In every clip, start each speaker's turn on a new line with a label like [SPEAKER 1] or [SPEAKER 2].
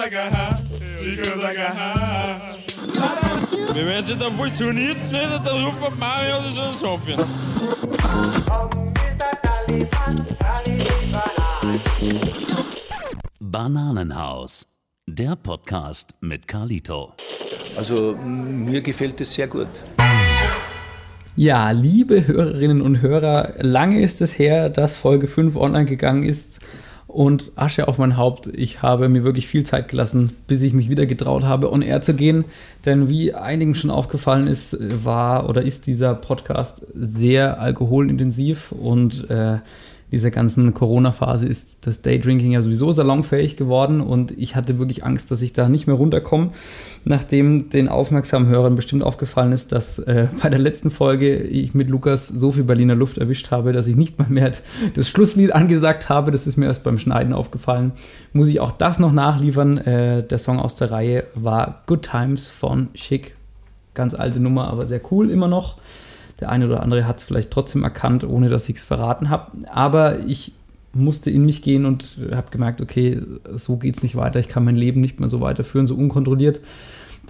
[SPEAKER 1] I got high, because I got high.
[SPEAKER 2] Men wenn sie da funktioniert nicht, dann rufen Mario oder so einen Sofien.
[SPEAKER 3] Bananenhaus, der Podcast mit Carlito.
[SPEAKER 4] Also mir gefällt es sehr gut.
[SPEAKER 5] Ja, liebe Hörerinnen und Hörer, lange ist es her, dass Folge 5 online gegangen ist und Asche auf mein Haupt. Ich habe mir wirklich viel Zeit gelassen, bis ich mich wieder getraut habe, on air zu gehen. Denn wie einigen schon aufgefallen ist, war oder ist dieser Podcast sehr alkoholintensiv und äh, dieser ganzen Corona-Phase ist das Daydrinking ja sowieso salonfähig geworden und ich hatte wirklich Angst, dass ich da nicht mehr runterkomme, nachdem den aufmerksamen Hörern bestimmt aufgefallen ist, dass äh, bei der letzten Folge ich mit Lukas so viel Berliner Luft erwischt habe, dass ich nicht mal mehr das Schlusslied angesagt habe. Das ist mir erst beim Schneiden aufgefallen. Muss ich auch das noch nachliefern. Äh, der Song aus der Reihe war Good Times von Chic. Ganz alte Nummer, aber sehr cool immer noch. Der eine oder andere hat es vielleicht trotzdem erkannt, ohne dass ich es verraten habe. Aber ich musste in mich gehen und habe gemerkt, okay, so geht es nicht weiter. Ich kann mein Leben nicht mehr so weiterführen, so unkontrolliert.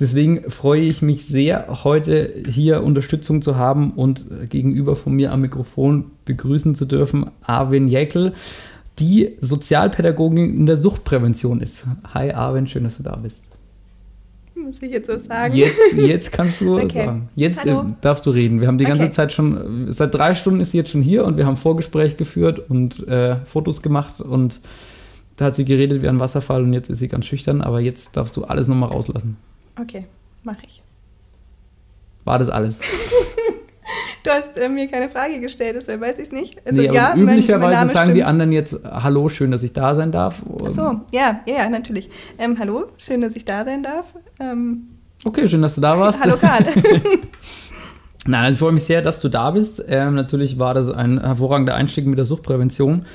[SPEAKER 5] Deswegen freue ich mich sehr, heute hier Unterstützung zu haben und gegenüber von mir am Mikrofon begrüßen zu dürfen Arvin Jäckel, die Sozialpädagogin in der Suchtprävention ist. Hi Arvin, schön, dass du da bist.
[SPEAKER 6] Muss ich jetzt was sagen?
[SPEAKER 5] Jetzt, jetzt kannst du
[SPEAKER 6] Okay.
[SPEAKER 5] sagen. Jetzt äh, darfst du reden. Wir haben die ganze
[SPEAKER 6] Okay.
[SPEAKER 5] Zeit schon, seit drei Stunden ist sie jetzt schon hier und wir haben Vorgespräch geführt und äh, Fotos gemacht und da hat sie geredet wie ein Wasserfall und jetzt ist sie ganz schüchtern, aber jetzt darfst du alles nochmal rauslassen.
[SPEAKER 6] Okay, mache ich.
[SPEAKER 5] War das alles?
[SPEAKER 6] Du hast äh, mir keine Frage gestellt, deshalb weiß ich es nicht. Also
[SPEAKER 5] nee,
[SPEAKER 6] ja, mein- mein
[SPEAKER 5] üblicherweise
[SPEAKER 6] Name
[SPEAKER 5] sagen die
[SPEAKER 6] stimmt.
[SPEAKER 5] anderen jetzt, hallo, schön, dass ich da sein darf.
[SPEAKER 6] Ach so, ja, ja, ja, natürlich. Ähm, hallo, schön, dass ich da sein darf. Ähm,
[SPEAKER 5] Okay, schön, dass du da warst.
[SPEAKER 6] hallo Karl.
[SPEAKER 5] Nein, also ich freue mich sehr, dass du da bist. Ähm, natürlich war das ein hervorragender Einstieg mit der Suchtprävention.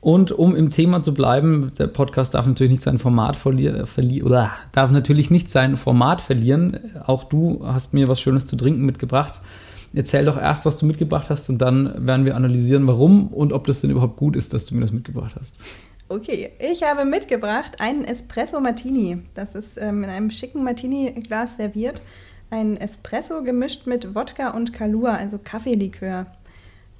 [SPEAKER 5] Und um im Thema zu bleiben, der Podcast darf natürlich nicht sein Format verlieren, verli oder darf natürlich nicht sein Format verlieren. Auch du hast mir was Schönes zu trinken mitgebracht. Erzähl doch erst, was du mitgebracht hast, und dann werden wir analysieren, warum und ob das denn überhaupt gut ist, dass du mir das mitgebracht hast.
[SPEAKER 6] Okay, ich habe mitgebracht einen Espresso Martini. Das ist ähm, in einem schicken Martini-Glas serviert. Ein Espresso gemischt mit Wodka und Kalua, also Kaffeelikör.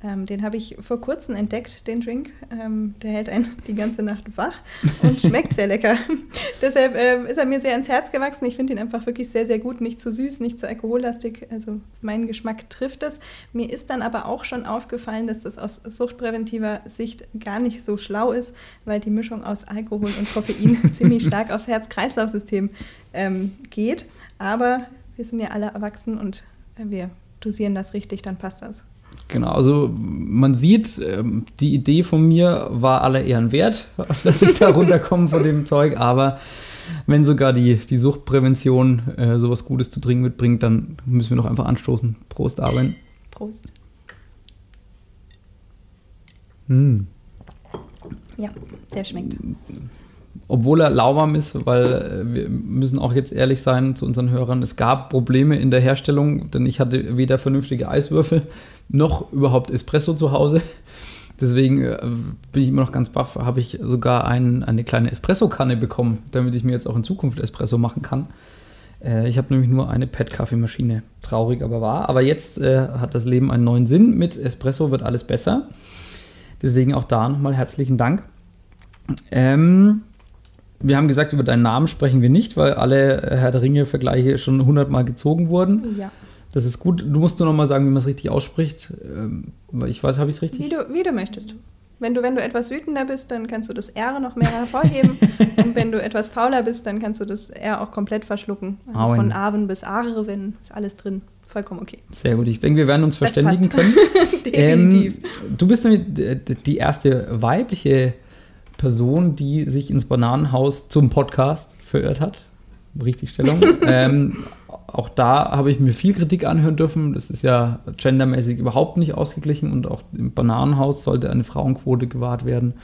[SPEAKER 6] Ähm, den habe ich vor kurzem entdeckt, den Drink. Ähm, der hält einen die ganze Nacht wach und schmeckt sehr lecker. Deshalb äh, ist er mir sehr ans Herz gewachsen. Ich finde ihn einfach wirklich sehr, sehr gut. Nicht zu süß, nicht zu alkohollastig. Also meinen Geschmack trifft es. Mir ist dann aber auch schon aufgefallen, dass das aus suchtpräventiver Sicht gar nicht so schlau ist, weil die Mischung aus Alkohol und Koffein ziemlich stark aufs Herz-Kreislauf-System ähm, geht. Aber wir sind ja alle erwachsen und äh, wir dosieren das richtig, dann passt das.
[SPEAKER 5] Genau, also man sieht, ähm, die Idee von mir war aller Ehren wert, dass ich da runterkomme von dem Zeug, aber wenn sogar die, die Suchtprävention äh, sowas Gutes zu trinken mitbringt, dann müssen wir doch einfach anstoßen. Prost, Arwen.
[SPEAKER 6] Prost.
[SPEAKER 5] Hm.
[SPEAKER 6] Ja, der schmeckt.
[SPEAKER 5] Obwohl er lauwarm ist, weil äh, wir müssen auch jetzt ehrlich sein zu unseren Hörern, es gab Probleme in der Herstellung, denn ich hatte weder vernünftige Eiswürfel noch überhaupt Espresso zu Hause. Deswegen äh, bin ich immer noch ganz baff, habe ich sogar ein, eine kleine Espresso-Kanne bekommen, damit ich mir jetzt auch in Zukunft Espresso machen kann. Äh, ich habe nämlich nur eine PET-Kaffeemaschine. Traurig, aber wahr. Aber jetzt äh, hat das Leben einen neuen Sinn. Mit Espresso wird alles besser. Deswegen auch da nochmal herzlichen Dank. Ähm, wir haben gesagt, über deinen Namen sprechen wir nicht, weil alle Herr der Ringe-Vergleiche schon hundertmal gezogen wurden.
[SPEAKER 6] Ja.
[SPEAKER 5] Das ist gut. Du musst nur noch mal sagen, wie man es richtig ausspricht. Ähm, ich weiß, habe ich es
[SPEAKER 6] Wie
[SPEAKER 5] richtig?
[SPEAKER 6] du, wie du möchtest. Wenn du, wenn du etwas wütender bist, dann kannst du das R noch mehr hervorheben. Und wenn du etwas fauler bist, dann kannst du das R auch komplett verschlucken. Also
[SPEAKER 5] Auen.
[SPEAKER 6] von Arven bis Arven ist alles drin. Vollkommen okay.
[SPEAKER 5] Sehr gut. Ich denke, wir werden uns verständigen können.
[SPEAKER 6] Definitiv.
[SPEAKER 5] Ähm, du bist nämlich die erste weibliche Person, die sich ins Bananenhaus zum Podcast verirrt hat. Richtigstellung. ähm, auch da habe ich mir viel Kritik anhören dürfen. Das ist ja gendermäßig überhaupt nicht ausgeglichen und auch im Bananenhaus sollte eine Frauenquote gewahrt werden.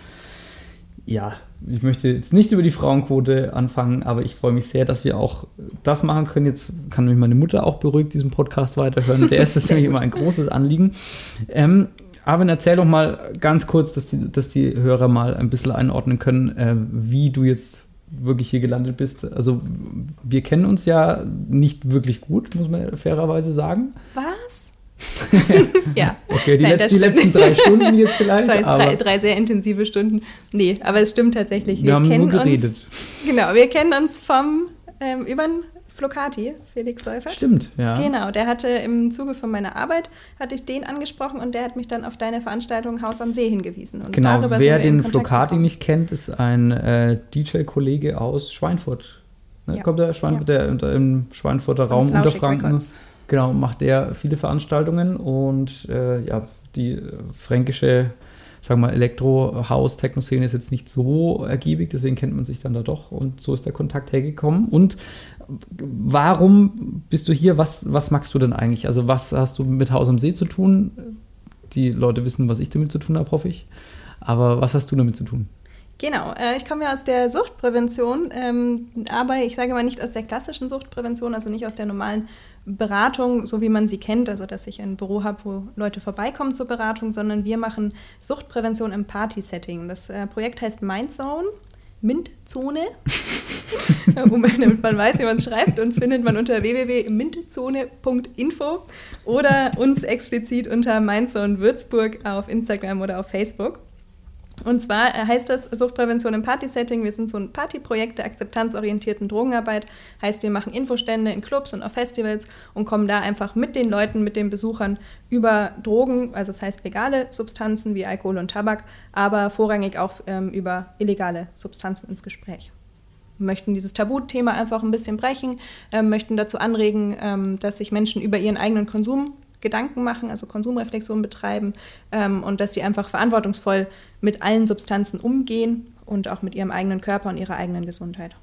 [SPEAKER 5] Ja, ich möchte jetzt nicht über die Frauenquote anfangen, aber ich freue mich sehr, dass wir auch das machen können. Jetzt kann nämlich meine Mutter auch beruhigt diesen Podcast weiterhören. Der ist es nämlich immer ein großes Anliegen. Ähm, Arvin, erzähl doch mal ganz kurz, dass die, dass die Hörer mal ein bisschen einordnen können, äh, wie du jetzt wirklich hier gelandet bist. Also wir kennen uns ja nicht wirklich gut, muss man fairerweise sagen.
[SPEAKER 6] Was? ja.
[SPEAKER 5] Okay, die,
[SPEAKER 6] Nein,
[SPEAKER 5] letz- die letzten drei Stunden jetzt vielleicht.
[SPEAKER 6] Das waren drei, drei sehr intensive Stunden. Nee, aber es stimmt tatsächlich.
[SPEAKER 5] wir haben nur
[SPEAKER 6] kennen
[SPEAKER 5] geredet.
[SPEAKER 6] Uns, genau, wir kennen uns vom ähm, über den Flocati, Felix Seufert.
[SPEAKER 5] Stimmt, ja.
[SPEAKER 6] Genau, der hatte im Zuge von meiner Arbeit, hatte ich den angesprochen und der hat mich dann auf deine Veranstaltung Haus am See hingewiesen. Und
[SPEAKER 5] Genau, wer den Flocati nicht kennt, ist ein äh, DJ-Kollege aus Schweinfurt. Ne,
[SPEAKER 6] Ja.
[SPEAKER 5] Kommt der Schweinfurt, der unter, im Schweinfurter Raum Unterfranken.
[SPEAKER 6] Records.
[SPEAKER 5] Genau, macht der viele Veranstaltungen und äh, ja, die fränkische, sagen wir mal, Elektro-House-Techno-Szene ist jetzt nicht so ergiebig, deswegen kennt man sich dann da doch und so ist der Kontakt hergekommen. Und warum bist du hier? Was, was magst du denn eigentlich? Also, was hast du mit Haus am See zu tun? Die Leute wissen, was ich damit zu tun habe, hoffe ich. Aber was hast du damit zu tun?
[SPEAKER 6] Genau, äh, ich komme ja aus der Suchtprävention, ähm, aber ich sage mal nicht aus der klassischen Suchtprävention, also nicht aus der normalen Beratung, so wie man sie kennt, also dass ich ein Büro habe, wo Leute vorbeikommen zur Beratung, sondern wir machen Suchtprävention im Party-Setting. Das äh, Projekt heißt Mindzone. Mintzone, wo man, damit man weiß, wie man es schreibt. Uns findet man unter www.mintzone.info oder uns explizit unter Mindzone Würzburg auf Instagram oder auf Facebook. Und zwar äh, heißt das Suchtprävention im Party-Setting. Wir sind so ein Partyprojekt der akzeptanzorientierten Drogenarbeit. Heißt, wir machen Infostände in Clubs und auf Festivals und kommen da einfach mit den Leuten, mit den Besuchern über Drogen, also das heißt legale Substanzen wie Alkohol und Tabak, aber vorrangig auch ähm, über illegale Substanzen ins Gespräch. Möchten dieses Tabuthema einfach ein bisschen brechen, ähm, möchten dazu anregen, ähm, dass sich Menschen über ihren eigenen Konsum Gedanken machen, also Konsumreflexion betreiben ähm, und dass sie einfach verantwortungsvoll mit allen Substanzen umgehen und auch mit ihrem eigenen Körper und ihrer eigenen Gesundheit.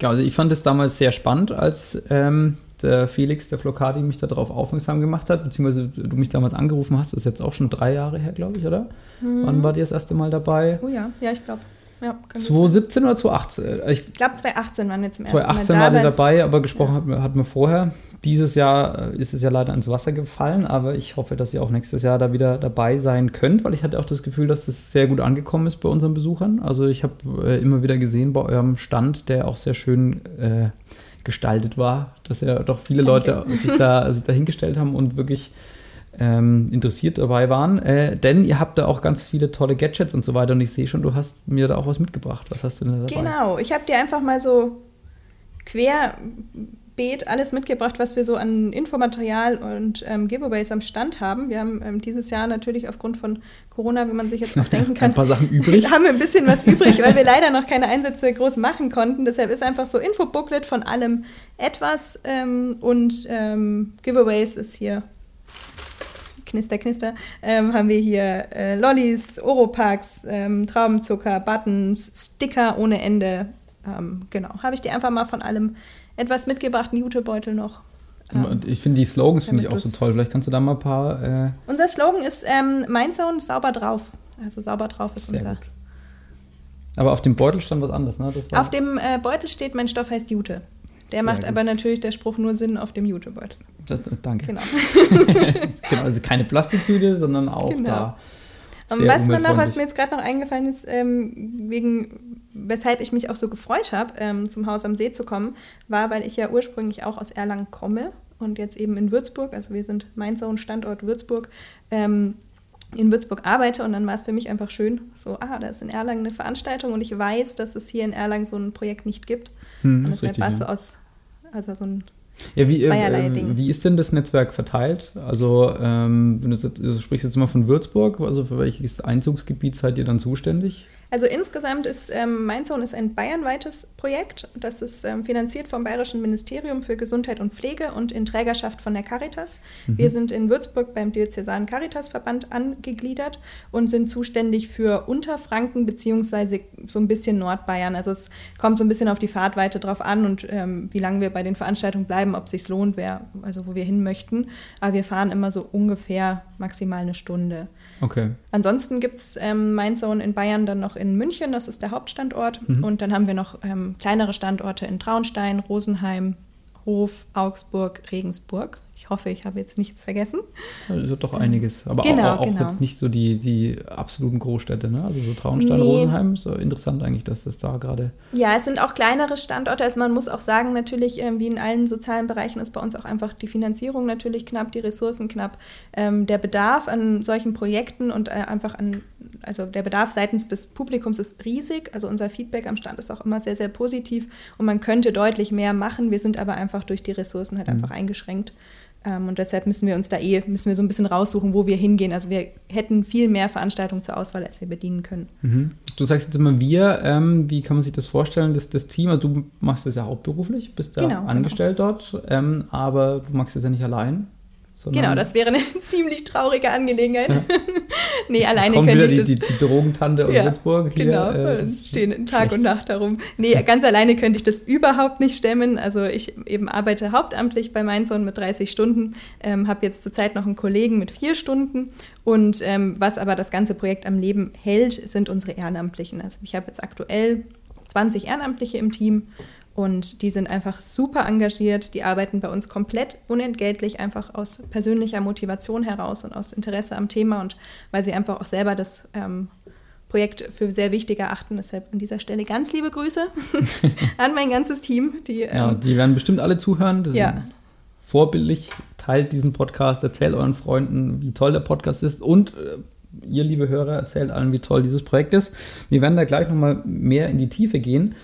[SPEAKER 5] Ja, also ich fand es damals sehr spannend, als ähm, der Felix, der Flocati, mich darauf aufmerksam gemacht hat, beziehungsweise du mich damals angerufen hast. Das ist jetzt auch schon drei Jahre her, glaube ich, oder? Wann war dir das erste Mal dabei?
[SPEAKER 6] Oh ja, ja, ich glaube. Ja, kann gut sein.
[SPEAKER 5] 2017 oder 2018? Ich
[SPEAKER 6] ich glaube, 2018 waren wir zum ersten
[SPEAKER 5] 2018
[SPEAKER 6] Mal
[SPEAKER 5] war der
[SPEAKER 6] weil's-
[SPEAKER 5] dabei, aber gesprochen hat, hat man vorher. Dieses Jahr äh, ist es ja leider ins Wasser gefallen, aber ich hoffe, dass ihr auch nächstes Jahr da wieder dabei sein könnt, weil ich hatte auch das Gefühl, dass es sehr gut angekommen ist bei unseren Besuchern. Also ich habe äh, immer wieder gesehen bei eurem Stand, der auch sehr schön äh, gestaltet war, dass ja doch viele
[SPEAKER 6] Danke.
[SPEAKER 5] Leute sich da, sich da hingestellt haben und wirklich ähm, interessiert dabei waren. Äh, denn ihr habt da auch ganz viele tolle Gadgets und so weiter und ich sehe schon, du hast mir da auch was mitgebracht. Was hast du denn da dabei?
[SPEAKER 6] Genau, ich habe dir einfach mal so querbeet alles mitgebracht, was wir so an Infomaterial und ähm, Giveaways am Stand haben. Wir haben ähm, dieses Jahr natürlich aufgrund von Corona, wie man sich jetzt noch denken kann,
[SPEAKER 5] Ein paar Sachen übrig.
[SPEAKER 6] haben wir ein bisschen was übrig, weil wir leider noch keine Einsätze groß machen konnten. Deshalb ist einfach so Infobooklet von allem etwas ähm, und ähm, Giveaways ist hier Knister, Knister, ähm, haben wir hier äh, Lollis, Oropax, ähm, Traubenzucker, Buttons, Sticker ohne Ende. Ähm, genau, habe ich dir einfach mal von allem etwas mitgebracht, einen Jutebeutel noch. Ähm,
[SPEAKER 5] Und ich finde die Slogans finde ich auch so toll. Vielleicht kannst du da mal ein paar. Äh,
[SPEAKER 6] unser Slogan ist ähm, Mindzone sauber drauf. Also sauber drauf ist
[SPEAKER 5] sehr
[SPEAKER 6] unser.
[SPEAKER 5] gut. Aber auf dem Beutel stand was anderes, ne?
[SPEAKER 6] Auf dem äh, Beutel steht, mein Stoff heißt Jute. Der
[SPEAKER 5] Sehr
[SPEAKER 6] macht
[SPEAKER 5] gut.
[SPEAKER 6] aber natürlich der Spruch nur Sinn auf dem Jutebeutel.
[SPEAKER 5] das, danke.
[SPEAKER 6] Genau.
[SPEAKER 5] genau. Also keine Plastiktüte, sondern auch
[SPEAKER 6] Genau.
[SPEAKER 5] da.
[SPEAKER 6] Und was man noch, was mir jetzt gerade noch eingefallen ist, ähm, wegen, weshalb ich mich auch so gefreut habe, ähm, zum Haus am See zu kommen, war, weil ich ja ursprünglich auch aus Erlangen komme und jetzt eben in Würzburg, also wir sind Mainzone Standort Würzburg, ähm, in Würzburg arbeite. Und dann war es für mich einfach schön, so, ah, da ist in Erlangen eine Veranstaltung und ich weiß, dass es hier in Erlangen so ein Projekt nicht gibt.
[SPEAKER 5] Hm,
[SPEAKER 6] und deshalb war es so aus, also so ein
[SPEAKER 5] Ja, wie,
[SPEAKER 6] zweierlei
[SPEAKER 5] äh, wie ist denn das Netzwerk verteilt? Also, ähm, wenn du, jetzt- du sprichst jetzt mal von Würzburg, also für welches Einzugsgebiet seid ihr dann zuständig?
[SPEAKER 6] Also insgesamt ist ähm, Mindzone ist ein bayernweites Projekt. Das ist ähm, finanziert vom Bayerischen Ministerium für Gesundheit und Pflege und in Trägerschaft von der Caritas. Wir sind in Würzburg beim Diözesanen Caritasverband angegliedert und sind zuständig für Unterfranken beziehungsweise so ein bisschen Nordbayern. Also es kommt so ein bisschen auf die Fahrtweite drauf an und ähm, wie lange wir bei den Veranstaltungen bleiben, ob es sich lohnt, wer, also wo wir hin möchten. Aber wir fahren immer so ungefähr maximal eine Stunde.
[SPEAKER 5] Okay.
[SPEAKER 6] Ansonsten gibt es ähm, Mindzone in Bayern dann noch in München, das ist der Hauptstandort. Und dann haben wir noch ähm, kleinere Standorte in Traunstein, Rosenheim, Hof, Augsburg, Regensburg. Ich hoffe, ich habe jetzt nichts vergessen.
[SPEAKER 5] Also doch einiges. Aber
[SPEAKER 6] Genau,
[SPEAKER 5] auch, auch
[SPEAKER 6] genau.
[SPEAKER 5] jetzt nicht so die, die absoluten Großstädte, ne? Also so Traunstein,
[SPEAKER 6] Nee.
[SPEAKER 5] Rosenheim, so interessant eigentlich, dass das da gerade.
[SPEAKER 6] Ja, es sind auch kleinere Standorte. Also man muss auch sagen, natürlich, ähm, wie in allen sozialen Bereichen ist bei uns auch einfach die Finanzierung natürlich knapp, die Ressourcen knapp, ähm, der Bedarf an solchen Projekten und äh, einfach an, also der Bedarf seitens des Publikums ist riesig. Also unser Feedback am Stand ist auch immer sehr, sehr positiv und man könnte deutlich mehr machen. Wir sind aber einfach durch die Ressourcen halt einfach eingeschränkt. Ähm, und deshalb müssen wir uns da eh, müssen wir so ein bisschen raussuchen, wo wir hingehen. Also wir hätten viel mehr Veranstaltungen zur Auswahl, als wir bedienen können.
[SPEAKER 5] Mhm. Du sagst jetzt immer wir, ähm, wie kann man sich das vorstellen, dass das Team, also du machst das ja hauptberuflich, bist da
[SPEAKER 6] Genau, genau.
[SPEAKER 5] angestellt dort, ähm, aber du machst das ja nicht allein. Sondern
[SPEAKER 6] Genau, das wäre eine ziemlich traurige Angelegenheit. nee, alleine könnte
[SPEAKER 5] wieder
[SPEAKER 6] ich
[SPEAKER 5] die,
[SPEAKER 6] das.
[SPEAKER 5] die, die Drogentante aus
[SPEAKER 6] Ja,
[SPEAKER 5] Würzburg hier.
[SPEAKER 6] genau,
[SPEAKER 5] äh,
[SPEAKER 6] stehen Tag
[SPEAKER 5] schlecht.
[SPEAKER 6] und Nacht darum. Nee, ganz alleine könnte ich das überhaupt nicht stemmen. Also ich eben arbeite hauptamtlich bei Mindzone mit 30 Stunden, ähm, habe jetzt zurzeit noch einen Kollegen mit vier Stunden und ähm, was aber das ganze Projekt am Leben hält, sind unsere Ehrenamtlichen. Also ich habe jetzt aktuell 20 Ehrenamtliche im Team und die sind einfach super engagiert. Die arbeiten bei uns komplett unentgeltlich, einfach aus persönlicher Motivation heraus und aus Interesse am Thema und weil sie einfach auch selber das ähm, Projekt für sehr wichtig erachten. Deshalb an dieser Stelle ganz liebe Grüße an mein ganzes Team. Die,
[SPEAKER 5] Ja,
[SPEAKER 6] ähm,
[SPEAKER 5] die werden bestimmt alle zuhören.
[SPEAKER 6] Ja.
[SPEAKER 5] Vorbildlich. Teilt diesen Podcast, erzählt euren Freunden, wie toll der Podcast ist und äh, ihr, liebe Hörer, erzählt allen, wie toll dieses Projekt ist. Wir werden da gleich nochmal mehr in die Tiefe gehen.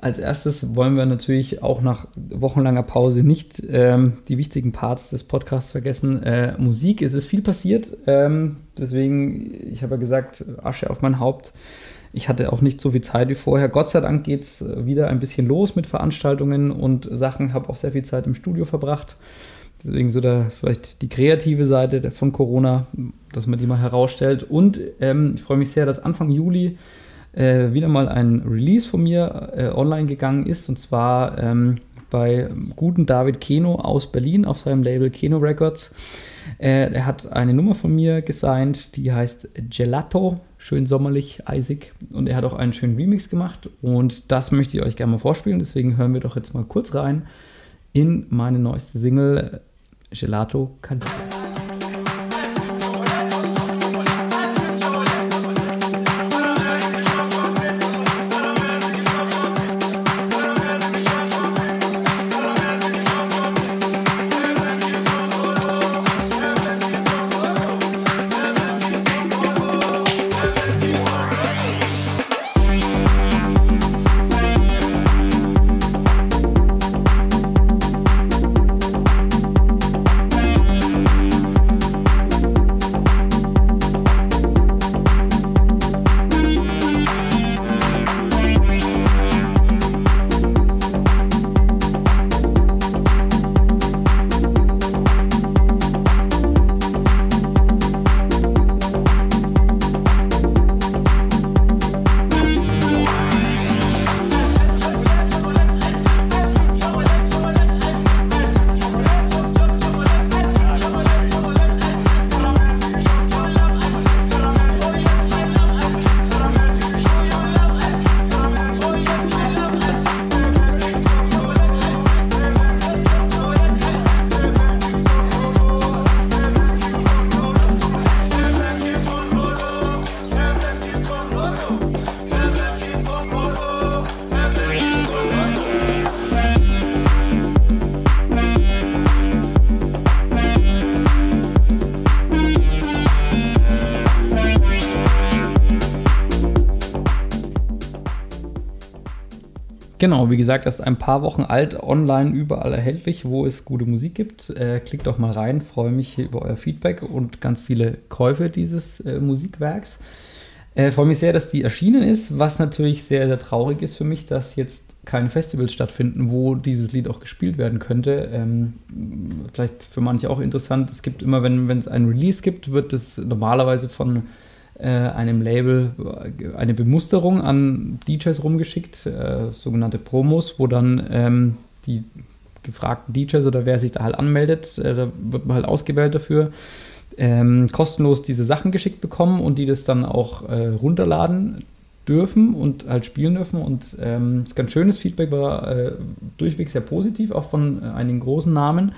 [SPEAKER 5] Als erstes wollen wir natürlich auch nach wochenlanger Pause nicht ähm, die wichtigen Parts des Podcasts vergessen. Äh, Musik, es ist viel passiert. Ähm, deswegen, ich habe ja gesagt, Asche auf mein Haupt. Ich hatte auch nicht so viel Zeit wie vorher. Gott sei Dank geht es wieder ein bisschen los mit Veranstaltungen und Sachen. Habe auch sehr viel Zeit im Studio verbracht. Deswegen so da vielleicht die kreative Seite von Corona, dass man die mal herausstellt. Und ähm, ich freue mich sehr, dass Anfang Juli äh, wieder mal ein Release von mir äh, online gegangen ist. Und zwar ähm, bei guten David Keno aus Berlin auf seinem Label Keno Records. Äh, er hat eine Nummer von mir gesigned, die heißt Gelato, schön sommerlich, eisig. Und er hat auch einen schönen Remix gemacht. Und das möchte ich euch gerne mal vorspielen. Deswegen hören wir doch jetzt mal kurz rein in meine neueste Single Gelato Calibre. Genau, wie gesagt, erst ein paar Wochen alt, online überall erhältlich, wo es gute Musik gibt. Äh, klickt doch mal rein, freue mich über euer Feedback und ganz viele Käufe dieses äh, Musikwerks. Äh, freue mich sehr, dass die erschienen ist, was natürlich sehr, sehr traurig ist für mich, dass jetzt keine Festivals stattfinden, wo dieses Lied auch gespielt werden könnte. Ähm, vielleicht für manche auch interessant. Es gibt immer, wenn es einen Release gibt, wird es normalerweise von äh, einem Label äh, eine Bemusterung an DJs rumgeschickt, äh, sogenannte Promos, wo dann ähm, die gefragten DJs oder wer sich da halt anmeldet, äh, da wird man halt ausgewählt dafür, ähm, kostenlos diese Sachen geschickt bekommen und die das dann auch äh, runterladen dürfen und halt spielen dürfen. Und ähm, das ganz schönes Feedback war äh, durchweg sehr positiv, auch von einigen großen Namen.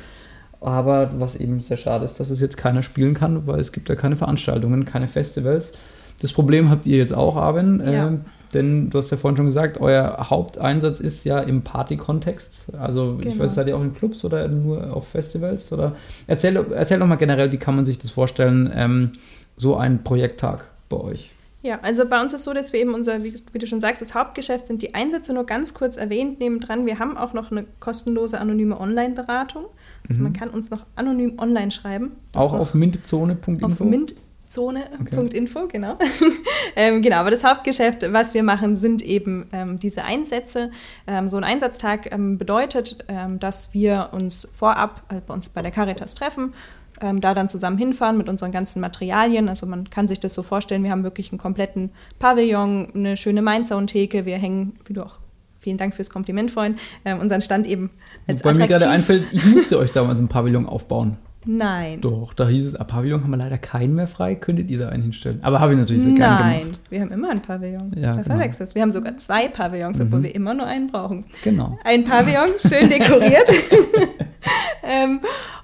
[SPEAKER 5] Aber was eben sehr schade ist, dass es jetzt keiner spielen kann, weil es gibt ja keine Veranstaltungen, keine Festivals. Das Problem habt ihr jetzt auch, Arwen.
[SPEAKER 6] Ja.
[SPEAKER 5] Äh, denn du hast ja vorhin schon gesagt, euer Haupteinsatz ist ja im Party-Kontext. Also ich
[SPEAKER 6] Genau.
[SPEAKER 5] weiß, seid ihr auch in Clubs oder nur auf Festivals? Oder erzähl, erzähl doch mal generell, wie kann man sich das vorstellen, ähm, so ein Projekttag bei euch?
[SPEAKER 6] Ja, also bei uns ist so, dass wir eben unser, wie, wie du schon sagst, das Hauptgeschäft sind die Einsätze, nur ganz kurz erwähnt nebendran. Wir haben auch noch eine kostenlose anonyme Online-Beratung. Also man kann uns noch anonym online schreiben.
[SPEAKER 5] Mhm. Auch auf mintzone.info?
[SPEAKER 6] auf mintzone.info, genau. ähm, genau, aber das Hauptgeschäft, was wir machen, sind eben ähm, diese Einsätze. Ähm, so ein Einsatztag ähm, bedeutet, ähm, dass wir uns vorab äh, bei uns bei der Caritas treffen, ähm, da dann zusammen hinfahren mit unseren ganzen Materialien. Also man kann sich das so vorstellen, wir haben wirklich einen kompletten Pavillon, eine schöne Mainzone-Theke. Wir hängen, wie du auch Vielen Dank fürs Kompliment, Freund. Ähm, unseren Stand eben als
[SPEAKER 5] Weil mir gerade einfällt, ich musste euch damals ein Pavillon aufbauen.
[SPEAKER 6] Nein.
[SPEAKER 5] Doch, da hieß es, ah, Pavillon haben wir leider keinen mehr frei, könntet ihr da einen hinstellen? Aber habe ich natürlich sehr gerne
[SPEAKER 6] Nein,
[SPEAKER 5] gemacht.
[SPEAKER 6] wir haben immer ein Pavillon.
[SPEAKER 5] Ja,
[SPEAKER 6] da
[SPEAKER 5] genau.
[SPEAKER 6] verwechselst. Wir haben sogar zwei Pavillons, obwohl wir immer nur einen brauchen.
[SPEAKER 5] Genau.
[SPEAKER 6] Ein Pavillon, schön dekoriert. ähm,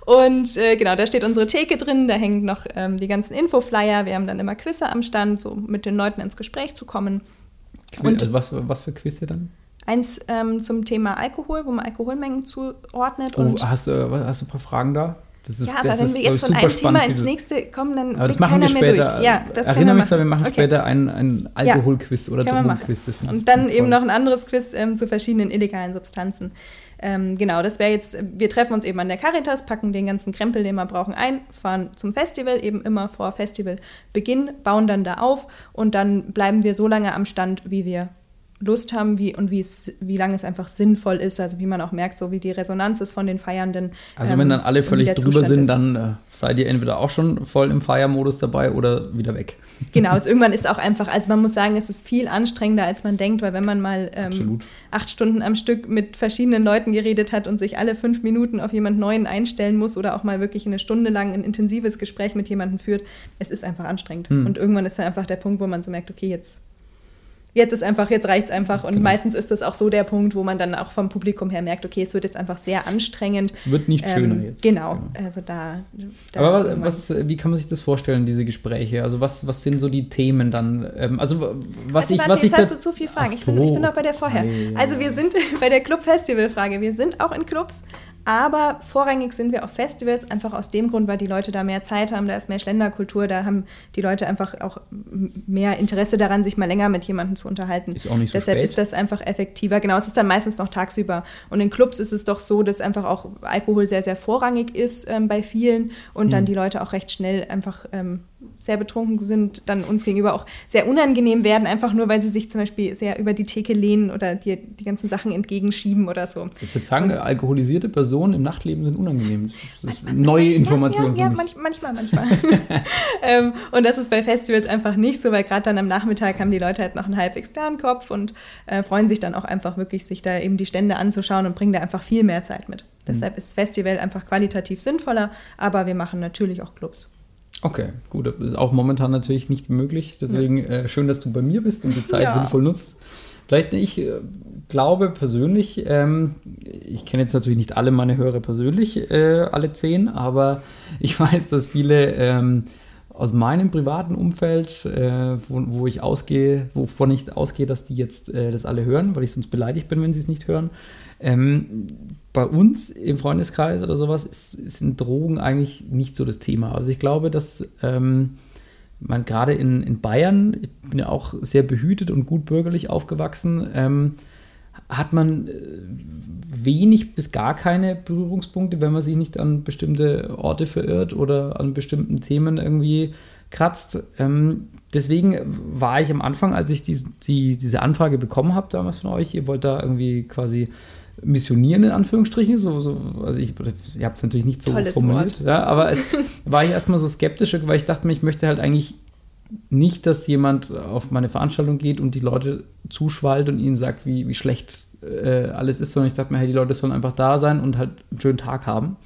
[SPEAKER 6] und äh, genau, da steht unsere Theke drin, da hängen noch ähm, die ganzen Infoflyer. Wir haben dann immer Quizze am Stand, so mit den Leuten ins Gespräch zu kommen. Und-
[SPEAKER 5] also was, was für Quiz ihr dann?
[SPEAKER 6] Eins ähm, zum Thema Alkohol, wo man Alkoholmengen zuordnet.
[SPEAKER 5] Oh,
[SPEAKER 6] und
[SPEAKER 5] hast, du, was- hast du ein paar Fragen da? Das ist,
[SPEAKER 6] ja, aber wenn
[SPEAKER 5] ist,
[SPEAKER 6] wir jetzt von einem Thema ins nächste kommen, dann
[SPEAKER 5] Aber das machen wir später.
[SPEAKER 6] durch. Ja,
[SPEAKER 5] Erinnere
[SPEAKER 6] wir
[SPEAKER 5] mich dran, wir machen
[SPEAKER 6] Okay.
[SPEAKER 5] später ein, ein Alkoholquiz oder
[SPEAKER 6] wir machen.
[SPEAKER 5] Drogenquiz.
[SPEAKER 6] Und dann eben noch ein anderes Quiz ähm, zu verschiedenen illegalen Substanzen. Ähm, genau, das wäre jetzt, wir treffen uns eben an der Caritas, packen den ganzen Krempel, den wir brauchen, ein, fahren zum Festival, eben immer vor Festivalbeginn, bauen dann da auf und dann bleiben wir so lange am Stand, wie wir Lust haben wie, und wie, es, wie lange es einfach sinnvoll ist, also wie man auch merkt, so wie die Resonanz ist von den Feiernden.
[SPEAKER 5] Also
[SPEAKER 6] ähm,
[SPEAKER 5] wenn dann alle völlig drüber
[SPEAKER 6] Zustand
[SPEAKER 5] sind,
[SPEAKER 6] ist.
[SPEAKER 5] dann äh, seid ihr entweder auch schon voll im Feiermodus dabei oder wieder weg.
[SPEAKER 6] Genau, es irgendwann ist auch einfach, also man muss sagen, es ist viel anstrengender, als man denkt, weil wenn man mal ähm, acht Stunden am Stück mit verschiedenen Leuten geredet hat und sich alle fünf Minuten auf jemand Neuen einstellen muss oder auch mal wirklich eine Stunde lang ein intensives Gespräch mit jemandem führt, es ist einfach anstrengend.
[SPEAKER 5] Hm.
[SPEAKER 6] Und irgendwann ist dann einfach der Punkt, wo man so merkt, okay, jetzt, jetzt ist einfach, jetzt reicht's einfach. Und
[SPEAKER 5] Genau.
[SPEAKER 6] meistens ist das auch so der Punkt, wo man dann auch vom Publikum her merkt, okay, es wird jetzt einfach sehr anstrengend.
[SPEAKER 5] Es wird nicht schöner
[SPEAKER 6] Ähm,
[SPEAKER 5] jetzt.
[SPEAKER 6] Genau, also da. da
[SPEAKER 5] Aber was, wie kann man sich das vorstellen, diese Gespräche? Also was, was sind so die Themen dann? Ähm, also was
[SPEAKER 6] also
[SPEAKER 5] ich,
[SPEAKER 6] warte,
[SPEAKER 5] was ich
[SPEAKER 6] jetzt hast
[SPEAKER 5] da-
[SPEAKER 6] du zu viel Fragen. Ich bin, ich bin noch bei der vorher.
[SPEAKER 5] Ei,
[SPEAKER 6] Also wir sind bei der Club-Festival-Frage. Wir sind auch in Clubs, aber vorrangig sind wir auf Festivals, einfach aus dem Grund, weil die Leute da mehr Zeit haben, da ist mehr Schlenderkultur, da haben die Leute einfach auch mehr Interesse daran, sich mal länger mit jemandem zu unterhalten.
[SPEAKER 5] Ist auch nicht so
[SPEAKER 6] Deshalb
[SPEAKER 5] spät.
[SPEAKER 6] ist das einfach effektiver. Genau, es ist dann meistens noch tagsüber. Und in Clubs ist es doch so, dass einfach auch Alkohol sehr, sehr vorrangig ist ähm, bei vielen und
[SPEAKER 5] Hm.
[SPEAKER 6] dann die Leute auch recht schnell einfach ähm, sehr betrunken sind, dann uns gegenüber auch sehr unangenehm werden, einfach nur, weil sie sich zum Beispiel sehr über die Theke lehnen oder dir die ganzen Sachen entgegenschieben oder so.
[SPEAKER 5] Du jetzt sagen, alkoholisierte Personen im Nachtleben sind unangenehm? Das ist eine neue Information
[SPEAKER 6] Ja, ja, ja manch, manchmal, manchmal. ähm, und das ist bei Festivals einfach nicht so, weil gerade dann am Nachmittag haben die Leute halt noch einen halbwegs klaren Kopf und äh, freuen sich dann auch einfach wirklich, sich da eben die Stände anzuschauen und bringen da einfach viel mehr Zeit mit. Deshalb ist Festival einfach qualitativ sinnvoller, aber wir machen natürlich auch Clubs.
[SPEAKER 5] Okay, gut, das ist auch momentan natürlich nicht möglich. Deswegen äh, schön, dass du bei mir bist und die Zeit
[SPEAKER 6] Ja.
[SPEAKER 5] sinnvoll nutzt. Vielleicht, ich äh, glaube persönlich, ähm, ich kenne jetzt natürlich nicht alle meine Hörer persönlich, äh, alle zehn, aber ich weiß, dass viele ähm, aus meinem privaten Umfeld, äh, wo, wo ich ausgehe, wovon ich ausgehe, dass die jetzt äh, das alle hören, weil ich sonst beleidigt bin, wenn sie es nicht hören. Ähm, bei uns im Freundeskreis oder sowas sind Drogen eigentlich nicht so das Thema. Also ich glaube, dass ähm, man gerade in, in Bayern, ich bin ja auch sehr behütet und gut bürgerlich aufgewachsen, ähm, hat man äh, wenig bis gar keine Berührungspunkte, wenn man sich nicht an bestimmte Orte verirrt oder an bestimmten Themen irgendwie kratzt. Ähm, deswegen war ich am Anfang, als ich die, die, diese Anfrage bekommen habe damals von euch, ihr wollt da irgendwie quasi missionieren in Anführungsstrichen, so, so also ich, ihr habt es natürlich nicht so
[SPEAKER 6] Tolles
[SPEAKER 5] formuliert, ja, aber es war ich erstmal so skeptisch, weil ich dachte mir, ich möchte halt eigentlich nicht, dass jemand auf meine Veranstaltung geht und die Leute zuschwallt und ihnen sagt, wie, wie schlecht äh, alles ist, sondern ich dachte mir, hey, die Leute sollen einfach da sein und halt einen schönen Tag haben.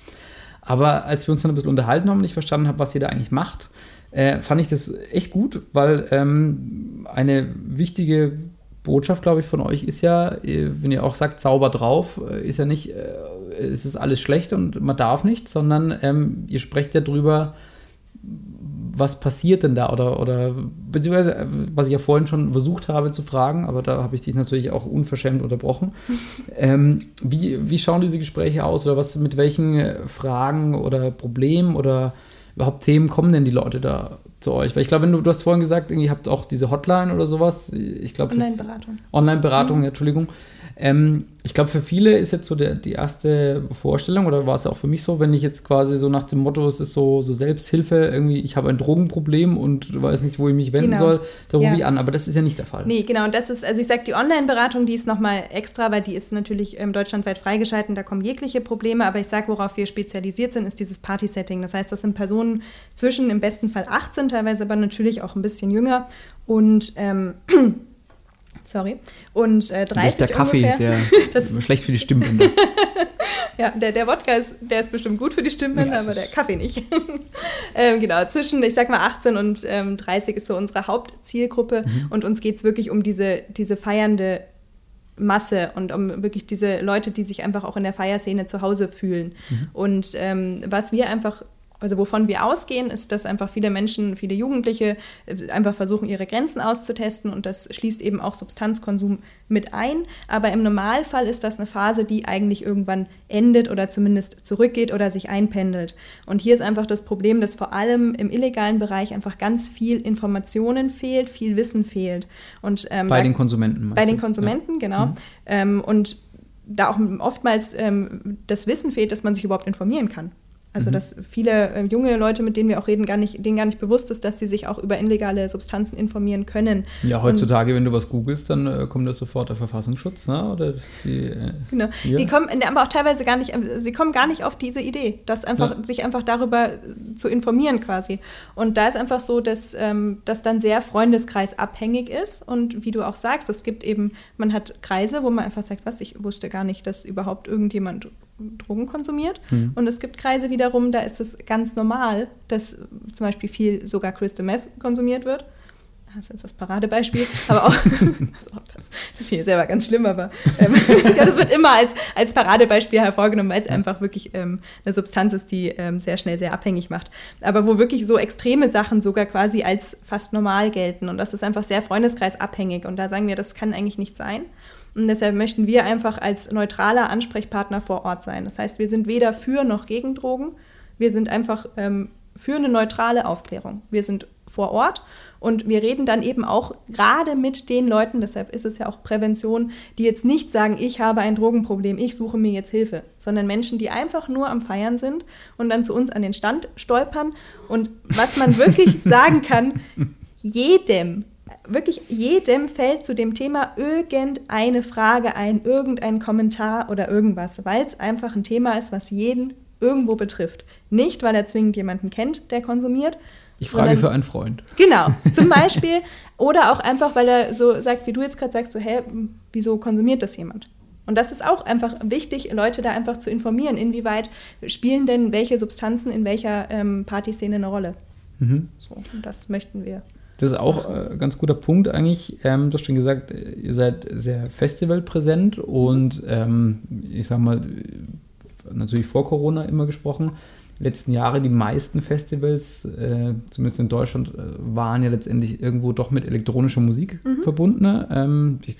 [SPEAKER 5] Aber als wir uns dann ein bisschen unterhalten haben und ich verstanden habe, was ihr da eigentlich macht, äh, fand ich das echt gut, weil ähm, eine wichtige Botschaft, glaube ich, von euch ist ja, wenn ihr auch sagt, sauber drauf, äh, ist ja nicht, äh, es ist alles schlecht und man darf nicht, sondern ähm, ihr sprecht ja drüber, was passiert denn da oder, oder beziehungsweise, äh, was ich ja vorhin schon versucht habe zu fragen, aber da habe ich dich natürlich auch unverschämt unterbrochen. ähm, wie, wie schauen diese Gespräche aus oder was mit welchen Fragen oder Problemen oder überhaupt Themen kommen denn die Leute da zu euch? Weil ich glaube, wenn du, du hast vorhin gesagt, ihr habt auch diese Hotline oder sowas. Ich glaube,
[SPEAKER 6] Online-Beratung.
[SPEAKER 5] Online-Beratung, mhm. Entschuldigung. Ähm, ich glaube, für viele ist jetzt so der, die erste Vorstellung, oder war es auch für mich so, wenn ich jetzt quasi so nach dem Motto, es ist so, so Selbsthilfe, irgendwie, ich habe ein Drogenproblem und weiß nicht, wo ich mich wenden genau. soll, da rufe ja. ich an. Aber das ist ja nicht der Fall.
[SPEAKER 6] Nee, genau. Und das ist, also ich sage, die Online-Beratung, die ist nochmal extra, weil die ist natürlich ähm, deutschlandweit freigeschalten, da kommen jegliche Probleme. Aber ich sage, worauf wir spezialisiert sind, ist dieses Party-Setting. Das heißt, das sind Personen zwischen im besten Fall 18, teilweise aber natürlich auch ein bisschen jünger. Und ähm, Sorry. Und äh, 30
[SPEAKER 5] das ist der Kaffee, ungefähr. der das schlecht für die Stimmbänder.
[SPEAKER 6] ja, der, der Wodka ist, der ist bestimmt gut für die Stimmbänder, ja. aber der Kaffee nicht. ähm, genau, zwischen, ich sag mal, 18 und ähm, 30 ist so unsere Hauptzielgruppe mhm. und uns geht es wirklich um diese, diese feiernde Masse und um wirklich diese Leute, die sich einfach auch in der Feierszene zu Hause fühlen. Mhm. Und ähm, was wir einfach also wovon wir ausgehen, ist, dass einfach viele Menschen, viele Jugendliche äh, einfach versuchen, ihre Grenzen auszutesten und das schließt eben auch Substanzkonsum mit ein. Aber im Normalfall ist das eine Phase, die eigentlich irgendwann endet oder zumindest zurückgeht oder sich einpendelt. Und hier ist einfach das Problem, dass vor allem im illegalen Bereich einfach ganz viel Informationen fehlt, viel Wissen fehlt. Und,
[SPEAKER 5] ähm, bei den Konsumenten.
[SPEAKER 6] Bei den Konsumenten, ja. genau. Mhm. Ähm, und da auch oftmals ähm, das Wissen fehlt, dass man sich überhaupt informieren kann. Also mhm. dass viele äh, junge Leute, mit denen wir auch reden, gar nicht, denen gar nicht bewusst ist, dass sie sich auch über illegale Substanzen informieren können.
[SPEAKER 5] Ja, heutzutage, Und, wenn du was googelst, dann äh, kommt das sofort der Verfassungsschutz, ne? Oder die,
[SPEAKER 6] äh, genau. Hier. Die kommen aber auch teilweise gar nicht, äh, sie kommen gar nicht auf diese Idee, dass einfach, ja. sich einfach darüber äh, zu informieren quasi. Und da ist einfach so, dass ähm, das dann sehr freundeskreisabhängig ist. Und wie du auch sagst, es gibt eben, man hat Kreise, wo man einfach sagt, was, ich wusste gar nicht, dass überhaupt irgendjemand Drogen konsumiert. Mhm. Und es gibt Kreise wiederum, da ist es ganz normal, dass zum Beispiel viel sogar Crystal Meth konsumiert wird. Das ist das Paradebeispiel, aber auch, also das, das finde ich selber ganz schlimm, aber ähm, ja, das wird immer als, als Paradebeispiel hervorgenommen, weil es einfach wirklich ähm, eine Substanz ist, die ähm, sehr schnell sehr abhängig macht. Aber wo wirklich so extreme Sachen sogar quasi als fast normal gelten und das ist einfach sehr freundeskreisabhängig und da sagen wir, das kann eigentlich nicht sein. Und deshalb möchten wir einfach als neutraler Ansprechpartner vor Ort sein. Das heißt, wir sind weder für noch gegen Drogen. Wir sind einfach ähm, für eine neutrale Aufklärung. Wir sind vor Ort und wir reden dann eben auch gerade mit den Leuten, deshalb ist es ja auch Prävention, die jetzt nicht sagen, ich habe ein Drogenproblem, ich suche mir jetzt Hilfe, sondern Menschen, die einfach nur am Feiern sind und dann zu uns an den Stand stolpern. Und was man wirklich sagen kann, jedem, wirklich jedem fällt zu dem Thema irgendeine Frage ein, irgendein Kommentar oder irgendwas, weil es einfach ein Thema ist, was jeden irgendwo betrifft. Nicht, weil er zwingend jemanden kennt, der konsumiert.
[SPEAKER 5] Ich frage für einen Freund.
[SPEAKER 6] Genau, zum Beispiel. oder auch einfach, weil er so sagt, wie du jetzt gerade sagst, so, hä, wieso konsumiert das jemand? Und das ist auch einfach wichtig, Leute da einfach zu informieren, inwieweit spielen denn welche Substanzen in welcher ähm, Partyszene eine Rolle. Mhm. So, und das möchten wir.
[SPEAKER 5] Das ist auch ein äh, ganz guter Punkt eigentlich. Ähm, du hast schon gesagt, ihr seid sehr festivalpräsent und ähm, ich sag mal, natürlich vor Corona immer gesprochen. Letzten Jahre die meisten Festivals, äh, zumindest in Deutschland, äh, waren ja letztendlich irgendwo doch mit elektronischer Musik mhm. verbunden. Ähm, ich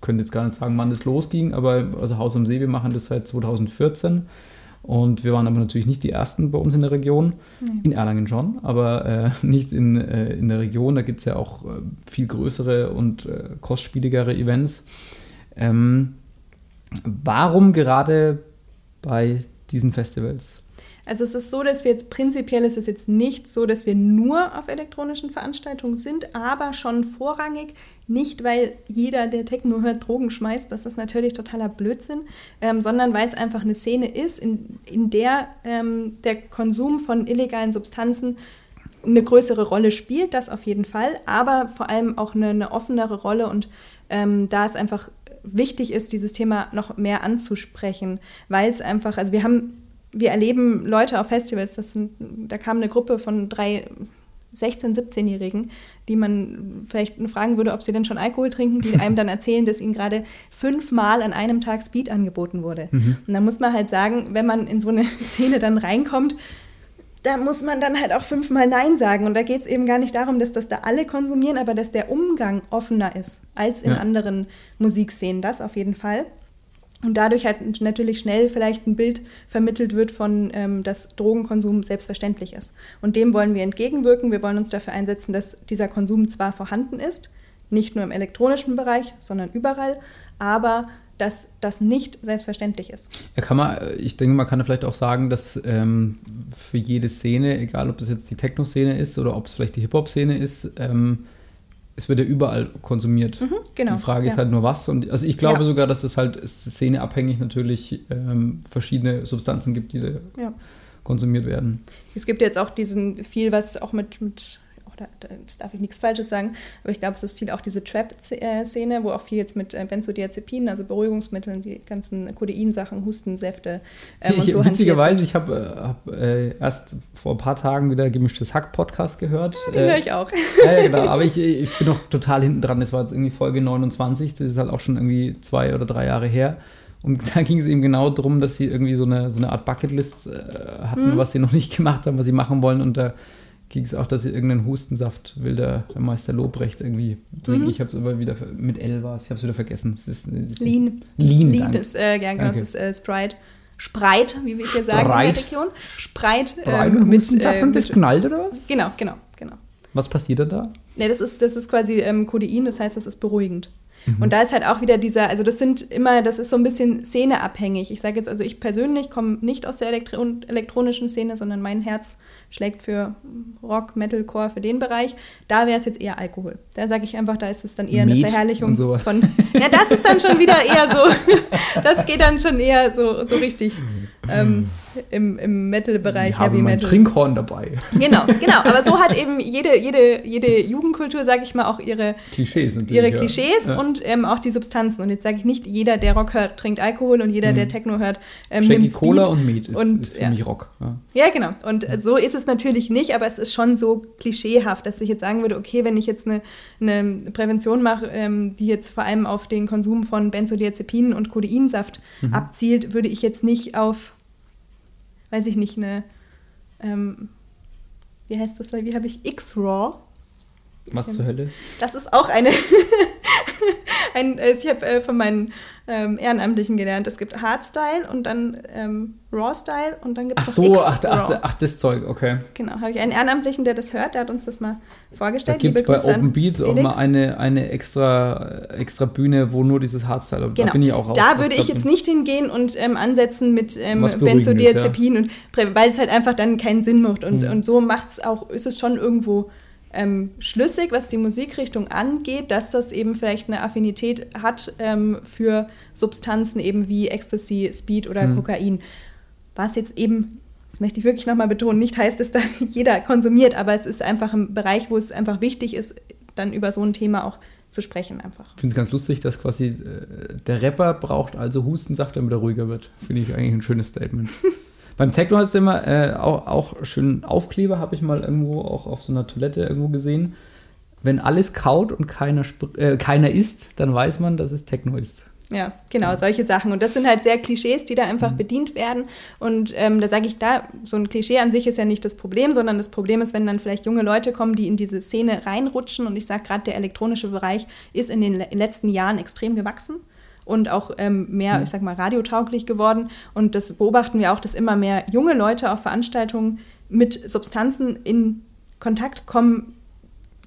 [SPEAKER 5] könnte jetzt gar nicht sagen, wann das losging, aber also Haus am See, wir machen das seit 2014. Und wir waren aber natürlich nicht die Ersten bei uns in der Region. Mhm. In Erlangen schon, aber äh, nicht in, äh, in der Region. Da gibt es ja auch äh, viel größere und äh, kostspieligere Events. Ähm, warum gerade bei diesen Festivals?
[SPEAKER 6] Also es ist so, dass wir jetzt prinzipiell ist es jetzt nicht so, dass wir nur auf elektronischen Veranstaltungen sind, aber schon vorrangig. Nicht, weil jeder, der Techno hört, Drogen schmeißt, das ist natürlich totaler Blödsinn, ähm, sondern weil es einfach eine Szene ist, in, in der ähm, der Konsum von illegalen Substanzen eine größere Rolle spielt, das auf jeden Fall, aber vor allem auch eine, eine offenere Rolle und ähm, da es einfach wichtig ist, dieses Thema noch mehr anzusprechen, weil es einfach, also wir haben wir erleben Leute auf Festivals, das sind, da kam eine Gruppe von drei 16-, 17-Jährigen, die man vielleicht fragen würde, ob sie denn schon Alkohol trinken, die einem dann erzählen, dass ihnen gerade fünfmal an einem Tag Speed angeboten wurde. Und da muss man halt sagen, wenn man in so eine Szene dann reinkommt, da muss man dann halt auch fünfmal Nein sagen. Und da geht es eben gar nicht darum, dass das da alle konsumieren, aber dass der Umgang offener ist als in
[SPEAKER 5] Ja.
[SPEAKER 6] anderen Musikszenen. Das auf jeden Fall. Und dadurch halt natürlich schnell vielleicht ein Bild vermittelt wird von, ähm, dass Drogenkonsum selbstverständlich ist. Und dem wollen wir entgegenwirken. Wir wollen uns dafür einsetzen, dass dieser Konsum zwar vorhanden ist, nicht nur im elektronischen Bereich, sondern überall, aber dass das nicht selbstverständlich ist.
[SPEAKER 5] Ja, kann man, ich denke, man kann vielleicht auch sagen, dass ähm, für jede Szene, egal ob das jetzt die Techno-Szene ist oder ob es vielleicht die Hip-Hop-Szene ist, ähm, es wird ja überall konsumiert.
[SPEAKER 6] genau,
[SPEAKER 5] Die Frage
[SPEAKER 6] ja.
[SPEAKER 5] ist halt nur was. Und also ich glaube
[SPEAKER 6] Ja.
[SPEAKER 5] sogar, dass es halt szeneabhängig natürlich ähm, verschiedene Substanzen gibt, die da
[SPEAKER 6] Ja.
[SPEAKER 5] konsumiert werden.
[SPEAKER 6] Es gibt jetzt auch diesen viel, was auch mit, mit oder jetzt darf ich nichts Falsches sagen, aber ich glaube, es ist viel auch diese Trap-Szene, wo auch viel jetzt mit äh, Benzodiazepinen, also Beruhigungsmitteln, die ganzen Kodeinsachen, Hustensäfte ähm, und
[SPEAKER 5] ich,
[SPEAKER 6] so hantiert
[SPEAKER 5] witzigerweise, ich habe äh, hab, äh, erst vor ein paar Tagen wieder gemischtes Hack-Podcast gehört.
[SPEAKER 6] Den
[SPEAKER 5] Äh,
[SPEAKER 6] höre ich auch.
[SPEAKER 5] Ja, ja, genau. Aber ich, ich bin noch total hinten dran. Das war jetzt irgendwie Folge 29. Das ist halt auch schon irgendwie zwei oder drei Jahre her. Und da ging es eben genau darum, dass sie irgendwie so eine, so eine Art Bucketlist äh, hatten, was sie noch nicht gemacht haben, was sie machen wollen. Und da ging es auch, dass sie irgendeinen Hustensaft will der, der Meister Lobrecht irgendwie trinken. Ich habe es aber wieder, mit L war es, ich habe es wieder vergessen. Es ist, es ist
[SPEAKER 6] Lean.
[SPEAKER 5] Lean,
[SPEAKER 6] Lean ist, äh, ja, genau, das ist äh, Sprite. Sprite, wie wir hier sagen in
[SPEAKER 5] Sprite.
[SPEAKER 6] der Region. Sprite.
[SPEAKER 5] Breit
[SPEAKER 6] ähm,
[SPEAKER 5] und
[SPEAKER 6] mit,
[SPEAKER 5] Hustensaft
[SPEAKER 6] äh,
[SPEAKER 5] und das
[SPEAKER 6] mit,
[SPEAKER 5] knallt oder was?
[SPEAKER 6] Genau, genau, genau.
[SPEAKER 5] Was passiert denn da?
[SPEAKER 6] Ne, das ist, das ist quasi ähm, Codein, das heißt, das ist beruhigend.
[SPEAKER 5] Mhm.
[SPEAKER 6] Und da ist halt auch wieder dieser, also das sind immer, das ist so ein bisschen szeneabhängig. Ich sage jetzt, also ich persönlich komme nicht aus der Elektro elektronischen Szene, sondern mein Herz schlägt für Rock, Metalcore, für den Bereich. Da wäre es jetzt eher Alkohol. Da sage ich einfach, da ist es dann eher eine
[SPEAKER 5] Met
[SPEAKER 6] Verherrlichung von. Ja, das ist dann schon wieder eher so, das geht dann schon eher so, so richtig ähm, im, im Metal-Bereich,
[SPEAKER 5] Ich habe
[SPEAKER 6] Heavy Metal.
[SPEAKER 5] Trinkhorn dabei.
[SPEAKER 6] Genau, genau. Aber so hat eben jede, jede, jede Jugendkultur, sage ich mal, auch ihre,
[SPEAKER 5] Klischees
[SPEAKER 6] ihre
[SPEAKER 5] ja.
[SPEAKER 6] Klischees
[SPEAKER 5] Ja.
[SPEAKER 6] und ähm, auch die Substanzen. Und jetzt sage ich nicht, jeder, der Rock hört, trinkt Alkohol und jeder, der Techno hört, ähm,
[SPEAKER 5] Shaggy
[SPEAKER 6] nimmt Speed.
[SPEAKER 5] Cola und Meat ist,
[SPEAKER 6] Und,
[SPEAKER 5] ist für
[SPEAKER 6] ja.
[SPEAKER 5] mich Rock. Ja.
[SPEAKER 6] Genau. Und so ist es natürlich nicht, aber es ist schon so klischeehaft, dass ich jetzt sagen würde, okay, wenn ich jetzt eine, eine Prävention mache, ähm, die jetzt vor allem auf den Konsum von Benzodiazepinen und Codeinsaft
[SPEAKER 5] Mhm.
[SPEAKER 6] abzielt, würde ich jetzt nicht auf, weiß ich nicht, eine, ähm, wie heißt das, wie habe ich, X-Raw?
[SPEAKER 5] Was zur Hölle?
[SPEAKER 6] Das ist auch eine. ein, äh, ich habe äh, von meinen ähm, Ehrenamtlichen gelernt, es gibt Hardstyle und dann ähm, Raw-Style und dann gibt
[SPEAKER 5] Ach
[SPEAKER 6] es
[SPEAKER 5] so,
[SPEAKER 6] noch
[SPEAKER 5] ach, ach, ach, das Zeug, okay.
[SPEAKER 6] Genau, habe ich einen Ehrenamtlichen, der das hört, der hat uns das mal
[SPEAKER 5] Da
[SPEAKER 6] vorgestellt.
[SPEAKER 5] gibt es bei Open Beats auch mal eine, eine extra, extra Bühne, wo nur dieses Hardstyle,
[SPEAKER 6] Genau.
[SPEAKER 5] da bin ich auch raus.
[SPEAKER 6] Da würde ich jetzt nicht hingehen und ähm, ansetzen mit ähm, Benzodiazepin und Prä- weil es halt einfach dann keinen Sinn macht. Und,
[SPEAKER 5] Mhm.
[SPEAKER 6] und so macht es auch, ist es schon irgendwo ähm, schlüssig, was die Musikrichtung angeht, dass das eben vielleicht eine Affinität hat ähm, für Substanzen eben wie Ecstasy, Speed oder
[SPEAKER 5] Mhm.
[SPEAKER 6] Kokain. Was jetzt eben, das möchte ich wirklich nochmal betonen, nicht heißt, dass da jeder konsumiert, aber es ist einfach ein Bereich, wo es einfach wichtig ist, dann über so ein Thema auch zu sprechen einfach.
[SPEAKER 5] Ich finde es ganz lustig, dass quasi äh, der Rapper braucht also Hustensaft, damit er ruhiger wird. Finde ich eigentlich ein schönes Statement. Beim Techno heißt es immer, äh, auch, auch schön Aufkleber habe ich mal irgendwo auch auf so einer Toilette irgendwo gesehen. Wenn alles kaut und keiner, äh, keiner isst, dann weiß man, dass es Techno ist.
[SPEAKER 6] Ja, genau, solche Sachen. Und das sind halt sehr Klischees, die da
[SPEAKER 5] Mhm.
[SPEAKER 6] einfach bedient werden. Und ähm, da sage ich, da, so ein Klischee an sich ist ja nicht das Problem, sondern das Problem ist, wenn dann vielleicht junge Leute kommen, die in diese Szene reinrutschen. Und ich sage gerade, der elektronische Bereich ist in den le letzten Jahren extrem gewachsen und auch ähm, mehr, ich sag mal, radiotauglich geworden. Und das beobachten wir auch, dass immer mehr junge Leute auf Veranstaltungen mit Substanzen in Kontakt kommen,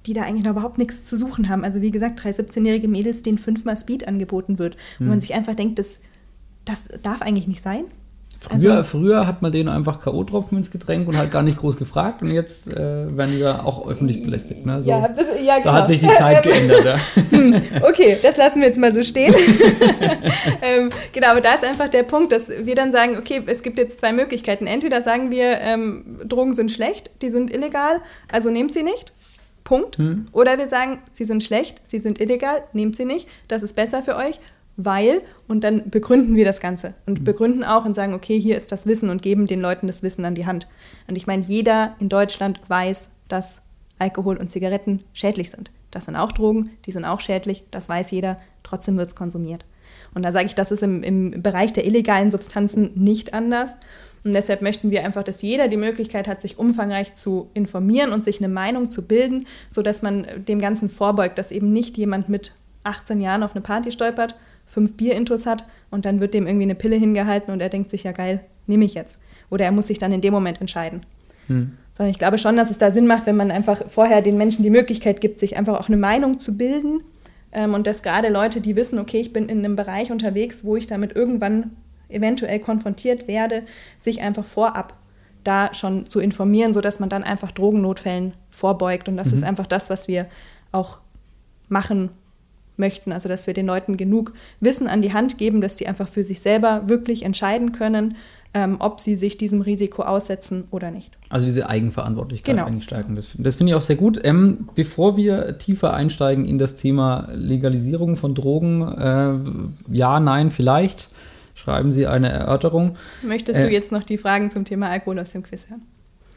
[SPEAKER 6] die da eigentlich noch überhaupt nichts zu suchen haben. Also wie gesagt, drei 17-jährige Mädels, denen fünfmal Speed angeboten wird. Und man sich einfach denkt, das, das darf eigentlich nicht sein.
[SPEAKER 5] Früher,
[SPEAKER 6] Also-
[SPEAKER 5] früher hat man denen einfach K.O.-Tropfen ins Getränk und halt gar nicht groß gefragt und jetzt äh, werden die da auch öffentlich belästigt. Ne? So,
[SPEAKER 6] ja, das, ja,
[SPEAKER 5] so hat sich die Zeit geändert. Ja.
[SPEAKER 6] Okay, das lassen wir jetzt mal so stehen. ähm, genau, aber da ist einfach der Punkt, dass wir dann sagen, okay, es gibt jetzt zwei Möglichkeiten. Entweder sagen wir, ähm, Drogen sind schlecht, die sind illegal, also nehmt sie nicht. Punkt.
[SPEAKER 5] Hm.
[SPEAKER 6] Oder wir sagen, sie sind schlecht, sie sind illegal, nehmt sie nicht, das ist besser für euch, weil, und dann begründen wir das Ganze und begründen auch und sagen, okay, hier ist das Wissen und geben den Leuten das Wissen an die Hand. Und ich meine, jeder in Deutschland weiß, dass Alkohol und Zigaretten schädlich sind. Das sind auch Drogen, die sind auch schädlich, das weiß jeder, trotzdem wird es konsumiert. Und da sage ich, das ist im, im Bereich der illegalen Substanzen nicht anders. Und deshalb möchten wir einfach, dass jeder die Möglichkeit hat, sich umfangreich zu informieren und sich eine Meinung zu bilden, sodass man dem Ganzen vorbeugt, dass eben nicht jemand mit 18 Jahren auf eine Party stolpert, fünf Bierintus hat und dann wird dem irgendwie eine Pille hingehalten und er denkt sich, ja geil, nehme ich jetzt. Oder er muss sich dann in dem Moment entscheiden. Hm. Sondern ich glaube schon, dass es da Sinn macht, wenn man einfach vorher den Menschen die Möglichkeit gibt, sich einfach auch eine Meinung zu bilden. Ähm, und dass gerade Leute, die wissen, okay, ich bin in einem Bereich unterwegs, wo ich damit irgendwann eventuell konfrontiert werde, sich einfach vorab da schon zu informieren, sodass man dann einfach Drogennotfällen vorbeugt. Und das mhm. ist einfach das, was wir auch machen möchten. Also dass wir den Leuten genug Wissen an die Hand geben, dass die einfach für sich selber wirklich entscheiden können, ähm, ob sie sich diesem Risiko aussetzen oder nicht.
[SPEAKER 5] Also diese Eigenverantwortlichkeit genau. einsteigen. Das, das finde ich auch sehr gut. Ähm, bevor wir tiefer einsteigen in das Thema Legalisierung von Drogen, äh, ja, nein, vielleicht, schreiben Sie eine Erörterung.
[SPEAKER 6] Möchtest äh, du jetzt noch die Fragen zum Thema Alkohol aus dem Quiz hören?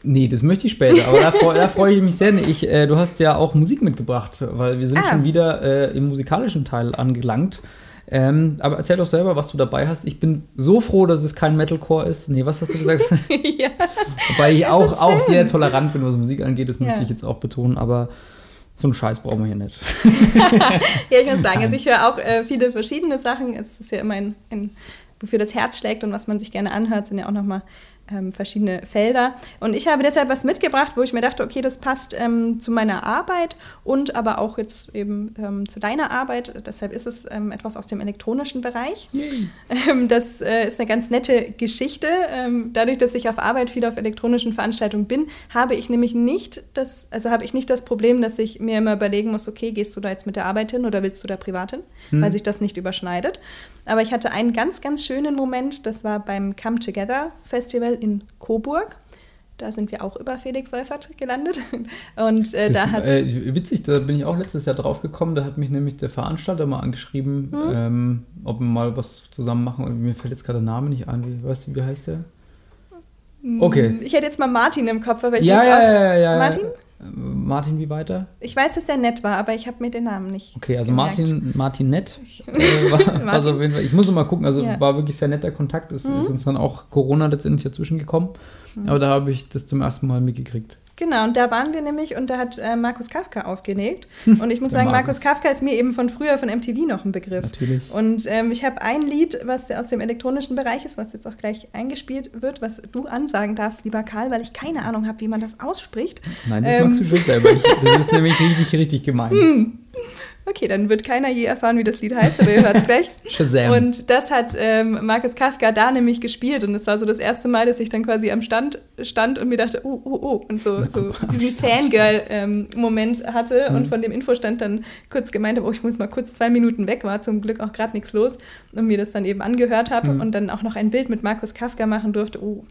[SPEAKER 5] Nee, das möchte ich später, aber da, da freue ich mich sehr. Ich, äh, du hast ja auch Musik mitgebracht, weil wir sind ah. schon wieder äh, im musikalischen Teil angelangt. Ähm, aber erzähl doch selber, was du dabei hast. Ich bin so froh, dass es kein Metalcore ist. Nee, was hast du gesagt? ja. Wobei ich auch, auch sehr tolerant bin, was Musik angeht, das ja. möchte ich jetzt auch betonen, aber so einen Scheiß brauchen wir hier nicht.
[SPEAKER 6] ja, ich muss sagen, also ich höre auch äh, viele verschiedene Sachen. Es ist ja immer ein, ein wofür das Herz schlägt und was man sich gerne anhört, sind ja auch nochmal ähm, verschiedene Felder. Und ich habe deshalb was mitgebracht, wo ich mir dachte, okay, das passt ähm, zu meiner Arbeit und aber auch jetzt eben ähm, zu deiner Arbeit. Deshalb ist es ähm, etwas aus dem elektronischen Bereich. Ähm, das äh, ist eine ganz nette Geschichte. Ähm, dadurch, dass ich auf Arbeit viel auf elektronischen Veranstaltungen bin, habe ich nämlich nicht das, also habe ich nicht das Problem, dass ich mir immer überlegen muss, okay, gehst du da jetzt mit der Arbeit hin oder willst du da privat hin, hm. weil sich das nicht überschneidet. Aber ich hatte einen ganz, ganz schönen Moment, das war beim Come Together Festival in Coburg. Da sind wir auch über Felix Seufert gelandet. Und äh, da hat.
[SPEAKER 5] Äh, witzig, da bin ich auch letztes Jahr drauf gekommen. Da hat mich nämlich der Veranstalter mal angeschrieben, hm. ähm, ob wir mal was zusammen machen. Und mir fällt jetzt gerade der Name nicht ein. Wie, weißt du, wie heißt der?
[SPEAKER 6] Hm, okay. Ich hätte jetzt mal Martin im Kopf, aber ich
[SPEAKER 5] ja, ja, auch. Ja, ja,
[SPEAKER 6] Martin?
[SPEAKER 5] Martin, wie weiter?
[SPEAKER 6] Ich weiß, dass er nett war, aber ich habe mir den Namen nicht.
[SPEAKER 5] Okay, also gemerkt. Martin, Martin nett. Äh, war, Martin. Also ich muss mal gucken, also ja. war wirklich sehr netter Kontakt. Es mhm. ist uns dann auch Corona letztendlich dazwischen gekommen. Mhm. Aber da habe ich das zum ersten Mal mitgekriegt.
[SPEAKER 6] Genau, und da waren wir nämlich und da hat äh, Markus Kafka aufgelegt. Und ich muss sagen, Markus Kafka ist mir eben von früher von MTV noch ein Begriff.
[SPEAKER 5] Natürlich.
[SPEAKER 6] Und ähm, ich habe ein Lied, was aus dem elektronischen Bereich ist, was jetzt auch gleich eingespielt wird, was du ansagen darfst, lieber Karl, weil ich keine Ahnung habe, wie man das ausspricht.
[SPEAKER 5] Nein, das ähm, magst du schon selber. Ich, das ist nämlich richtig, richtig gemein.
[SPEAKER 6] Okay, dann wird keiner je erfahren, wie das Lied heißt, aber ihr hört es gleich.
[SPEAKER 5] Shazam.
[SPEAKER 6] Und das hat ähm, Markus Kafka da nämlich gespielt und es war so das erste Mal, dass ich dann quasi am Stand stand und mir dachte, oh, oh, oh, und so, so diesen Fangirl-Moment ähm, hatte mhm. und von dem Infostand dann kurz gemeint habe, oh, ich muss mal kurz zwei Minuten weg, war zum Glück auch gerade nichts los und mir das dann eben angehört habe mhm. und dann auch noch ein Bild mit Markus Kafka machen durfte. Oh,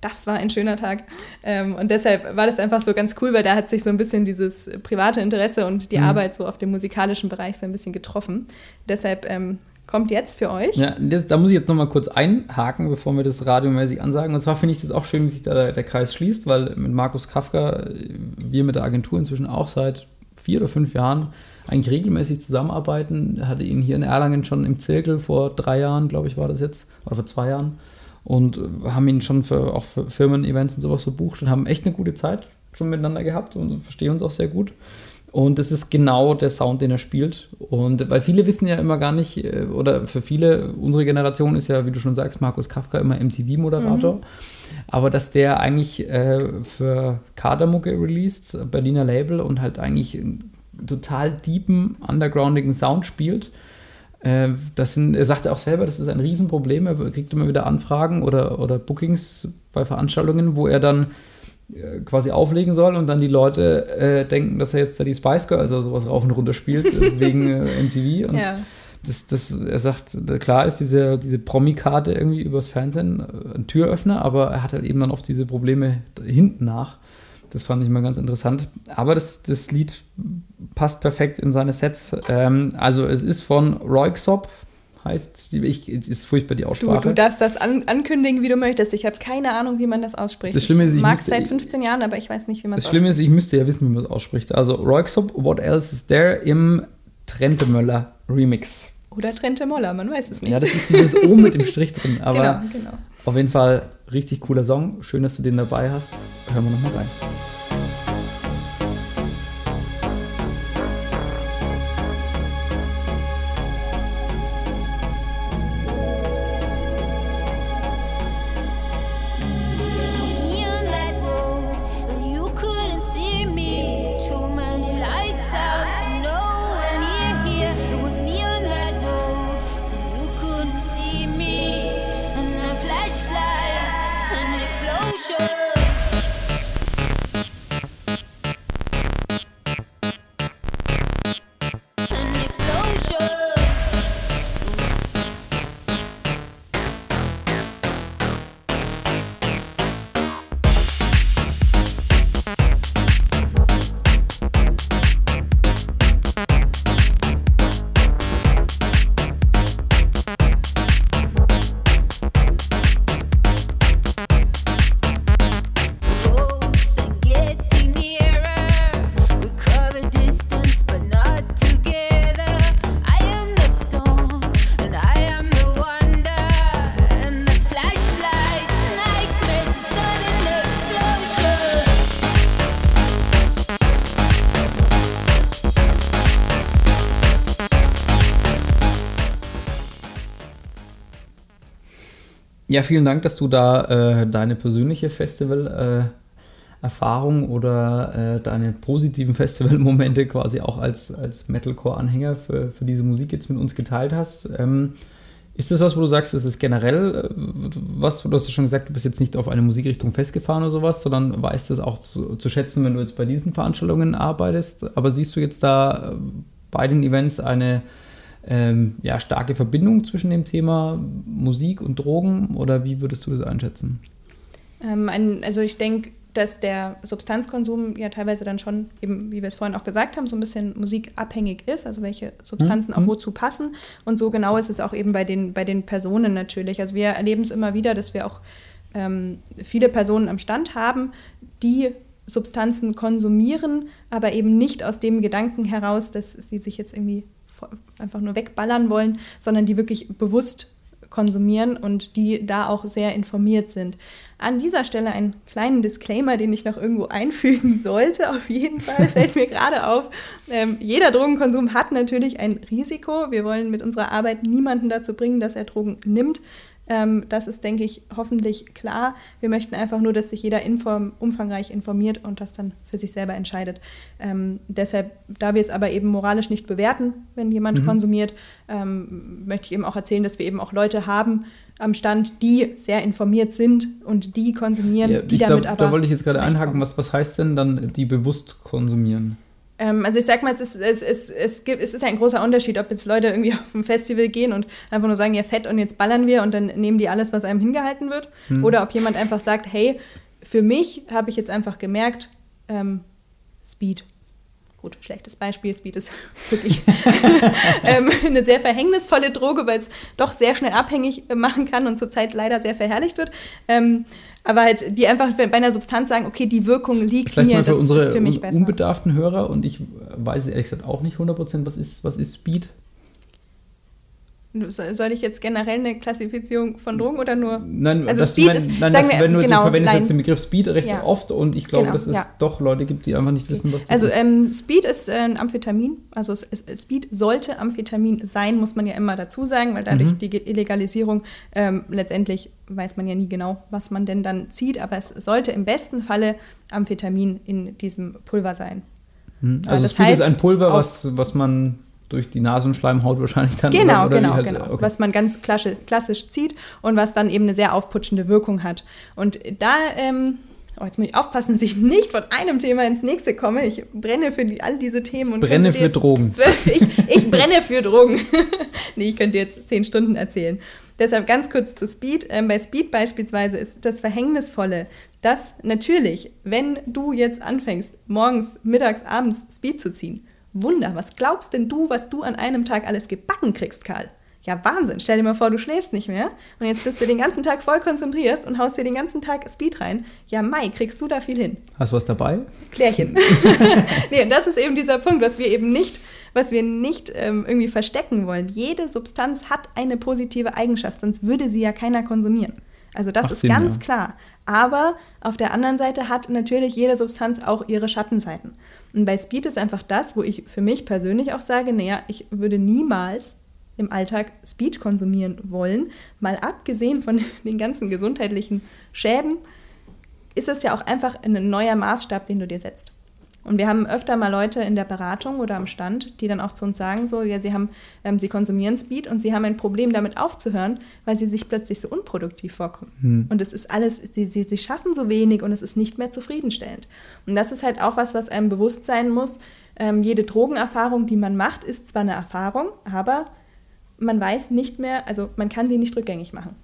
[SPEAKER 6] das war ein schöner Tag. Ähm, und deshalb war das einfach so ganz cool, weil da hat sich so ein bisschen dieses private Interesse und die mhm. Arbeit so auf dem musikalischen Bereich so ein bisschen getroffen. Deshalb ähm, kommt jetzt für euch.
[SPEAKER 5] Ja, das, da muss ich jetzt nochmal kurz einhaken, bevor wir das radiomäßig ansagen. Und zwar finde ich das auch schön, wie sich da der, der, Kreis schließt, weil mit Markus Kafka, wir mit der Agentur inzwischen auch seit vier oder fünf Jahren eigentlich regelmäßig zusammenarbeiten. Hatte ihn hier in Erlangen schon im Zirkel vor drei Jahren, glaube ich, war das jetzt, oder vor zwei Jahren und haben ihn schon für, auch für Firmen-Events und sowas verbucht und haben echt eine gute Zeit schon miteinander gehabt und verstehen uns auch sehr gut. Und das ist genau der Sound, den er spielt. Und weil viele wissen ja immer gar nicht, äh, oder für viele, unsere Generation ist ja, wie du schon sagst, Markus Kafka immer MTV-Moderator. Mhm. Aber dass der eigentlich äh, für Kadermucke released, Berliner Label und halt eigentlich einen total deepen, undergroundigen Sound spielt äh, das sind, er sagte auch selber, das ist ein Riesenproblem. Er kriegt immer wieder Anfragen oder, oder Bookings bei Veranstaltungen, wo er dann äh, quasi auflegen soll und dann die Leute äh, denken, dass er jetzt da die Spice Girl, also sowas rauf und runter spielt, äh, wegen äh, MTV. Und ja. das, das, er sagt, klar ist diese, diese Promi-Karte irgendwie übers Fernsehen ein Türöffner, aber er hat halt eben dann oft diese Probleme hinten nach. Das fand ich mal ganz interessant. Aber das, das Lied passt perfekt in seine Sets. Ähm, also es ist von Roy Xop, heißt. Ich, ist furchtbar die
[SPEAKER 6] Du,
[SPEAKER 5] Aussprache.
[SPEAKER 6] du darfst das an, ankündigen, wie du möchtest. Ich habe keine Ahnung, wie man das ausspricht.
[SPEAKER 5] Das Schlimme ist, ich
[SPEAKER 6] mag
[SPEAKER 5] müsste-
[SPEAKER 6] seit 15 Jahren, aber ich weiß nicht, wie man es
[SPEAKER 5] das Schlimme ist, ich müsste ja wissen, wie man es ausspricht. Also Roixop, What Else Is There im Trentemöller Remix.
[SPEAKER 6] Oder Trente Moller, man weiß es nicht.
[SPEAKER 5] Ja, das ist dieses O mit dem Strich drin. Aber
[SPEAKER 6] genau, genau.
[SPEAKER 5] auf jeden Fall richtig cooler Song. Schön, dass du den dabei hast. Hören wir nochmal rein. Ja, vielen Dank, dass du da äh, deine persönliche Festival-Erfahrung oder äh, deine positiven Festivalmomente quasi auch als, als Metalcore-Anhänger für, für diese Musik jetzt mit uns geteilt hast. Ähm, ist das was, wo du sagst, ist es generell äh, was, du hast ja schon gesagt, du bist jetzt nicht auf eine Musikrichtung festgefahren oder sowas, sondern weißt es auch zu, zu schätzen, wenn du jetzt bei diesen Veranstaltungen arbeitest. Aber siehst du jetzt da äh, bei den Events eine ähm, ja, starke Verbindung zwischen dem Thema Musik und Drogen oder wie würdest du das einschätzen?
[SPEAKER 6] Ähm, also ich denke, dass der Substanzkonsum ja teilweise dann schon, eben wie wir es vorhin auch gesagt haben, so ein bisschen musikabhängig ist, also welche Substanzen auch wozu passen. Und so genau ist es auch eben bei den, bei den Personen natürlich. Also wir erleben es immer wieder, dass wir auch ähm, viele Personen am Stand haben, die Substanzen konsumieren, aber eben nicht aus dem Gedanken heraus, dass sie sich jetzt irgendwie einfach nur wegballern wollen, sondern die wirklich bewusst konsumieren und die da auch sehr informiert sind. An dieser Stelle einen kleinen Disclaimer, den ich noch irgendwo einfügen sollte, auf jeden Fall fällt mir gerade auf. Ähm, jeder Drogenkonsum hat natürlich ein Risiko. Wir wollen mit unserer Arbeit niemanden dazu bringen, dass er Drogen nimmt. Ähm, das ist, denke ich, hoffentlich klar. Wir möchten einfach nur, dass sich jeder inform umfangreich informiert und das dann für sich selber entscheidet. Ähm, deshalb, da wir es aber eben moralisch nicht bewerten, wenn jemand konsumiert, ähm, möchte ich eben auch erzählen, dass wir eben auch Leute haben am Stand, die sehr informiert sind und die konsumieren,
[SPEAKER 5] Ja,
[SPEAKER 6] die damit aber
[SPEAKER 5] da wollte ich jetzt gerade einhaken, was, was heißt denn dann die bewusst konsumieren?
[SPEAKER 6] Ähm, also ich sag mal, es ist, es, es, es, gibt, es ist ein großer Unterschied, ob jetzt Leute irgendwie auf ein Festival gehen und einfach nur sagen, ja fett und jetzt ballern wir und dann nehmen die alles, was einem hingehalten wird. Oder ob jemand einfach sagt, hey, für mich habe ich jetzt einfach gemerkt, ähm, Speed. Gut, schlechtes Beispiel, Speed ist wirklich ähm, eine sehr verhängnisvolle Droge, weil es doch sehr schnell abhängig machen kann und zurzeit leider sehr verherrlicht wird. Ähm, aber halt, die einfach bei einer Substanz sagen, okay, die Wirkung liegt
[SPEAKER 5] Vielleicht
[SPEAKER 6] mir,
[SPEAKER 5] mal für
[SPEAKER 6] das
[SPEAKER 5] unsere
[SPEAKER 6] ist für mich besser.
[SPEAKER 5] unbedarften Hörer und ich weiß ehrlich gesagt auch nicht 100%, was ist, was ist Speed?
[SPEAKER 6] So- Soll ich jetzt generell eine Klassifizierung von Drogen oder nur?
[SPEAKER 5] Nein,
[SPEAKER 6] Also Speed
[SPEAKER 5] du,
[SPEAKER 6] ist-
[SPEAKER 5] nein,
[SPEAKER 6] sagen wir,
[SPEAKER 5] wenn du,
[SPEAKER 6] genau,
[SPEAKER 5] du verwendest
[SPEAKER 6] nein.
[SPEAKER 5] jetzt den Begriff Speed recht
[SPEAKER 6] Ja.
[SPEAKER 5] oft und ich glaube,
[SPEAKER 6] Genau,
[SPEAKER 5] dass es
[SPEAKER 6] ja.
[SPEAKER 5] doch Leute gibt, die einfach nicht wissen, was das
[SPEAKER 6] Also
[SPEAKER 5] ist.
[SPEAKER 6] ähm, Speed ist äh, ein Amphetamin. Also es, es, Speed sollte Amphetamin sein, muss man ja immer dazu sagen, weil dadurch
[SPEAKER 5] Mhm.
[SPEAKER 6] die Illegalisierung ähm, letztendlich weiß man ja nie genau, was man denn dann zieht, aber es sollte im besten Falle Amphetamin in diesem Pulver sein.
[SPEAKER 5] Hm,
[SPEAKER 6] aber
[SPEAKER 5] Also
[SPEAKER 6] das
[SPEAKER 5] Speed ist
[SPEAKER 6] heißt,
[SPEAKER 5] ein Pulver, was, was man durch die Nasenschleimhaut wahrscheinlich dann
[SPEAKER 6] Genau,
[SPEAKER 5] oder,
[SPEAKER 6] genau,
[SPEAKER 5] halt,
[SPEAKER 6] genau.
[SPEAKER 5] okay.
[SPEAKER 6] Was man ganz klassisch, klassisch zieht und was dann eben eine sehr aufputschende Wirkung hat. Und da, ähm, oh, jetzt muss ich aufpassen, dass ich nicht von einem Thema ins nächste komme. Ich brenne für die, all diese Themen. Und
[SPEAKER 5] Brenne für
[SPEAKER 6] jetzt
[SPEAKER 5] Drogen.
[SPEAKER 6] Ich, ich brenne für Drogen. nee, ich könnte jetzt zehn Stunden erzählen. Deshalb ganz kurz zu Speed. Ähm, bei Speed beispielsweise ist das Verhängnisvolle, dass natürlich, wenn du jetzt anfängst, morgens, mittags, abends Speed zu ziehen, Wunder, was glaubst denn du, was du an einem Tag alles gebacken kriegst, Karl? Ja, Wahnsinn. Stell dir mal vor, du schläfst nicht mehr und jetzt bist du den ganzen Tag voll konzentrierst und haust dir den ganzen Tag Speed rein. Ja, Mai, kriegst du da viel hin.
[SPEAKER 5] Hast du was dabei?
[SPEAKER 6] Klärchen. nee, und das ist eben dieser Punkt, was wir eben nicht, was wir nicht ähm, irgendwie verstecken wollen. Jede Substanz hat eine positive Eigenschaft, sonst würde sie ja keiner konsumieren. Also das
[SPEAKER 5] Macht
[SPEAKER 6] ist
[SPEAKER 5] Sinn,
[SPEAKER 6] ganz
[SPEAKER 5] ja.
[SPEAKER 6] klar. Aber auf der anderen Seite hat natürlich jede Substanz auch ihre Schattenseiten. Und bei Speed ist einfach das, wo ich für mich persönlich auch sage, naja, ich würde niemals im Alltag Speed konsumieren wollen. Mal abgesehen von den ganzen gesundheitlichen Schäden, ist es ja auch einfach ein neuer Maßstab, den du dir setzt. Und wir haben öfter mal Leute in der Beratung oder am Stand, die dann auch zu uns sagen, so, ja, sie haben, ähm, sie konsumieren Speed und sie haben ein Problem damit aufzuhören, weil sie sich plötzlich so unproduktiv vorkommen. Und es ist alles, sie, sie, sie schaffen so wenig und es ist nicht mehr zufriedenstellend. Und das ist halt auch was, was einem bewusst sein muss. Ähm, jede Drogenerfahrung, die man macht, ist zwar eine Erfahrung, aber man weiß nicht mehr, also man kann die nicht rückgängig machen.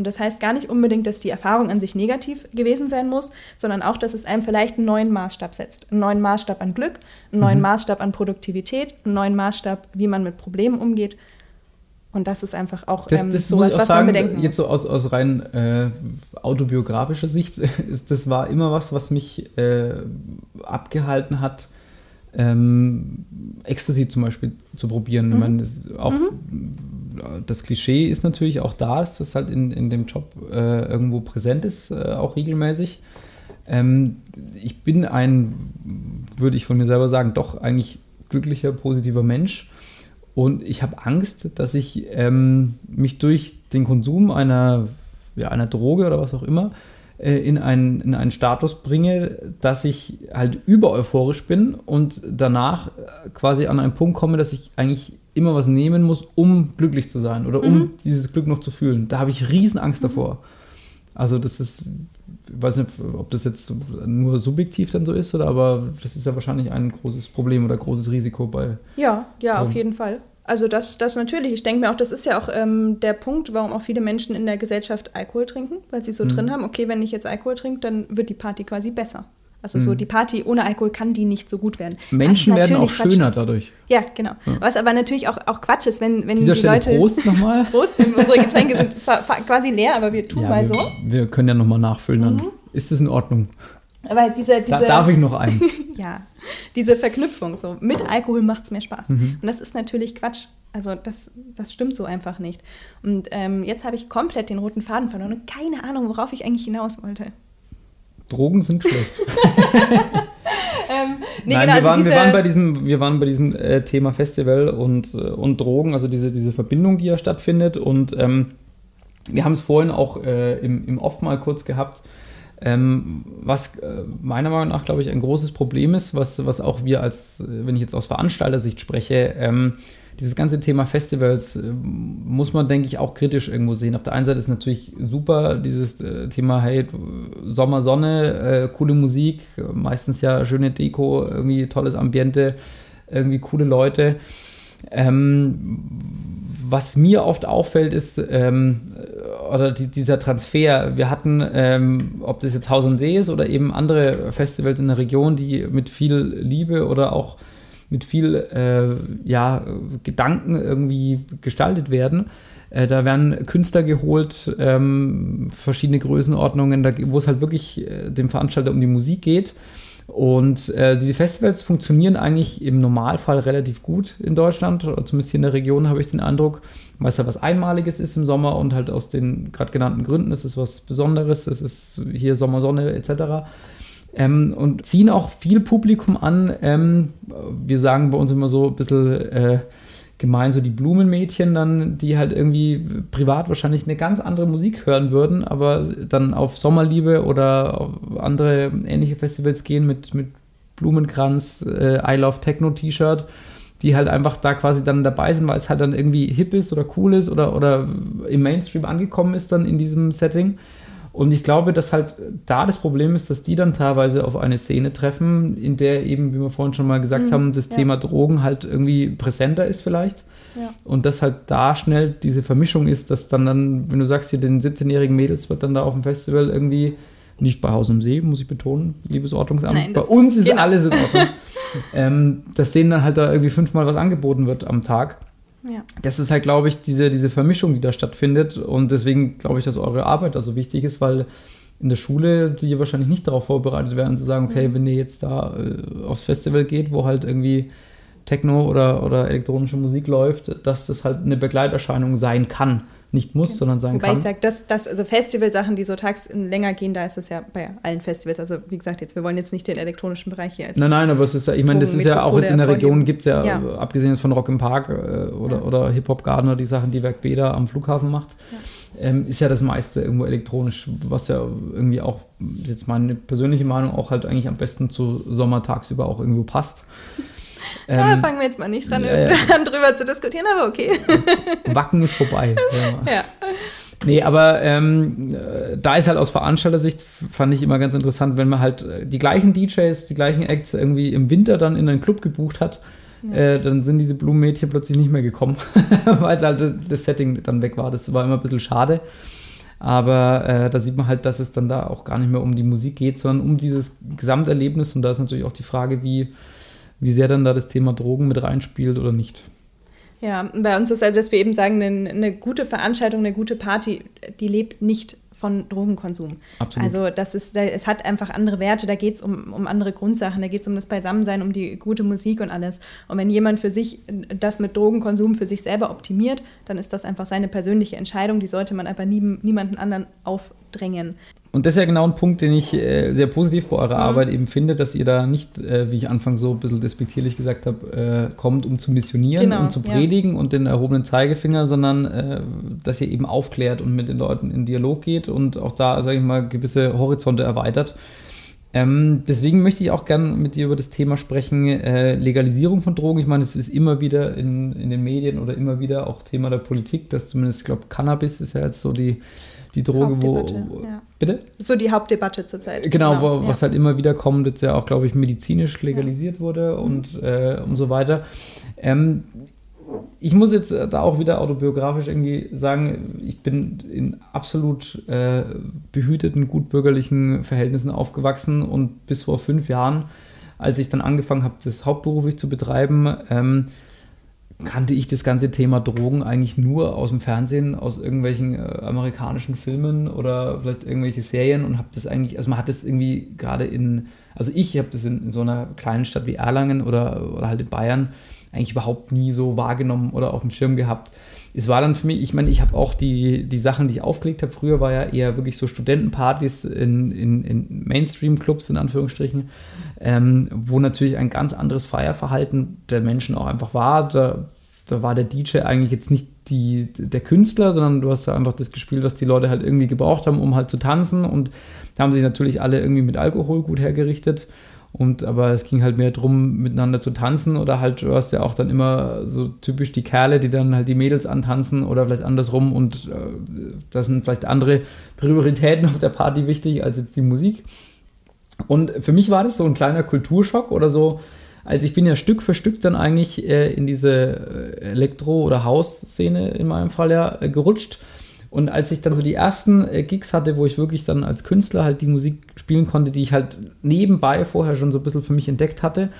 [SPEAKER 6] Und das heißt gar nicht unbedingt, dass die Erfahrung an sich negativ gewesen sein muss, sondern auch, dass es einem vielleicht einen neuen Maßstab setzt. Einen neuen Maßstab an Glück, einen neuen Maßstab an Produktivität, einen neuen Maßstab, wie man mit Problemen umgeht. Und das ist einfach auch
[SPEAKER 5] Das,
[SPEAKER 6] ähm,
[SPEAKER 5] das
[SPEAKER 6] sowas,
[SPEAKER 5] auch
[SPEAKER 6] was
[SPEAKER 5] sagen,
[SPEAKER 6] man bedenken
[SPEAKER 5] jetzt
[SPEAKER 6] muss.
[SPEAKER 5] so aus, aus rein äh, autobiografischer Sicht, ist, das war immer was, was mich äh, abgehalten hat, ähm, Ecstasy zum Beispiel zu probieren.
[SPEAKER 6] Mhm.
[SPEAKER 5] Ich meine, das, auch, das Klischee ist natürlich auch da, dass das halt in, in dem Job äh, irgendwo präsent ist, äh, auch regelmäßig. Ähm, ich bin ein, würde ich von mir selber sagen, doch eigentlich glücklicher, positiver Mensch. Und ich habe Angst, dass ich ähm, mich durch den Konsum einer, ja, einer Droge oder was auch immer in, einen, in einen Status bringe, dass ich halt über euphorisch bin und danach äh, quasi an einen Punkt komme, dass ich eigentlich immer was nehmen muss, um glücklich zu sein oder um dieses Glück noch zu fühlen. Da habe ich riesen Angst davor. Also das ist, ich weiß nicht, ob das jetzt nur subjektiv dann so ist, oder aber das ist ja wahrscheinlich ein großes Problem oder großes Risiko bei
[SPEAKER 6] Ja, ja, auf
[SPEAKER 5] Drum.
[SPEAKER 6] jeden Fall. Also das, das natürlich. Ich denke mir auch, das ist ja auch ähm, der Punkt, warum auch viele Menschen in der Gesellschaft Alkohol trinken, weil sie so
[SPEAKER 5] Mhm.
[SPEAKER 6] drin haben, okay, wenn ich jetzt Alkohol trinke, dann wird die Party quasi besser. Also
[SPEAKER 5] Mhm.
[SPEAKER 6] so die Party ohne Alkohol kann die nicht so gut werden.
[SPEAKER 5] Menschen werden auch
[SPEAKER 6] Quatsch
[SPEAKER 5] schöner
[SPEAKER 6] ist.
[SPEAKER 5] dadurch.
[SPEAKER 6] Ja, genau. Was aber natürlich auch, auch Quatsch ist, wenn, wenn
[SPEAKER 5] dieser
[SPEAKER 6] die
[SPEAKER 5] Stelle
[SPEAKER 6] Leute...
[SPEAKER 5] Prost nochmal.
[SPEAKER 6] Prost, unsere Getränke sind zwar quasi leer, aber wir tun mal
[SPEAKER 5] wir,
[SPEAKER 6] so.
[SPEAKER 5] wir können ja nochmal nachfüllen dann. Ist das in Ordnung?
[SPEAKER 6] Aber diese, diese,
[SPEAKER 5] Da, darf ich noch einen?
[SPEAKER 6] ja, diese Verknüpfung so mit Alkohol macht es mehr Spaß.
[SPEAKER 5] Mhm.
[SPEAKER 6] Und das ist natürlich Quatsch. Also das, das stimmt so einfach nicht. Und ähm, jetzt habe ich komplett den roten Faden verloren und keine Ahnung, worauf ich eigentlich hinaus wollte.
[SPEAKER 5] Drogen sind schlecht.
[SPEAKER 6] Ähm, nee,
[SPEAKER 5] Nein,
[SPEAKER 6] genau,
[SPEAKER 5] wir,
[SPEAKER 6] also
[SPEAKER 5] wir waren bei diesem, wir waren bei diesem äh, Thema Festival und, äh, und Drogen, also diese, diese Verbindung, die ja stattfindet. Und ähm, wir haben es vorhin auch äh, im, im Off mal kurz gehabt. Ähm, was äh, meiner Meinung nach, glaube ich, ein großes Problem ist, was, was auch wir als, äh, wenn ich jetzt aus Veranstaltersicht spreche, ähm, dieses ganze Thema Festivals äh, muss man, denke ich, auch kritisch irgendwo sehen. Auf der einen Seite ist natürlich super dieses äh, Thema, hey, Sommer, Sonne, äh, coole Musik, meistens ja schöne Deko, irgendwie tolles Ambiente, irgendwie coole Leute. Ähm, was mir oft auffällt, ist, ähm, oder die, dieser Transfer. Wir hatten, ähm, ob das jetzt Haus am See ist oder eben andere Festivals in der Region, die mit viel Liebe oder auch mit viel äh, ja, Gedanken irgendwie gestaltet werden. Äh, da werden Künstler geholt, ähm, verschiedene Größenordnungen, wo es halt wirklich äh, dem Veranstalter um die Musik geht. Und äh, diese Festivals funktionieren eigentlich im Normalfall relativ gut in Deutschland, oder zumindest hier in der Region habe ich den Eindruck, weil es ja was Einmaliges ist im Sommer und halt aus den gerade genannten Gründen, es ist was Besonderes, es ist hier Sommer, Sonne etc. Ähm, und ziehen auch viel Publikum an. Ähm, wir sagen bei uns immer so ein bisschen äh, gemein, so die Blumenmädchen dann, die halt irgendwie privat wahrscheinlich eine ganz andere Musik hören würden, aber dann auf Sommerliebe oder auf andere ähnliche Festivals gehen mit, mit Blumenkranz, äh, I Love Techno T-Shirt, die halt einfach da quasi dann dabei sind, weil es halt dann irgendwie hip ist oder cool ist oder, oder im Mainstream angekommen ist dann in diesem Setting. Und ich glaube, dass halt da das Problem ist, dass die dann teilweise auf eine Szene treffen, in der eben, wie wir vorhin schon mal gesagt haben, das
[SPEAKER 6] ja.
[SPEAKER 5] Thema Drogen halt irgendwie präsenter ist vielleicht.
[SPEAKER 6] Ja.
[SPEAKER 5] Und dass halt da schnell diese Vermischung ist, dass dann, dann wenn du sagst, hier den 17-jährigen Mädels wird dann da auf dem Festival irgendwie, nicht bei Haus am See, muss ich betonen, liebes Ordnungsamt,
[SPEAKER 6] Nein,
[SPEAKER 5] bei uns ist
[SPEAKER 6] genau.
[SPEAKER 5] alles in Ordnung, ähm, dass denen dann halt da irgendwie fünfmal was angeboten wird am Tag.
[SPEAKER 6] Ja.
[SPEAKER 5] das ist halt, glaube ich, diese, diese Vermischung, die da stattfindet. Und deswegen glaube ich, dass eure Arbeit da so wichtig ist, weil in der Schule die wahrscheinlich nicht darauf vorbereitet werden, zu sagen, okay, wenn ihr jetzt da äh, aufs Festival geht, wo halt irgendwie Techno oder, oder elektronische Musik läuft, dass das halt eine Begleiterscheinung sein kann. Nicht muss, sondern sein
[SPEAKER 6] Wobei
[SPEAKER 5] kann.
[SPEAKER 6] ich sage, dass das, also Festivalsachen, die so tags länger gehen, da ist es ja bei allen Festivals. Also wie gesagt, jetzt, wir wollen jetzt nicht den elektronischen Bereich hier als
[SPEAKER 5] Nein, nein, aber es ist ja, ich meine, das ist ja auch jetzt in der Region, gibt es ja,
[SPEAKER 6] Ja.
[SPEAKER 5] abgesehen von Rock im Park äh, oder,
[SPEAKER 6] Ja.
[SPEAKER 5] oder Hip-Hop Garden oder die Sachen, die Werk B da am Flughafen macht, ähm, ist ja das meiste irgendwo elektronisch, was ja irgendwie auch, ist jetzt meine persönliche Meinung, auch halt eigentlich am besten zu Sommer tagsüber auch irgendwo passt.
[SPEAKER 6] Da
[SPEAKER 5] Ähm,
[SPEAKER 6] fangen wir jetzt mal nicht dran,
[SPEAKER 5] ja, ja.
[SPEAKER 6] drüber zu diskutieren, aber okay.
[SPEAKER 5] Wacken ist vorbei. ja.
[SPEAKER 6] ja.
[SPEAKER 5] Nee, aber ähm, äh, da ist halt aus Veranstalter-Sicht, fand ich immer ganz interessant, wenn man halt äh, die gleichen DJs, die gleichen Acts irgendwie im Winter dann in einen Club gebucht hat, äh, dann sind diese Blumenmädchen plötzlich nicht mehr gekommen, weil es halt das Setting dann weg war. Das war immer ein bisschen schade. Aber äh, da sieht man halt, dass es dann da auch gar nicht mehr um die Musik geht, sondern um dieses Gesamterlebnis. Und da ist natürlich auch die Frage, wie, wie sehr dann da das Thema Drogen mit reinspielt oder nicht.
[SPEAKER 6] Ja, bei uns ist also, dass wir eben sagen, eine, eine gute Veranstaltung, eine gute Party, die lebt nicht von Drogenkonsum.
[SPEAKER 5] Absolut.
[SPEAKER 6] Also das ist, es hat einfach andere Werte, da geht es um, um andere Grundsachen, da geht es um das Beisammensein, um die gute Musik und alles. Und wenn jemand für sich das mit Drogenkonsum für sich selber optimiert, dann ist das einfach seine persönliche Entscheidung, die sollte man aber nie, niemanden anderen aufdrängen.
[SPEAKER 5] Und das ist ja genau ein Punkt, den ich äh, sehr positiv bei
[SPEAKER 6] Mhm.
[SPEAKER 5] eurer Arbeit eben finde, dass ihr da nicht, äh, wie ich anfangs so ein bisschen despektierlich gesagt habe, äh, kommt, um zu missionieren
[SPEAKER 6] Genau,
[SPEAKER 5] und zu
[SPEAKER 6] ja.
[SPEAKER 5] predigen und den erhobenen Zeigefinger, sondern äh, dass ihr eben aufklärt und mit den Leuten in Dialog geht und auch da, sage ich mal, gewisse Horizonte erweitert. Ähm, deswegen möchte ich auch gerne mit dir über das Thema sprechen, äh, Legalisierung von Drogen. Ich meine, es ist immer wieder in, in den Medien oder immer wieder auch Thema der Politik, dass zumindest, ich glaube, Cannabis ist ja jetzt so die, die Droge, wo.
[SPEAKER 6] Ja.
[SPEAKER 5] Bitte?
[SPEAKER 6] So die Hauptdebatte zurzeit.
[SPEAKER 5] Genau, wo,
[SPEAKER 6] ja.
[SPEAKER 5] was halt immer wieder kommt, jetzt ja auch, glaube ich, medizinisch legalisiert wurde und, äh, und so weiter. Ähm, ich muss jetzt äh, da auch wieder autobiografisch irgendwie sagen, ich bin in absolut äh, behüteten, gut bürgerlichen Verhältnissen aufgewachsen und bis vor fünf Jahren, als ich dann angefangen habe, das hauptberuflich zu betreiben, ähm, kannte ich das ganze Thema Drogen eigentlich nur aus dem Fernsehen, aus irgendwelchen äh, amerikanischen Filmen oder vielleicht irgendwelche Serien und habe das eigentlich, also man hat das irgendwie gerade in, also ich habe das in, in so einer kleinen Stadt wie Erlangen oder, oder halt in Bayern eigentlich überhaupt nie so wahrgenommen oder auf dem Schirm gehabt. Es war dann für mich, ich meine, ich habe auch die, die Sachen, die ich aufgelegt habe, früher war ja eher wirklich so Studentenpartys in, in, in Mainstream-Clubs in Anführungsstrichen, ähm, wo natürlich ein ganz anderes Feierverhalten der Menschen auch einfach war. Da, da war der DJ eigentlich jetzt nicht die, der Künstler, sondern du hast da einfach das gespielt, was die Leute halt irgendwie gebraucht haben, um halt zu tanzen. Und da haben sich natürlich alle irgendwie mit Alkohol gut hergerichtet. Und aber es ging halt mehr darum, miteinander zu tanzen oder halt, du hast ja auch dann immer so typisch die Kerle, die dann halt die Mädels antanzen oder vielleicht andersrum und äh, da sind vielleicht andere Prioritäten auf der Party wichtig als jetzt die Musik. Und für mich war das so ein kleiner Kulturschock oder so, als ich bin ja Stück für Stück dann eigentlich äh, in diese äh, Elektro- oder House-Szene in meinem Fall ja äh, gerutscht. Und als ich dann so die ersten äh, Gigs hatte, wo ich wirklich dann als Künstler halt die Musik spielen konnte, die ich halt nebenbei vorher schon so ein bisschen für mich entdeckt hatte,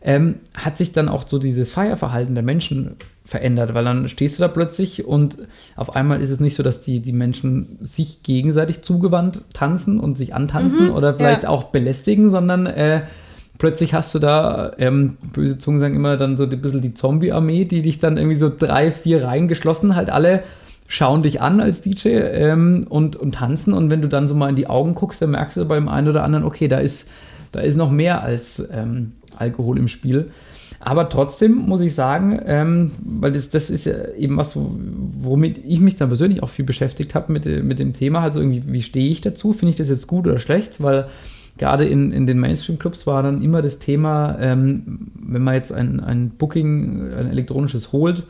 [SPEAKER 5] ähm, hat sich dann auch so dieses Feierverhalten der Menschen verändert, weil dann stehst du da plötzlich und auf einmal ist es nicht so, dass die, die Menschen sich gegenseitig zugewandt tanzen und sich antanzen oder vielleicht
[SPEAKER 6] ja.
[SPEAKER 5] auch belästigen, sondern äh, plötzlich hast du da, ähm, böse Zungen sagen immer dann so ein bisschen die Zombie-Armee, die dich dann irgendwie so drei, vier Reihen geschlossen halt alle schauen dich an als DJ ähm, und, und tanzen und wenn du dann so mal in die Augen guckst, dann merkst du beim einen oder anderen, okay, da ist, da ist noch mehr als ähm, Alkohol im Spiel. Aber trotzdem muss ich sagen, ähm, weil das, das ist ja eben was, wo- womit ich mich dann persönlich auch viel beschäftigt habe mit, mit dem Thema, halt so irgendwie, wie stehe ich dazu? Finde ich das jetzt gut oder schlecht? Weil gerade in, in den Mainstream-Clubs war dann immer das Thema, ähm, wenn man jetzt ein, ein Booking, ein elektronisches holt,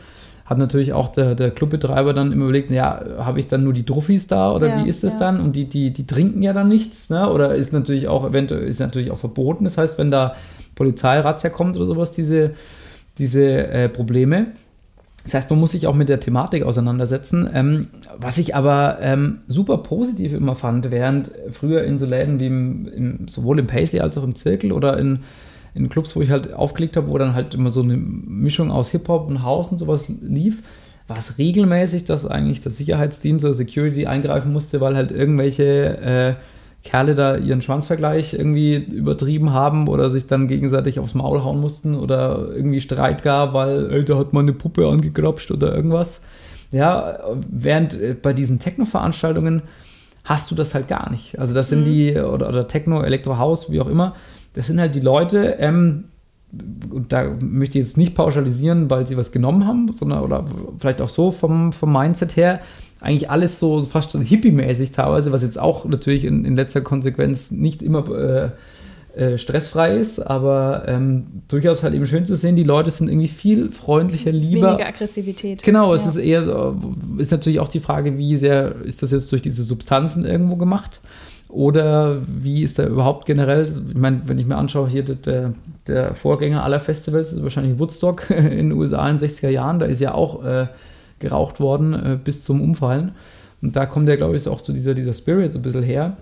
[SPEAKER 5] hat natürlich auch der, der Clubbetreiber dann immer überlegt, ja, habe ich dann nur die Druffis da oder
[SPEAKER 6] Ja,
[SPEAKER 5] wie ist das
[SPEAKER 6] ja.
[SPEAKER 5] dann? Und die, die, die trinken ja dann nichts, ne? Oder ist natürlich auch eventuell ist natürlich auch verboten. Das heißt, wenn da Polizeirazzia kommt oder sowas, diese, diese äh, Probleme. Das heißt, man muss sich auch mit der Thematik auseinandersetzen. Ähm, was ich aber ähm, super positiv immer fand, während früher in so Läden wie im, im, sowohl im Paisley als auch im Zirkel oder in in Clubs, wo ich halt aufgelegt habe, wo dann halt immer so eine Mischung aus Hip-Hop und House und sowas lief, war es regelmäßig, dass eigentlich der Sicherheitsdienst oder Security eingreifen musste, weil halt irgendwelche äh, Kerle da ihren Schwanzvergleich irgendwie übertrieben haben oder sich dann gegenseitig aufs Maul hauen mussten oder irgendwie Streit gab, weil, ey, da hat man eine Puppe angegrapscht oder irgendwas. Ja, während äh, bei diesen Techno-Veranstaltungen hast du das halt gar nicht. Also das sind die, oder, oder Techno, Elektro House, wie auch immer, das sind halt die Leute, ähm, und da möchte ich jetzt nicht pauschalisieren, weil sie was genommen haben, sondern oder vielleicht auch so vom, vom Mindset her, eigentlich alles so fast schon hippie-mäßig teilweise, was jetzt auch natürlich in, in letzter Konsequenz nicht immer äh, äh, stressfrei ist, aber ähm, durchaus halt eben schön zu sehen, die Leute sind irgendwie viel freundlicher,
[SPEAKER 6] Es ist
[SPEAKER 5] lieber.
[SPEAKER 6] weniger Aggressivität.
[SPEAKER 5] Genau, es
[SPEAKER 6] Ja.
[SPEAKER 5] ist eher so, ist natürlich auch die Frage, wie sehr ist das jetzt durch diese Substanzen irgendwo gemacht? Oder wie ist da überhaupt generell, ich meine, wenn ich mir anschaue, hier der, der Vorgänger aller Festivals ist wahrscheinlich Woodstock in den USA in den 60er Jahren, da ist ja auch äh, geraucht worden äh, bis zum Umfallen. Und da kommt ja, glaube ich, auch zu dieser, dieser Spirit so ein bisschen her.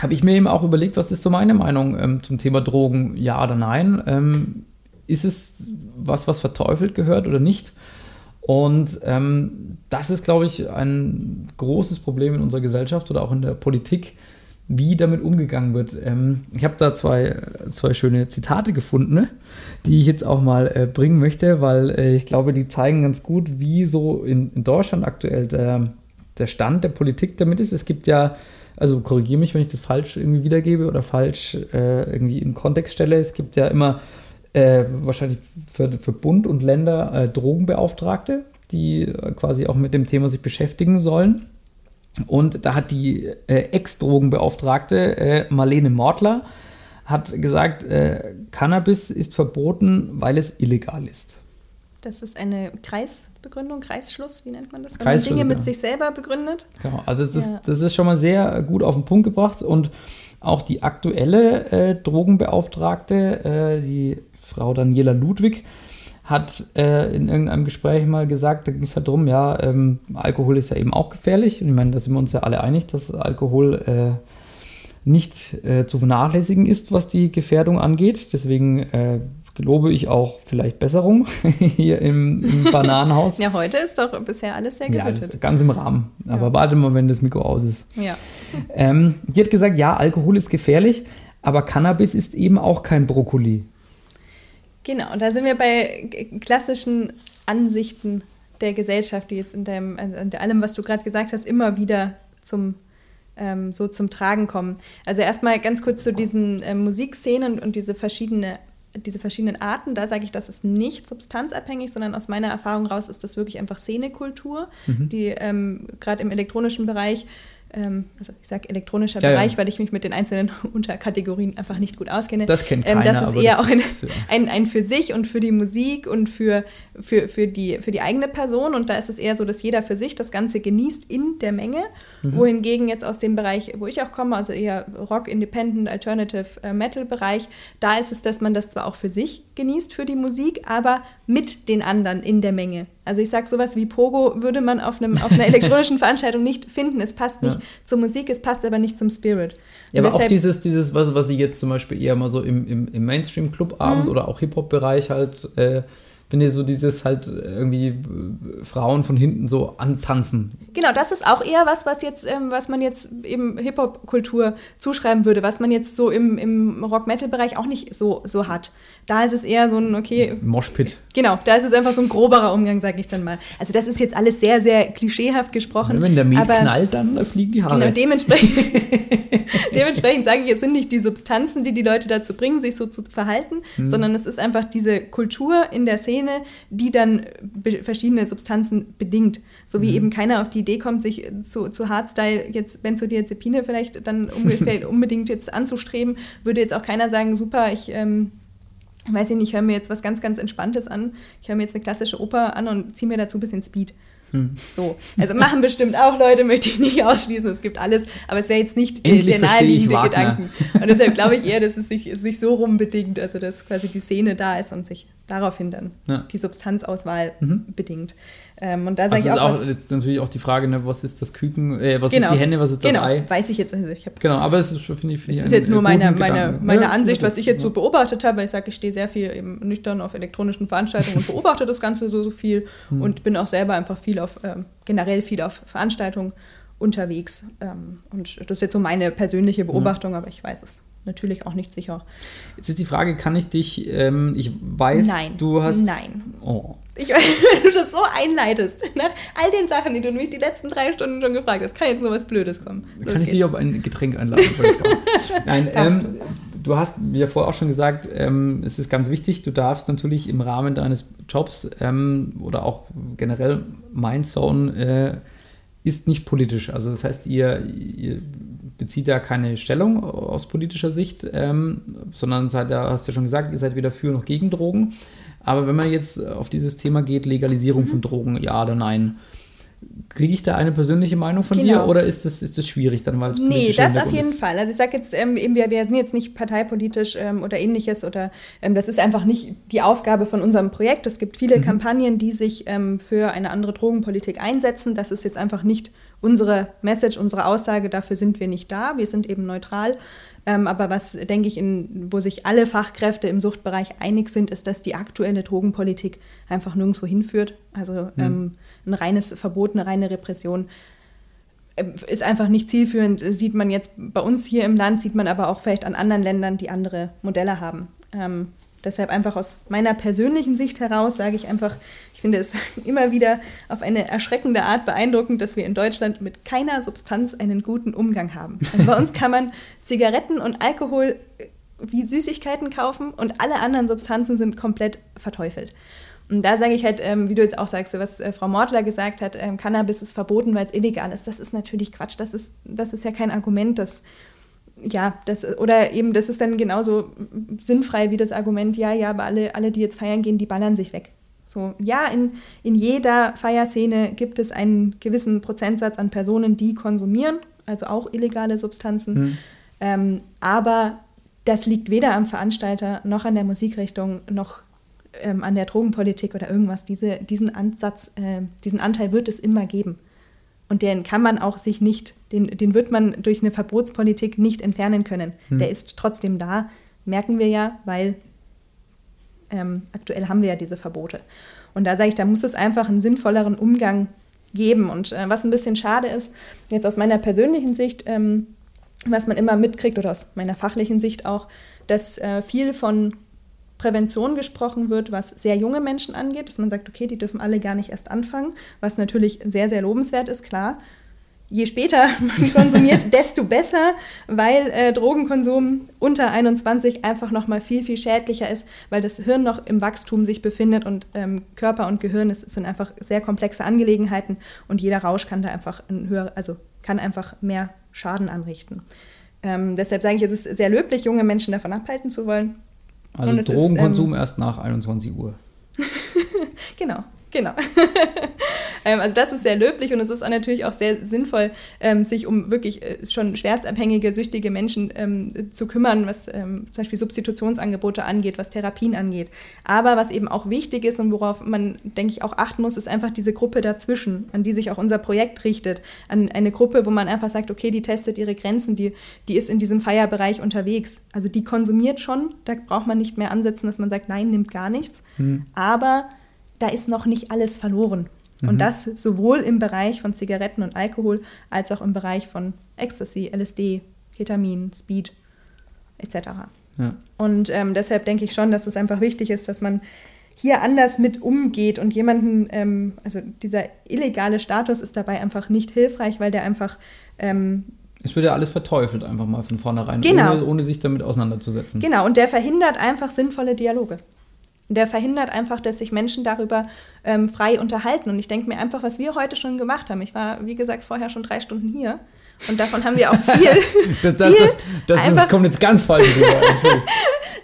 [SPEAKER 5] Habe ich mir eben auch überlegt, was ist so meine Meinung ähm, zum Thema Drogen, ja oder nein? Ähm, ist es was, was verteufelt gehört oder nicht? Und ähm, das ist, glaube ich, ein großes Problem in unserer Gesellschaft oder auch in der Politik, wie damit umgegangen wird. Ähm, ich habe da zwei, zwei schöne Zitate gefunden, ne, die ich jetzt auch mal äh, bringen möchte, weil äh, ich glaube, die zeigen ganz gut, wie so in, in Deutschland aktuell der, der Stand der Politik damit ist. Es gibt ja, also korrigiere mich, wenn ich das falsch irgendwie wiedergebe oder falsch äh, irgendwie in Kontext stelle. Es gibt ja immer äh, wahrscheinlich für, für Bund und Länder äh, Drogenbeauftragte, die äh, quasi auch mit dem Thema sich beschäftigen sollen. Und da hat die äh, Ex-Drogenbeauftragte äh, Marlene Mortler hat gesagt, äh, Cannabis ist verboten, weil es illegal ist.
[SPEAKER 6] Das ist eine Kreisbegründung, Kreisschluss, wie nennt man das? Wenn man Dinge mit sich selber begründet.
[SPEAKER 5] Genau, also das,
[SPEAKER 6] Ja.
[SPEAKER 5] ist, das ist schon mal sehr gut auf den Punkt gebracht und auch die aktuelle äh, Drogenbeauftragte, äh, die Frau Daniela Ludwig, hat äh, in irgendeinem Gespräch mal gesagt, da ging es halt darum, ja, ähm, Alkohol ist ja eben auch gefährlich und ich meine, da sind wir uns ja alle einig, dass Alkohol äh, nicht äh, zu vernachlässigen ist, was die Gefährdung angeht. Deswegen äh, gelobe ich auch vielleicht Besserung hier im, im Bananenhaus.
[SPEAKER 6] Ja, heute ist doch bisher alles sehr
[SPEAKER 5] Ja,
[SPEAKER 6] gesittet.
[SPEAKER 5] ist ganz im Rahmen. Aber
[SPEAKER 6] Ja.
[SPEAKER 5] warte mal, wenn das Mikro aus ist.
[SPEAKER 6] Ja.
[SPEAKER 5] Ähm, die hat gesagt, ja, Alkohol ist gefährlich, aber Cannabis ist eben auch kein Brokkoli.
[SPEAKER 6] Genau, und da sind wir bei klassischen Ansichten der Gesellschaft, die jetzt in deinem, also in allem, was du gerade gesagt hast, immer wieder zum ähm, so zum Tragen kommen. Also erstmal ganz kurz zu diesen ähm, Musikszenen und diese verschiedene diese verschiedenen Arten, da sage ich, das ist nicht substanzabhängig, sondern aus meiner Erfahrung raus ist das wirklich einfach Szenekultur, die ähm, gerade im elektronischen Bereich, also ich sage elektronischer
[SPEAKER 5] Ja, ja.
[SPEAKER 6] Bereich, weil ich mich mit den einzelnen Unterkategorien einfach nicht gut auskenne.
[SPEAKER 5] Das kennt
[SPEAKER 6] ähm,
[SPEAKER 5] keiner,
[SPEAKER 6] Das ist eher
[SPEAKER 5] das
[SPEAKER 6] auch ein,
[SPEAKER 5] ja.
[SPEAKER 6] ein, ein für sich und für die Musik und für, für, für, die, für die eigene Person. Und da ist es eher so, dass jeder für sich das Ganze genießt in der Menge.
[SPEAKER 5] Mhm.
[SPEAKER 6] Wohingegen jetzt aus dem Bereich, wo ich auch komme, also eher Rock, Independent, Alternative, äh, Metal-Bereich, da ist es, dass man das zwar auch für sich genießt, für die Musik, aber mit den anderen in der Menge. Also ich sage sowas wie Pogo würde man auf, einem, auf einer elektronischen Veranstaltung nicht finden. Es passt nicht
[SPEAKER 5] Ja.
[SPEAKER 6] zur Musik, es passt aber nicht zum Spirit.
[SPEAKER 5] Ja, aber auch dieses, dieses was, was ich jetzt zum Beispiel eher mal so im, im, im Mainstream-Clubabend oder auch Hip-Hop-Bereich halt, äh, wenn ihr so dieses halt irgendwie äh, Frauen von hinten so antanzen.
[SPEAKER 6] Genau, das ist auch eher was, was jetzt, ähm, was man jetzt eben Hip-Hop-Kultur zuschreiben würde, was man jetzt so im, im Rock-Metal-Bereich auch nicht so, so hat. Da ist es eher so ein, okay,
[SPEAKER 5] Moshpit.
[SPEAKER 6] genau, da ist es einfach so ein groberer Umgang, sage ich dann mal. Also das ist jetzt alles sehr, sehr klischeehaft gesprochen.
[SPEAKER 5] Wenn der Met
[SPEAKER 6] aber
[SPEAKER 5] knallt, dann fliegen die Haare.
[SPEAKER 6] Genau, dementsprechend, dementsprechend sage ich, es sind nicht die Substanzen, die die Leute dazu bringen, sich so zu verhalten,
[SPEAKER 5] Hm.
[SPEAKER 6] sondern es ist einfach diese Kultur in der Szene, die dann be- verschiedene Substanzen bedingt. So wie eben keiner auf die Idee kommt, sich zu, zu Hardstyle jetzt Benzodiazepine vielleicht dann ungefähr unbedingt jetzt anzustreben, würde jetzt auch keiner sagen, super, ich ähm, weiß ich nicht, ich höre mir jetzt was ganz, ganz Entspanntes an. Ich höre mir jetzt eine klassische Oper an und ziehe mir dazu ein bisschen Speed.
[SPEAKER 5] Hm.
[SPEAKER 6] So, also machen bestimmt auch Leute, möchte ich nicht ausschließen, es gibt alles, aber es wäre jetzt nicht der,
[SPEAKER 5] Endlich
[SPEAKER 6] der
[SPEAKER 5] ich
[SPEAKER 6] naheliegende. Gedanken. Und deshalb glaube ich eher, dass es sich, es sich so rumbedingt, also dass quasi die Szene da ist und sich daraufhin dann
[SPEAKER 5] Ja.
[SPEAKER 6] die Substanzauswahl
[SPEAKER 5] Mhm.
[SPEAKER 6] bedingt. Ähm, und da sage
[SPEAKER 5] Also
[SPEAKER 6] ich
[SPEAKER 5] ist
[SPEAKER 6] auch, was,
[SPEAKER 5] jetzt natürlich auch die Frage, ne, was ist das Küken, äh, was
[SPEAKER 6] genau,
[SPEAKER 5] ist die Henne, was ist das
[SPEAKER 6] genau,
[SPEAKER 5] Ei?
[SPEAKER 6] weiß ich jetzt, also ich
[SPEAKER 5] Genau, aber es ist, finde ich, finde ich
[SPEAKER 6] Das ist jetzt nur meine, meine,
[SPEAKER 5] Gedanken.
[SPEAKER 6] meine
[SPEAKER 5] Ja,
[SPEAKER 6] Ansicht, was ich jetzt so
[SPEAKER 5] Ja.
[SPEAKER 6] beobachtet habe, weil ich sage, ich stehe sehr viel eben nüchtern auf elektronischen Veranstaltungen und beobachte das Ganze so, so viel
[SPEAKER 5] Hm.
[SPEAKER 6] und bin auch selber einfach viel auf, ähm, generell viel auf Veranstaltungen unterwegs. Ähm, und das ist jetzt so meine persönliche Beobachtung, aber ich weiß es natürlich auch nicht sicher.
[SPEAKER 5] Jetzt ist die Frage, kann ich dich, ähm, ich weiß,
[SPEAKER 6] Nein.
[SPEAKER 5] du hast...
[SPEAKER 6] Nein.
[SPEAKER 5] Oh.
[SPEAKER 6] Ich, wenn du das so einleitest, nach all den Sachen, die du mich die letzten drei Stunden schon gefragt hast, kann jetzt nur was Blödes kommen. Los
[SPEAKER 5] Kann ich
[SPEAKER 6] geht's.
[SPEAKER 5] dich auf ein Getränk einladen? Nein, ähm, du hast mir vorher auch schon gesagt, ähm, es ist ganz wichtig, du darfst natürlich im Rahmen deines Jobs ähm, oder auch generell Mindzone äh, ist nicht politisch. Also das heißt, ihr, ihr bezieht ja keine Stellung aus politischer Sicht, ähm, sondern seid hast du ja schon gesagt, ihr seid weder für noch gegen Drogen. Aber wenn man jetzt auf dieses Thema geht, Legalisierung von Drogen, ja oder nein, kriege ich da eine persönliche Meinung von dir
[SPEAKER 6] Genau.
[SPEAKER 5] oder ist das, ist das schwierig dann, weil es
[SPEAKER 6] Nee, das auf jeden
[SPEAKER 5] ist?
[SPEAKER 6] Fall. Also ich sage jetzt ähm, eben, wir, wir sind jetzt nicht parteipolitisch ähm, oder ähnliches oder ähm, das ist einfach nicht die Aufgabe von unserem Projekt. Es gibt
[SPEAKER 5] Mhm.
[SPEAKER 6] viele Kampagnen, die sich ähm, für eine andere Drogenpolitik einsetzen. Das ist jetzt einfach nicht unsere Message, unsere Aussage. Dafür sind wir nicht da. Wir sind eben neutral. Ähm, aber was, denke ich, in, wo sich alle Fachkräfte im Suchtbereich einig sind, ist, dass die aktuelle Drogenpolitik einfach nirgendwo hinführt. Also ähm, ein reines Verbot, eine reine Repression ähm, ist einfach nicht zielführend. Sieht man jetzt bei uns hier im Land, sieht man aber auch vielleicht an anderen Ländern, die andere Modelle haben. Ähm, deshalb einfach aus meiner persönlichen Sicht heraus sage ich einfach, finde es immer wieder auf eine erschreckende Art beeindruckend, dass wir in Deutschland mit keiner Substanz einen guten Umgang haben. Also bei uns kann man Zigaretten und Alkohol äh, wie Süßigkeiten kaufen und alle anderen Substanzen sind komplett verteufelt. Und da sage ich halt, ähm, wie du jetzt auch sagst, was äh, Frau Mortler gesagt hat, ähm, Cannabis ist verboten, weil es illegal ist. Das ist natürlich Quatsch. Das ist, das ist ja kein Argument, das, ja, das, oder eben, das ist dann genauso sinnfrei wie das Argument, ja, ja, aber alle, alle, die jetzt feiern gehen, die ballern sich weg. So, ja, in, in jeder Feierszene gibt es einen gewissen Prozentsatz an Personen, die konsumieren, also auch illegale Substanzen. Ähm, aber das liegt weder am Veranstalter noch an der Musikrichtung noch ähm, an der Drogenpolitik oder irgendwas. Diese, diesen Ansatz, äh, diesen Anteil wird es immer geben. Und den kann man auch sich nicht, den, den wird man durch eine Verbotspolitik nicht entfernen können. Der ist trotzdem da, merken wir ja, weil ähm, aktuell haben wir ja diese Verbote. Und da sage ich, da muss es einfach einen sinnvolleren Umgang geben. Und äh, was ein bisschen schade ist, jetzt aus meiner persönlichen Sicht, ähm, was man immer mitkriegt oder aus meiner fachlichen Sicht auch, dass äh, viel von Prävention gesprochen wird, was sehr junge Menschen angeht, dass man sagt, okay, die dürfen alle gar nicht erst anfangen, was natürlich sehr, sehr lobenswert ist, klar. Je später man konsumiert, desto besser, weil äh, Drogenkonsum unter 21 einfach noch mal viel, viel schädlicher ist, weil das Hirn noch im Wachstum sich befindet und ähm, Körper und Gehirn es sind einfach sehr komplexe Angelegenheiten und jeder Rausch kann da einfach ein höher, also kann einfach mehr Schaden anrichten. Ähm, deshalb sage ich, es ist sehr löblich, junge Menschen davon abhalten zu wollen.
[SPEAKER 5] Also
[SPEAKER 6] es ist,
[SPEAKER 5] Drogenkonsum
[SPEAKER 6] ähm,
[SPEAKER 5] erst nach 21 Uhr.
[SPEAKER 6] Genau, genau. ähm, also das ist sehr löblich und es ist auch natürlich auch sehr sinnvoll, ähm, sich um wirklich äh, schon schwerstabhängige, süchtige Menschen ähm, zu kümmern, was zum Beispiel Substitutionsangebote angeht, was Therapien angeht. Aber was eben auch wichtig ist und worauf man, denke ich, auch achten muss, ist einfach diese Gruppe dazwischen, an die sich auch unser Projekt richtet. An eine Gruppe, wo man einfach sagt, okay, die testet ihre Grenzen, die, die ist in diesem Feierbereich unterwegs. Also die konsumiert schon, da braucht man nicht mehr ansetzen, dass man sagt, nein, nimmt gar nichts. Aber da ist noch nicht alles verloren. Und das sowohl im Bereich von Zigaretten und Alkohol als auch im Bereich von Ecstasy, LSD, Ketamin, Speed etc.
[SPEAKER 5] Ja.
[SPEAKER 6] Und ähm, deshalb denke ich schon, dass es einfach wichtig ist, dass man hier anders mit umgeht und jemanden, ähm, also dieser illegale Status ist dabei einfach nicht hilfreich, weil der einfach ähm,
[SPEAKER 5] Es wird ja alles verteufelt einfach mal von vornherein,
[SPEAKER 6] Genau.
[SPEAKER 5] ohne, ohne sich damit auseinanderzusetzen.
[SPEAKER 6] Genau, und der verhindert einfach sinnvolle Dialoge. Der verhindert einfach, dass sich Menschen darüber ähm, frei unterhalten. Und ich denke mir einfach, was wir heute schon gemacht haben. Ich war, wie gesagt, vorher schon drei Stunden hier. Und davon haben wir auch viel.
[SPEAKER 5] Das, das,
[SPEAKER 6] viel
[SPEAKER 5] das, das, kommt jetzt ganz falsch rüber.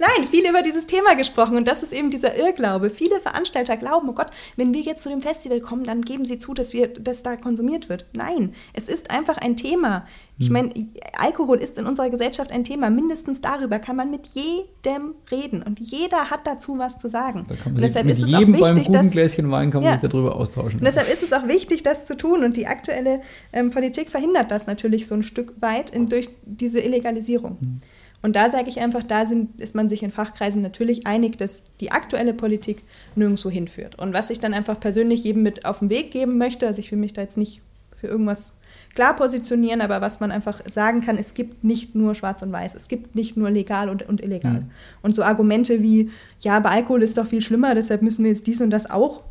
[SPEAKER 6] Nein, viel über dieses Thema gesprochen und das ist eben dieser Irrglaube. Viele Veranstalter glauben, oh Gott, wenn wir jetzt zu dem Festival kommen, dann geben sie zu, dass wir, dass da konsumiert wird. Nein, es ist einfach ein Thema. Ich
[SPEAKER 5] Hm.
[SPEAKER 6] meine, Alkohol ist in unserer Gesellschaft ein Thema. Mindestens darüber kann man mit jedem reden und jeder hat dazu was zu sagen.
[SPEAKER 5] Da kann
[SPEAKER 6] und
[SPEAKER 5] man sich
[SPEAKER 6] deshalb
[SPEAKER 5] mit
[SPEAKER 6] ist es auch
[SPEAKER 5] beim
[SPEAKER 6] wichtig,
[SPEAKER 5] guten
[SPEAKER 6] dass
[SPEAKER 5] Gläschen Wein kann man
[SPEAKER 6] Ja.
[SPEAKER 5] sich darüber austauschen.
[SPEAKER 6] und deshalb ist es auch wichtig, das zu tun. Und die aktuelle ähm, Politik verhindert das natürlich so ein Stück weit in, durch diese Illegalisierung.
[SPEAKER 5] Hm.
[SPEAKER 6] Und da sage ich einfach, da sind, ist man sich in Fachkreisen natürlich einig, dass die aktuelle Politik nirgendwo hinführt. Und was ich dann einfach persönlich jedem mit auf den Weg geben möchte, also ich will mich da jetzt nicht für irgendwas klar positionieren, aber was man einfach sagen kann, es gibt nicht nur schwarz und weiß, es gibt nicht nur legal und, und illegal.
[SPEAKER 5] Mhm.
[SPEAKER 6] Und so Argumente wie, ja, bei Alkohol ist doch viel schlimmer, deshalb müssen wir jetzt dies und das auch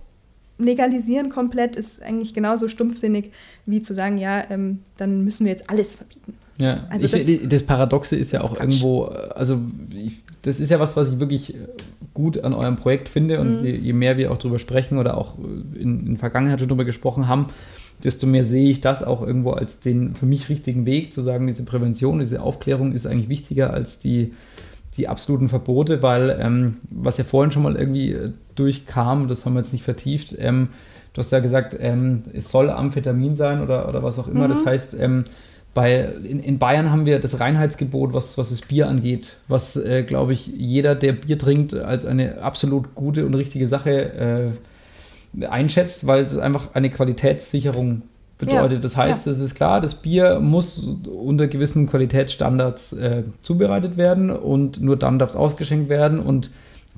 [SPEAKER 6] legalisieren komplett, ist eigentlich genauso stumpfsinnig, wie zu sagen, ja, ähm, dann müssen wir jetzt alles verbieten.
[SPEAKER 5] Ja,
[SPEAKER 6] Also
[SPEAKER 5] ich,
[SPEAKER 6] das-
[SPEAKER 5] das, Paradoxe ist ja auch
[SPEAKER 6] Quatsch.
[SPEAKER 5] irgendwo, also ich, das ist ja was, was ich wirklich gut an eurem Projekt finde
[SPEAKER 6] Mhm.
[SPEAKER 5] und je, je mehr wir auch drüber sprechen oder auch in, in Vergangenheit schon drüber gesprochen haben, desto mehr sehe ich das auch irgendwo als den für mich richtigen Weg, zu sagen, diese Prävention, diese Aufklärung ist eigentlich wichtiger als die, die absoluten Verbote, weil ähm, was ja vorhin schon mal irgendwie äh, durchkam, das haben wir jetzt nicht vertieft, ähm, du hast ja gesagt, ähm, es soll Amphetamin sein oder, oder was auch immer, das heißt, ähm, bei, in, in Bayern haben wir das Reinheitsgebot, was, was das Bier angeht, was, äh, glaube ich, jeder, der Bier trinkt, als eine absolut gute und richtige Sache äh, einschätzt, weil es einfach eine Qualitätssicherung bedeutet.
[SPEAKER 6] Ja,
[SPEAKER 5] Das heißt, es ist klar, das Bier muss unter gewissen Qualitätsstandards äh, zubereitet werden und nur dann darf es ausgeschenkt werden. Und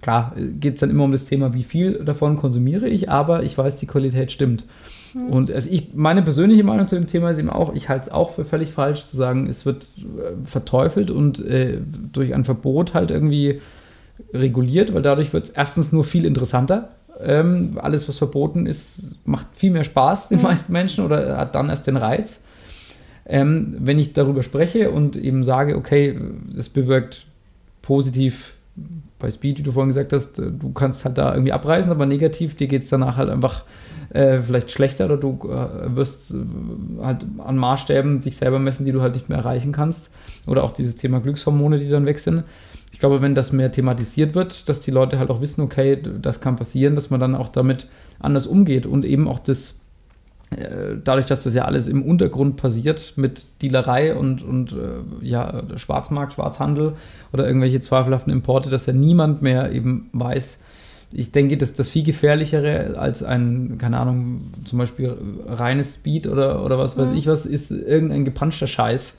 [SPEAKER 5] klar, geht es dann immer um das Thema, wie viel davon konsumiere ich, aber ich weiß, die Qualität stimmt. Und also ich, meine persönliche Meinung zu dem Thema ist eben auch, ich halte es auch für völlig falsch zu sagen, es wird äh, verteufelt und äh, durch ein Verbot halt irgendwie reguliert, weil dadurch wird es erstens nur viel interessanter. Ähm, alles, was verboten ist, macht viel mehr Spaß den meisten Menschen oder hat dann erst den Reiz. Ähm, wenn ich darüber spreche und eben sage, okay, das bewirkt positiv bei Speed, wie du vorhin gesagt hast, du kannst halt da irgendwie abreißen, aber negativ, dir geht es danach halt einfach äh, vielleicht schlechter oder du äh, wirst äh, halt an Maßstäben sich selber messen, die du halt nicht mehr erreichen kannst. Oder auch dieses Thema Glückshormone, die dann weg sind. Ich glaube, wenn das mehr thematisiert wird, dass die Leute halt auch wissen, okay, das kann passieren, dass man dann auch damit anders umgeht und eben auch das, äh, dadurch, dass das ja alles im Untergrund passiert mit Dealerei und, und äh, ja, Schwarzmarkt, Schwarzhandel oder irgendwelche zweifelhaften Importe, dass ja niemand mehr eben weiß, ich denke, dass das viel gefährlichere als ein, keine Ahnung, zum Beispiel reines Speed oder, oder was weiß ich was, ist irgendein gepanschter Scheiß,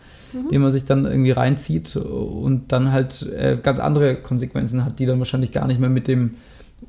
[SPEAKER 5] den man sich dann irgendwie reinzieht und dann halt äh, ganz andere Konsequenzen hat, die dann wahrscheinlich gar nicht mehr mit dem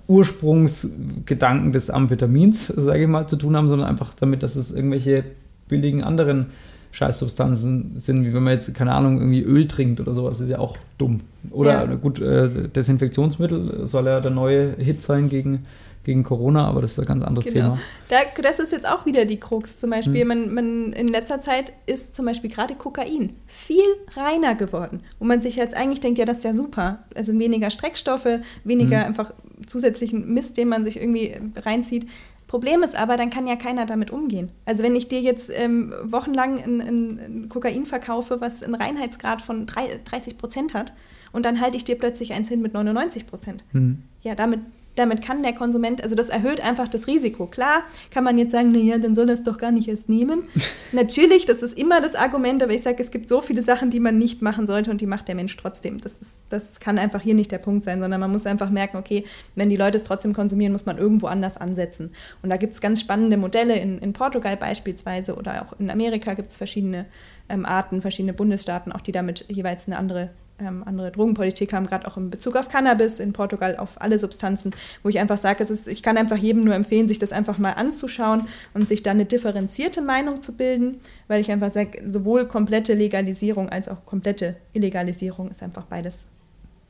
[SPEAKER 5] Ursprungsgedanken des Amphetamins, sage ich mal, zu tun haben, sondern einfach damit, dass es irgendwelche billigen anderen Scheißsubstanzen sind, wie wenn man jetzt, keine Ahnung, irgendwie Öl trinkt oder sowas, ist ja auch dumm. Oder
[SPEAKER 6] Ja.
[SPEAKER 5] gut, äh, Desinfektionsmittel soll ja der neue Hit sein gegen, gegen Corona, aber das ist ein ganz anderes
[SPEAKER 6] Genau.
[SPEAKER 5] Thema.
[SPEAKER 6] Da, das ist jetzt auch wieder die Krux. Zum
[SPEAKER 5] Hm.
[SPEAKER 6] Beispiel, man, man in letzter Zeit ist zum Beispiel gerade Kokain viel reiner geworden. Wo man sich jetzt eigentlich denkt, ja, das ist ja super. Also weniger Streckstoffe, weniger
[SPEAKER 5] Hm.
[SPEAKER 6] einfach zusätzlichen Mist, den man sich irgendwie reinzieht. Problem ist aber, dann kann ja keiner damit umgehen. Also wenn ich dir jetzt ähm, wochenlang ein, ein, Kokain verkaufe, was einen Reinheitsgrad von drei- 30 Prozent hat, und dann halte ich dir plötzlich eins hin mit 99 Prozent.
[SPEAKER 5] Hm.
[SPEAKER 6] Ja, damit, damit kann der Konsument, also das erhöht einfach das Risiko. Klar kann man jetzt sagen, naja, dann soll er es doch gar nicht erst nehmen. Natürlich, das ist immer das Argument, aber ich sage, es gibt so viele Sachen, die man nicht machen sollte und die macht der Mensch trotzdem. Das, ist, das kann einfach hier nicht der Punkt sein, sondern man muss einfach merken, okay, wenn die Leute es trotzdem konsumieren, muss man irgendwo anders ansetzen. Und da gibt es ganz spannende Modelle, in, in Portugal beispielsweise oder auch in Amerika gibt es verschiedene ähm, Arten, verschiedene Bundesstaaten, auch die damit jeweils eine andere ähm, andere Drogenpolitik haben, gerade auch in Bezug auf Cannabis, in Portugal auf alle Substanzen, wo ich einfach sage, es ist, ich kann einfach jedem nur empfehlen, sich das einfach mal anzuschauen und sich da eine differenzierte Meinung zu bilden, weil ich einfach sage, sowohl komplette Legalisierung als auch komplette Illegalisierung ist einfach beides,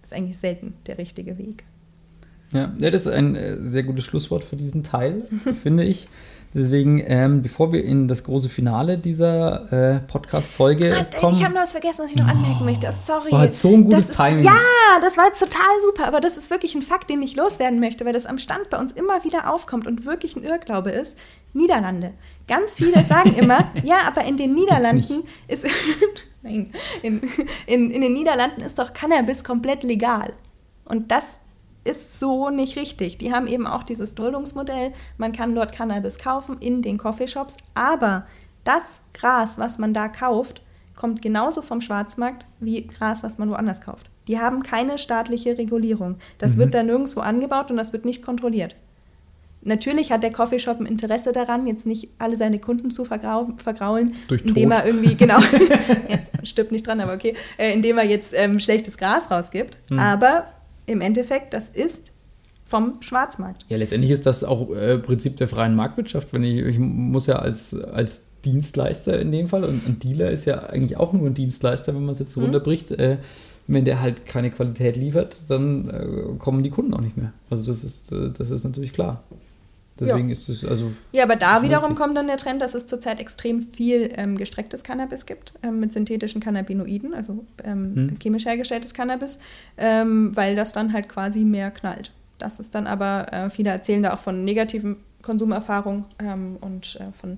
[SPEAKER 6] ist eigentlich selten der richtige Weg.
[SPEAKER 5] Ja, ja, das ist ein äh, sehr gutes Schlusswort für diesen Teil, finde ich. Deswegen, ähm, bevor wir in das große Finale dieser äh, Podcast-Folge
[SPEAKER 6] Ah,
[SPEAKER 5] kommen.
[SPEAKER 6] Ich habe noch was vergessen, was ich noch anmerken möchte. Sorry.
[SPEAKER 5] war jetzt so ein gutes
[SPEAKER 6] das ist,
[SPEAKER 5] Timing.
[SPEAKER 6] Ja, das war jetzt total super, aber das ist wirklich ein Fakt, den ich loswerden möchte, weil das am Stand bei uns immer wieder aufkommt und wirklich ein Irrglaube ist. Niederlande. Ganz viele sagen immer, ja, aber in den Niederlanden ist. Nein, in, in, in den Niederlanden ist doch Cannabis komplett legal. Und das ist so nicht richtig. Die haben eben auch dieses Duldungsmodell. Man kann dort Cannabis kaufen in den Coffeeshops, aber das Gras, was man da kauft, kommt genauso vom Schwarzmarkt wie Gras, was man woanders kauft. Die haben keine staatliche Regulierung. Das wird da nirgendwo angebaut und das wird nicht kontrolliert. Natürlich hat der Coffeeshop ein Interesse daran, jetzt nicht alle seine Kunden zu vergrau vergraulen,
[SPEAKER 5] Durch
[SPEAKER 6] indem
[SPEAKER 5] Tod.
[SPEAKER 6] er irgendwie, genau, ja, stirbt nicht dran, aber okay, äh, indem er jetzt ähm, schlechtes Gras rausgibt.
[SPEAKER 5] Hm.
[SPEAKER 6] Aber im Endeffekt, das ist vom Schwarzmarkt.
[SPEAKER 5] Ja, letztendlich ist das auch äh, Prinzip der freien Marktwirtschaft. Wenn ich, ich muss ja als, als Dienstleister in dem Fall, und ein Dealer ist ja eigentlich auch nur ein Dienstleister, wenn man es jetzt so runterbricht, äh, wenn der halt keine Qualität liefert, dann äh, kommen die Kunden auch nicht mehr. Also das ist, äh, das ist natürlich klar. Deswegen ist es, also
[SPEAKER 6] Ja, aber da wiederum
[SPEAKER 5] richtig.
[SPEAKER 6] kommt dann der Trend, dass es zurzeit extrem viel ähm, gestrecktes Cannabis gibt, ähm, mit synthetischen Cannabinoiden, also ähm,
[SPEAKER 5] Hm.
[SPEAKER 6] chemisch hergestelltes Cannabis, ähm, weil das dann halt quasi mehr knallt. Das ist dann aber, äh, viele erzählen da auch von negativen Konsumerfahrungen ähm, und äh, von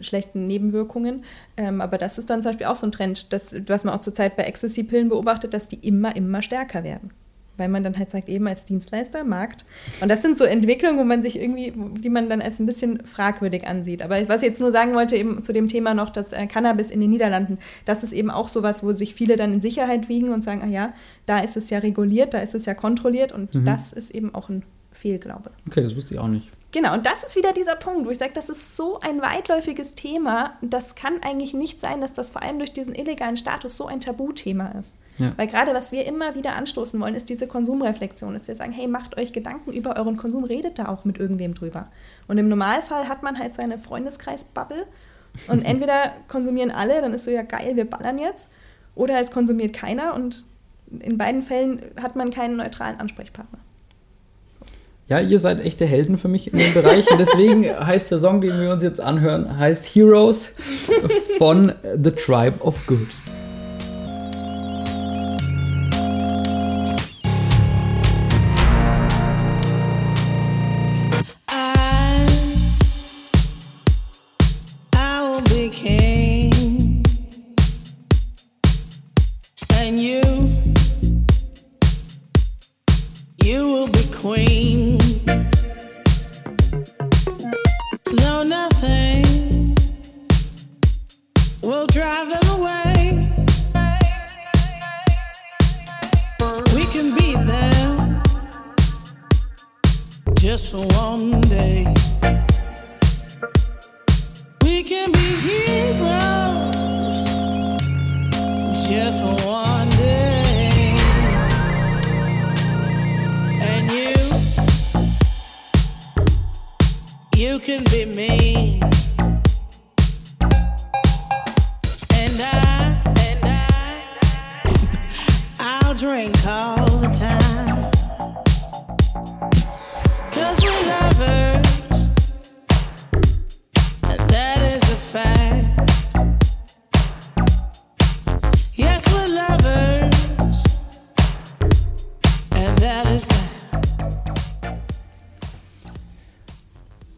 [SPEAKER 6] schlechten Nebenwirkungen. Ähm, aber das ist dann zum Beispiel auch so ein Trend, das, was man auch zurzeit bei Ecstasy-Pillen beobachtet, dass die immer, immer stärker werden. Weil man dann halt sagt, eben als Dienstleister, Markt. Und das sind so Entwicklungen, wo man sich irgendwie, die man dann als ein bisschen fragwürdig ansieht. Aber was ich jetzt nur sagen wollte, eben zu dem Thema noch, das äh, Cannabis in den Niederlanden, das ist eben auch sowas, wo sich viele dann in Sicherheit wiegen und sagen, ah ja, da ist es ja reguliert, da ist es ja kontrolliert und das ist eben auch ein Fehlglaube.
[SPEAKER 5] okay, das wusste ich auch nicht.
[SPEAKER 6] Genau, und das ist wieder dieser Punkt, wo ich sage, das ist so ein weitläufiges Thema. Das kann eigentlich nicht sein, dass das vor allem durch diesen illegalen Status so ein Tabuthema ist.
[SPEAKER 5] Ja.
[SPEAKER 6] Weil gerade was wir immer wieder anstoßen wollen, ist diese Konsumreflexion, dass wir sagen, hey, macht euch Gedanken über euren Konsum, redet da auch mit irgendwem drüber. Und im Normalfall hat man halt seine Freundeskreis-Bubble und entweder konsumieren alle, dann ist so ja geil, wir ballern jetzt, oder es konsumiert keiner und in beiden Fällen hat man keinen neutralen Ansprechpartner.
[SPEAKER 5] Ja, ihr seid echte Helden für mich in dem Bereich. Und deswegen heißt der Song, den wir uns jetzt anhören, heißt Heroes von The Tribe of Good.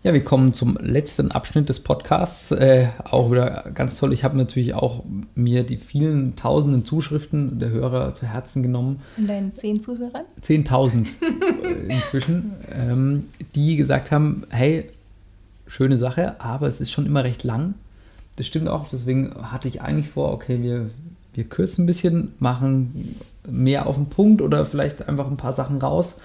[SPEAKER 5] Ja, wir kommen zum letzten Abschnitt des Podcasts. Äh, auch wieder ganz toll. Ich habe natürlich auch mir die vielen tausenden Zuschriften der Hörer zu Herzen genommen.
[SPEAKER 6] Und deinen zehn Zuhörern?
[SPEAKER 5] 10.000 äh, inzwischen, ähm, die gesagt haben, hey, schöne Sache, aber es ist schon immer recht lang. Das stimmt auch, deswegen hatte ich eigentlich vor, okay, wir, wir kürzen ein bisschen, machen mehr auf den Punkt oder vielleicht einfach ein paar Sachen raus.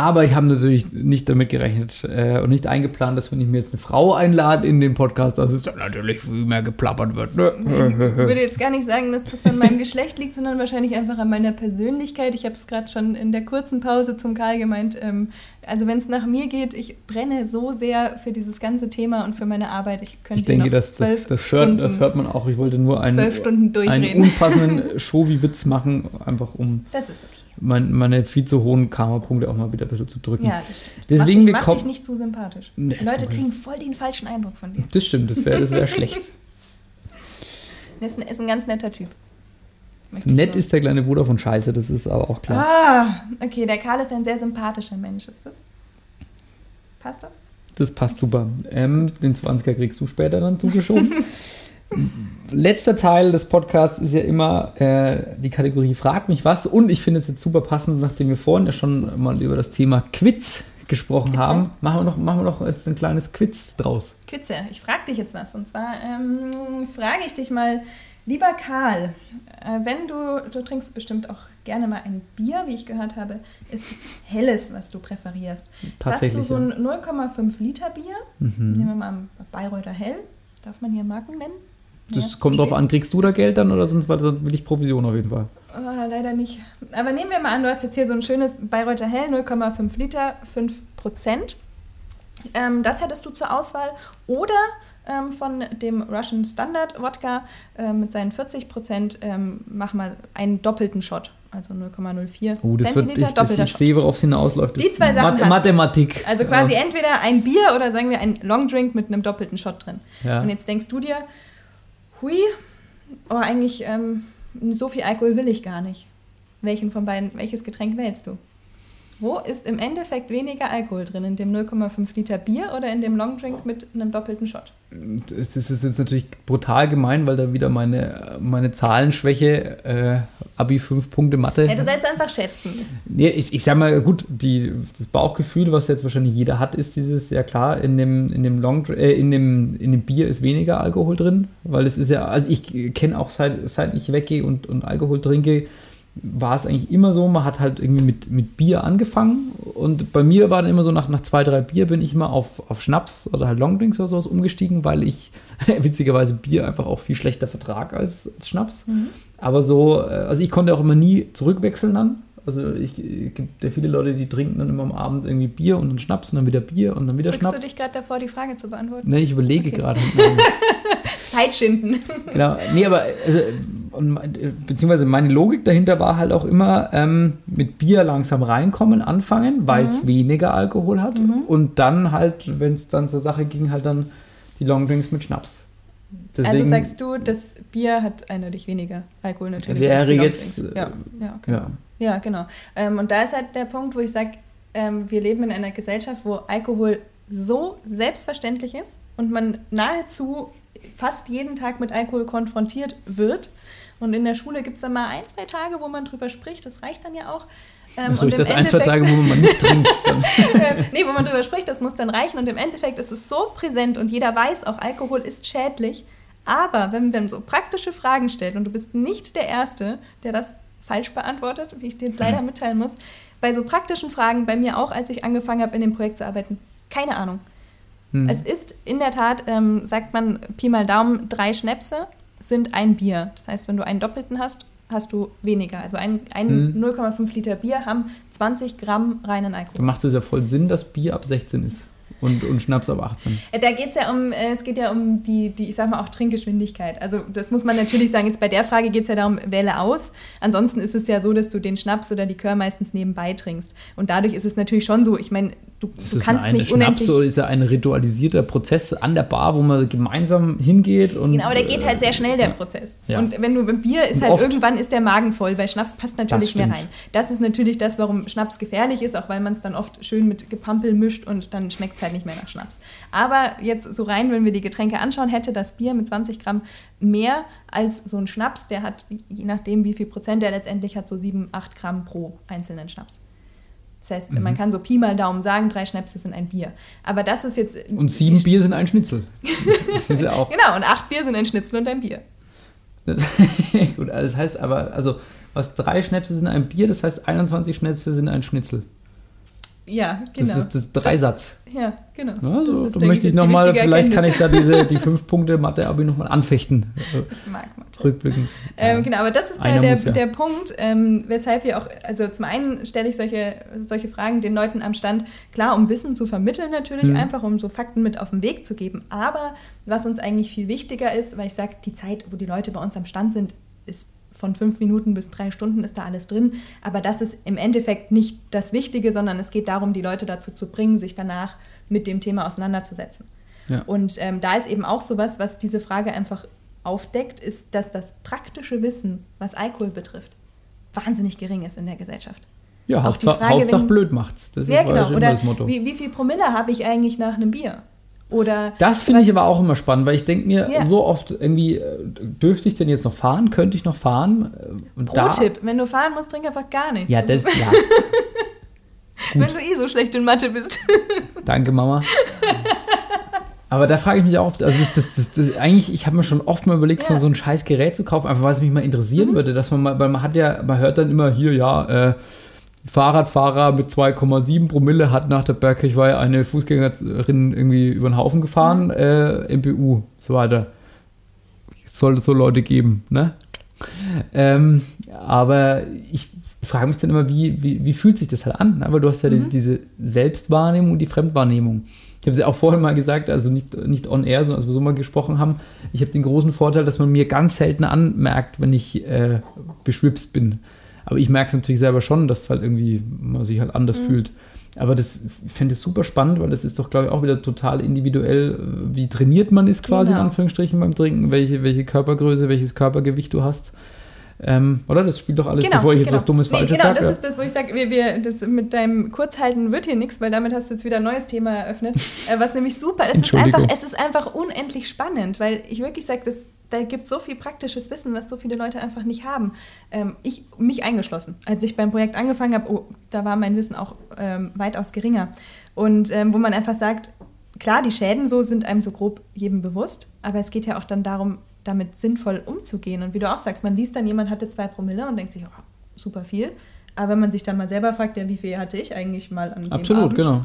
[SPEAKER 5] Aber ich habe natürlich nicht damit gerechnet äh, und nicht eingeplant, dass wenn ich mir jetzt eine Frau einlade in den Podcast, dass es dann natürlich viel mehr geplappert wird. Ne?
[SPEAKER 6] Ich würde jetzt gar nicht sagen, dass das an meinem Geschlecht liegt, sondern wahrscheinlich einfach an meiner Persönlichkeit. Ich habe es gerade schon in der kurzen Pause zum Karl gemeint. Ähm, also wenn es nach mir geht, ich brenne so sehr für dieses ganze Thema und für meine Arbeit. Ich könnte
[SPEAKER 5] Ich denke,
[SPEAKER 6] noch
[SPEAKER 5] das, das,
[SPEAKER 6] zwölf
[SPEAKER 5] das, hört,
[SPEAKER 6] Stunden,
[SPEAKER 5] das hört man auch. Ich wollte nur einen, einen unpassenden Showy-Witz machen, einfach um
[SPEAKER 6] Das ist okay.
[SPEAKER 5] mein, meine viel zu hohen Karma-Punkte auch mal wieder ein bisschen zu drücken.
[SPEAKER 6] Ja, das stimmt.
[SPEAKER 5] Deswegen
[SPEAKER 6] mach dich, mach dich nicht zu sympathisch.
[SPEAKER 5] Nee,
[SPEAKER 6] Die
[SPEAKER 5] das
[SPEAKER 6] Leute kriegen voll den falschen Eindruck von dir.
[SPEAKER 5] Das stimmt, das wäre das wär schlecht.
[SPEAKER 6] Er ist ein, ist ein ganz netter Typ.
[SPEAKER 5] Nett ist der kleine Bruder von Scheiße, das ist aber auch klar.
[SPEAKER 6] Ah, okay, der Karl ist ein sehr sympathischer Mensch. Ist das? Passt das?
[SPEAKER 5] Das passt super. Ähm, den 20er kriegst du später dann zugeschoben. letzter Teil des Podcasts ist ja immer äh, die Kategorie Frag mich was. Und ich finde es jetzt super passend, nachdem wir vorhin ja schon mal über das Thema Quiz gesprochen
[SPEAKER 6] Quizze.
[SPEAKER 5] haben. Machen wir, noch, machen wir noch jetzt ein kleines Quiz draus.
[SPEAKER 6] Quitze, ich frage dich jetzt was. Und zwar ähm, frage ich dich mal, lieber Karl, äh, wenn du, du trinkst bestimmt auch gerne mal ein Bier, wie ich gehört habe, ist es helles, was du präferierst. Jetzt hast du
[SPEAKER 5] Tatsächlich,
[SPEAKER 6] so ein 0,5 Liter Bier.
[SPEAKER 5] Mhm.
[SPEAKER 6] Nehmen wir mal ein Bayreuther Hell. Darf man hier Marken nennen?
[SPEAKER 5] Das
[SPEAKER 6] Ja,
[SPEAKER 5] kommt drauf
[SPEAKER 6] steht.
[SPEAKER 5] an, kriegst du da Geld dann oder sonst will ich Provision auf jeden Fall.
[SPEAKER 6] Oh, leider nicht. Aber nehmen wir mal an, du hast jetzt hier so ein schönes Bayreuther Hell, 0,5 Liter, 5 Prozent. Ähm, das hättest du zur Auswahl. Oder ähm, von dem Russian Standard Wodka ähm, mit seinen 40 Prozent ähm, mach mal einen doppelten Shot. Also 0,04
[SPEAKER 5] Oh, das wird,
[SPEAKER 6] Zentiliter,
[SPEAKER 5] ich, das,
[SPEAKER 6] doppelter
[SPEAKER 5] ich
[SPEAKER 6] Shot.
[SPEAKER 5] sehe, worauf es hinausläuft.
[SPEAKER 6] Die zwei Sachen hast du.
[SPEAKER 5] Mathematik.
[SPEAKER 6] Also quasi
[SPEAKER 5] Ja.
[SPEAKER 6] entweder ein Bier oder sagen wir ein Long Drink mit einem doppelten Shot drin.
[SPEAKER 5] Ja.
[SPEAKER 6] Und jetzt denkst du dir, hui, oh, eigentlich ähm, so viel Alkohol will ich gar nicht. Welchen von beiden, welches Getränk wählst du? Wo ist im Endeffekt weniger Alkohol drin? In dem 0,5 Liter Bier oder in dem Long Drink mit einem doppelten Shot?
[SPEAKER 5] Das ist jetzt natürlich brutal gemein, weil da wieder meine, meine Zahlenschwäche, äh, Abi 5 Punkte Mathe.
[SPEAKER 6] Ja, du sollst einfach schätzen.
[SPEAKER 5] Nee, ich, ich sag mal, gut, die, das Bauchgefühl, was jetzt wahrscheinlich jeder hat, ist dieses, ja klar, in dem, in dem Long äh, in dem, in dem Bier ist weniger Alkohol drin, weil es ist ja, also ich kenne auch seit, seit ich weggehe und, und Alkohol trinke, war es eigentlich immer so, man hat halt irgendwie mit, mit Bier angefangen und bei mir war dann immer so, nach, nach zwei, drei Bier bin ich immer auf, auf Schnaps oder halt Longdrinks oder sowas umgestiegen, weil ich witzigerweise Bier einfach auch viel schlechter vertrag als, als Schnaps. Aber so, äh, also ich konnte auch immer nie zurückwechseln dann. Also ich, es gibt ja viele Leute, die trinken dann immer am Abend irgendwie Bier und dann Schnaps und dann wieder Bier und dann wieder
[SPEAKER 6] Drückst du
[SPEAKER 5] Schnaps.
[SPEAKER 6] dich gerade davor, die Frage zu beantworten?
[SPEAKER 5] Ne, ich überlege
[SPEAKER 6] Okay.
[SPEAKER 5] gerade.
[SPEAKER 6] Zeitschinden.
[SPEAKER 5] genau. Nee, aber also, beziehungsweise meine Logik dahinter war halt auch immer ähm, mit Bier langsam reinkommen, anfangen, weil es weniger Alkohol hat und dann halt, wenn es dann zur Sache ging, halt dann die Longdrinks mit Schnaps.
[SPEAKER 6] also sagst du, das Bier hat eindeutig weniger Alkohol natürlich.
[SPEAKER 5] Wäre
[SPEAKER 6] als die
[SPEAKER 5] jetzt.
[SPEAKER 6] Ja, ja, okay.
[SPEAKER 5] ja.
[SPEAKER 6] Ja, genau. Ähm, und da ist halt der Punkt, wo ich sage, ähm, wir leben in einer Gesellschaft, wo Alkohol so selbstverständlich ist und man nahezu fast jeden Tag mit Alkohol konfrontiert wird. Und in der Schule gibt es dann mal ein, zwei Tage, wo man drüber spricht. Das reicht dann ja auch. Ähm,
[SPEAKER 5] Also ich
[SPEAKER 6] und im
[SPEAKER 5] dachte ein, zwei Tage, wo man nicht trinkt. Dann.
[SPEAKER 6] äh, nee, wo man drüber spricht, das muss dann reichen. Und im Endeffekt ist es so präsent und jeder weiß auch, Alkohol ist schädlich. Aber wenn man so praktische Fragen stellt und du bist nicht der Erste, der das falsch beantwortet, wie ich dir jetzt leider mitteilen muss, bei so praktischen Fragen, bei mir auch, als ich angefangen habe, in dem Projekt zu arbeiten, keine Ahnung.
[SPEAKER 5] Hm.
[SPEAKER 6] Es ist in der Tat, ähm, sagt man, Pi mal Daumen, drei Schnäpse sind ein Bier. Das heißt, wenn du einen doppelten hast, hast du weniger. Also ein, ein
[SPEAKER 5] Hm.
[SPEAKER 6] 0,5 Liter Bier haben 20 Gramm reinen Alkohol.
[SPEAKER 5] Dann macht es ja voll Sinn, dass Bier ab 16 ist und, und Schnaps ab 18.
[SPEAKER 6] Äh, Da geht es ja um, äh, es geht ja um die, die, ich sag mal, auch Trinkgeschwindigkeit. Also das muss man natürlich sagen, jetzt bei der Frage geht es ja darum, wähle aus. Ansonsten ist es ja so, dass du den Schnaps oder Likör meistens nebenbei trinkst. Und dadurch ist es natürlich schon so, ich meine, du,
[SPEAKER 5] Das
[SPEAKER 6] du
[SPEAKER 5] ist
[SPEAKER 6] kannst
[SPEAKER 5] eine
[SPEAKER 6] nicht
[SPEAKER 5] Schnaps
[SPEAKER 6] unendlich...
[SPEAKER 5] oder ist ja ein ritualisierter Prozess an der Bar, wo man gemeinsam hingeht und
[SPEAKER 6] Genau, aber der geht halt sehr schnell, der
[SPEAKER 5] ja.
[SPEAKER 6] Prozess.
[SPEAKER 5] Ja.
[SPEAKER 6] Und wenn du beim Bier ist
[SPEAKER 5] Und
[SPEAKER 6] halt irgendwann ist der Magen voll, weil Schnaps passt natürlich mehr rein. Das ist natürlich das, warum Schnaps gefährlich ist, auch weil man es dann oft schön mit Gepampel mischt und dann schmeckt es halt nicht mehr nach Schnaps. Aber jetzt so rein, wenn wir die Getränke anschauen, hätte das Bier mit 20 Gramm mehr als so ein Schnaps, der hat, je nachdem wie viel Prozent der letztendlich hat, so 7, 8 Gramm pro einzelnen Schnaps. Das heißt,
[SPEAKER 5] Mhm.
[SPEAKER 6] man kann so Pi mal Daumen sagen, drei Schnäpse sind ein Bier. Aber das ist jetzt...
[SPEAKER 5] Und sieben Bier sind ein Schnitzel. Das ist ja auch.
[SPEAKER 6] Genau, und acht Bier sind ein Schnitzel und ein Bier.
[SPEAKER 5] Das, gut, das heißt aber, also, was drei Schnäpse sind ein Bier, das heißt 21 Schnäpse sind ein Schnitzel.
[SPEAKER 6] Ja,
[SPEAKER 5] Das
[SPEAKER 6] genau.
[SPEAKER 5] ist das Dreisatz.
[SPEAKER 6] Ja, genau.
[SPEAKER 5] Also,
[SPEAKER 6] Das ist,
[SPEAKER 5] da möchte ich nochmal, vielleicht kann ich da diese, die fünf Punkte Mathe-Abi nochmal anfechten.
[SPEAKER 6] Ich mag Mathe.
[SPEAKER 5] rückblickend.
[SPEAKER 6] Ähm, genau, aber das ist
[SPEAKER 5] Einer
[SPEAKER 6] der,
[SPEAKER 5] muss ja.
[SPEAKER 6] der Punkt, ähm, weshalb wir auch, also zum einen stelle ich solche, solche Fragen den Leuten am Stand, klar, um Wissen zu vermitteln natürlich,
[SPEAKER 5] Mhm.
[SPEAKER 6] einfach um so Fakten mit auf den Weg zu geben. Aber was uns eigentlich viel wichtiger ist, weil ich sage, die Zeit, wo die Leute bei uns am Stand sind, ist von fünf Minuten bis drei Stunden ist da alles drin. Aber das ist im Endeffekt nicht das Wichtige, sondern es geht darum, die Leute dazu zu bringen, sich danach mit dem Thema auseinanderzusetzen.
[SPEAKER 5] Ja.
[SPEAKER 6] Und ähm, da ist eben auch sowas, was diese Frage einfach aufdeckt, ist, dass das praktische Wissen, was Alkohol betrifft, wahnsinnig gering ist in der Gesellschaft.
[SPEAKER 5] Ja,
[SPEAKER 6] Auch
[SPEAKER 5] Hauptsache,
[SPEAKER 6] Frage,
[SPEAKER 5] Hauptsache
[SPEAKER 6] wenn-
[SPEAKER 5] blöd macht's. Das
[SPEAKER 6] ja,
[SPEAKER 5] ist
[SPEAKER 6] genau. Oder
[SPEAKER 5] das Motto.
[SPEAKER 6] wie, wie viel Promille habe ich eigentlich nach einem Bier? Oder
[SPEAKER 5] Das finde ich aber auch immer spannend, weil ich denke mir
[SPEAKER 6] Ja.
[SPEAKER 5] so oft irgendwie, äh, dürfte ich denn jetzt noch fahren? Könnte ich noch fahren? Äh,
[SPEAKER 6] Pro-Tipp, wenn du fahren musst, trink einfach gar nichts.
[SPEAKER 5] Ja, das, ja,
[SPEAKER 6] wenn du eh so schlecht in Mathe bist.
[SPEAKER 5] danke Mama. Aber da frage ich mich auch oft, also das, das, das, eigentlich, ich habe mir schon oft mal überlegt, so,
[SPEAKER 6] Ja.
[SPEAKER 5] so ein scheiß Gerät zu kaufen, einfach weil es mich mal interessieren würde, dass man mal, weil man hat ja, man hört dann immer hier, ja, äh, Fahrradfahrer mit 2,7 Promille hat nach der Bergkirchweih eine Fußgängerin irgendwie über den Haufen gefahren, äh, MPU, so weiter. Es sollte so Leute geben, ne? Ähm, aber ich frage mich dann immer, wie, wie, wie fühlt sich das halt an? Aber du hast ja diese, diese Selbstwahrnehmung und die Fremdwahrnehmung. Ich habe es ja auch vorhin mal gesagt, also nicht, nicht on air, sondern als wir so mal gesprochen haben. Ich habe den großen Vorteil, dass man mir ganz selten anmerkt, wenn ich äh, beschwipst bin. Aber ich merke es natürlich selber schon, dass halt irgendwie man sich halt anders fühlt. Aber das ich fände es super spannend, weil das ist doch, glaube ich, auch wieder total individuell, äh, wie trainiert man ist quasi in
[SPEAKER 6] Genau.
[SPEAKER 5] Anführungsstrichen beim Trinken, welche, welche Körpergröße, welches Körpergewicht du hast. Ähm, oder? Das spielt doch alles, bevor ich jetzt was Dummes
[SPEAKER 6] Genau. Nee,
[SPEAKER 5] Falsches
[SPEAKER 6] Genau,
[SPEAKER 5] sage.
[SPEAKER 6] das ist das, wo ich sage, wir, wir, das mit deinem Kurzhalten wird hier nichts, weil damit hast du jetzt wieder ein neues Thema eröffnet. Äh, was nämlich super, es ist,
[SPEAKER 5] Entschuldigung.
[SPEAKER 6] einfach, es ist einfach unendlich spannend, weil ich wirklich sage, das, da gibt es so viel praktisches Wissen, was so viele Leute einfach nicht haben. Ähm, ich, mich eingeschlossen. Als ich beim Projekt angefangen habe, oh, da war mein Wissen auch ähm, weitaus geringer. Und ähm, wo man einfach sagt, klar, die Schäden so sind einem so grob jedem bewusst, aber es geht ja auch dann darum, damit sinnvoll umzugehen. Und wie du auch sagst, man liest dann, jemand hatte zwei Promille und denkt sich, oh, super viel. Aber wenn man sich dann mal selber fragt, ja, wie viel hatte ich eigentlich mal an
[SPEAKER 5] Absolut,
[SPEAKER 6] Abend?
[SPEAKER 5] genau.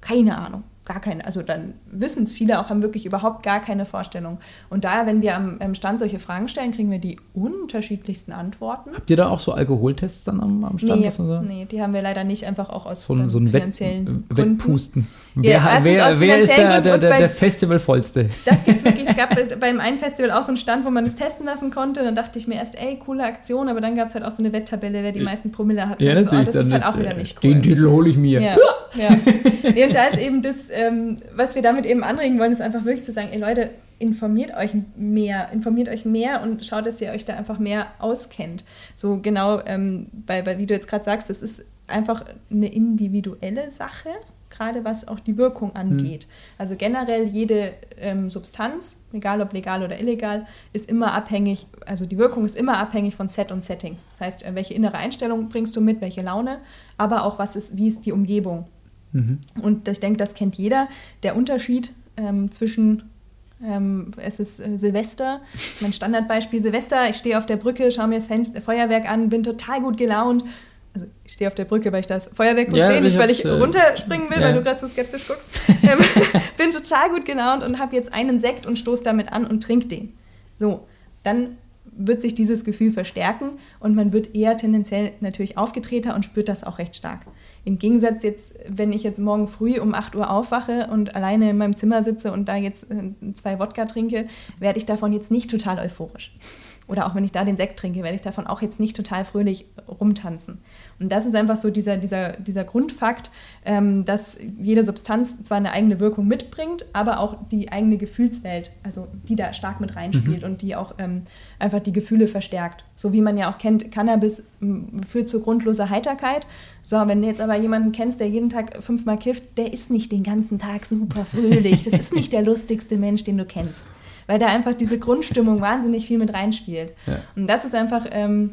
[SPEAKER 6] Keine Ahnung, gar keine. Also dann wissen es viele auch, haben wirklich überhaupt gar keine Vorstellung. Und daher, wenn wir am, am Stand solche Fragen stellen, kriegen wir die unterschiedlichsten Antworten.
[SPEAKER 5] Habt ihr da auch so Alkoholtests dann am, am Stand?
[SPEAKER 6] Nee,
[SPEAKER 5] sagt?
[SPEAKER 6] nee, die haben wir leider nicht, einfach auch aus
[SPEAKER 5] So
[SPEAKER 6] ähm,
[SPEAKER 5] so ein Wett,
[SPEAKER 6] finanziellen
[SPEAKER 5] äh,
[SPEAKER 6] Gründen.
[SPEAKER 5] Wettpusten.
[SPEAKER 6] Ja,
[SPEAKER 5] wer
[SPEAKER 6] erstens
[SPEAKER 5] wer, wer ist der, der, der, der Festivalvollste?
[SPEAKER 6] Das gibt's wirklich. Es gab beim einen Festival auch so einen Stand, wo man das testen lassen konnte. Dann dachte ich mir erst, ey, coole Aktion, aber dann gab es halt auch so eine Wetttabelle, wer die meisten Promille hat.
[SPEAKER 5] Ja,
[SPEAKER 6] so,
[SPEAKER 5] natürlich.
[SPEAKER 6] oh, das ist halt auch wieder
[SPEAKER 5] äh,
[SPEAKER 6] nicht cool.
[SPEAKER 5] Den Titel hole ich mir.
[SPEAKER 6] Ja, ja. Und da ist eben das, ähm, was wir damit eben anregen wollen, ist einfach wirklich zu sagen, ey Leute, informiert euch mehr, informiert euch mehr und schaut, dass ihr euch da einfach mehr auskennt. So genau, ähm, bei, bei, wie du jetzt gerade sagst, das ist einfach eine individuelle Sache, gerade was auch die Wirkung angeht. Also generell jede ähm, Substanz, egal ob legal oder illegal, ist immer abhängig, also die Wirkung ist immer abhängig von Set und Setting. Das heißt, äh, welche innere Einstellung bringst du mit, welche Laune, aber auch was ist, wie ist die Umgebung. Und ich denke, das kennt jeder. Der Unterschied ähm, zwischen, ähm, es ist äh, Silvester, das ist mein Standardbeispiel Silvester, ich stehe auf der Brücke, schaue mir das Fen Feuerwerk an, bin total gut gelaunt. Also ich stehe auf der Brücke, weil ich das Feuerwerk gut
[SPEAKER 5] Ja,
[SPEAKER 6] sehe, nicht
[SPEAKER 5] ich
[SPEAKER 6] weil ich
[SPEAKER 5] äh,
[SPEAKER 6] runterspringen will,
[SPEAKER 5] ja.
[SPEAKER 6] weil du gerade so skeptisch guckst. ähm, bin total gut gelaunt und habe jetzt einen Sekt und stoße damit an und trink den. So, dann wird sich dieses Gefühl verstärken und man wird eher tendenziell natürlich aufgetreter und spürt das auch recht stark. Im Gegensatz jetzt, wenn ich jetzt morgen früh um 8 Uhr aufwache und alleine in meinem Zimmer sitze und da jetzt äh, zwei Wodka trinke, werde ich davon jetzt nicht total euphorisch. Oder auch wenn ich da den Sekt trinke, werde ich davon auch jetzt nicht total fröhlich rumtanzen. Und das ist einfach so dieser, dieser, dieser Grundfakt, ähm, dass jede Substanz zwar eine eigene Wirkung mitbringt, aber auch die eigene Gefühlswelt, also die da stark mit reinspielt und die auch ähm, einfach die Gefühle verstärkt. So wie man ja auch kennt, Cannabis m, führt zu grundloser Heiterkeit. So, wenn du jetzt aber jemanden kennst, der jeden Tag fünfmal kifft, der ist nicht den ganzen Tag super fröhlich. Das ist nicht der lustigste Mensch, den du kennst weil da einfach diese Grundstimmung wahnsinnig viel mit reinspielt.
[SPEAKER 5] Ja.
[SPEAKER 6] Und das ist einfach ähm,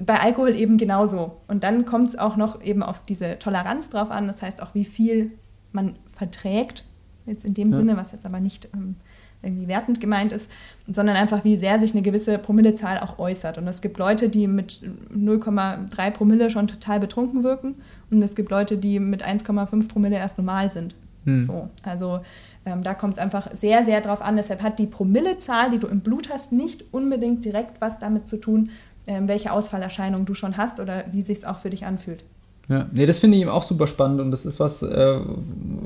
[SPEAKER 6] bei Alkohol eben genauso. Und dann kommt es auch noch eben auf diese Toleranz drauf an, das heißt auch, wie viel man verträgt, jetzt in dem
[SPEAKER 5] Ja.
[SPEAKER 6] Sinne, was jetzt aber nicht ähm, irgendwie wertend gemeint ist, sondern einfach, wie sehr sich eine gewisse Promillezahl auch äußert. Und es gibt Leute, die mit 0,3 Promille schon total betrunken wirken und es gibt Leute, die mit 1,5 Promille erst normal sind.
[SPEAKER 5] Hm.
[SPEAKER 6] So, also ähm, da kommt es einfach sehr, sehr drauf an. Deshalb hat die Promillezahl, die du im Blut hast, nicht unbedingt direkt was damit zu tun, ähm, welche Ausfallerscheinung du schon hast oder wie sich es auch für dich anfühlt.
[SPEAKER 5] Ja, nee, das finde ich eben auch super spannend und das ist was, äh,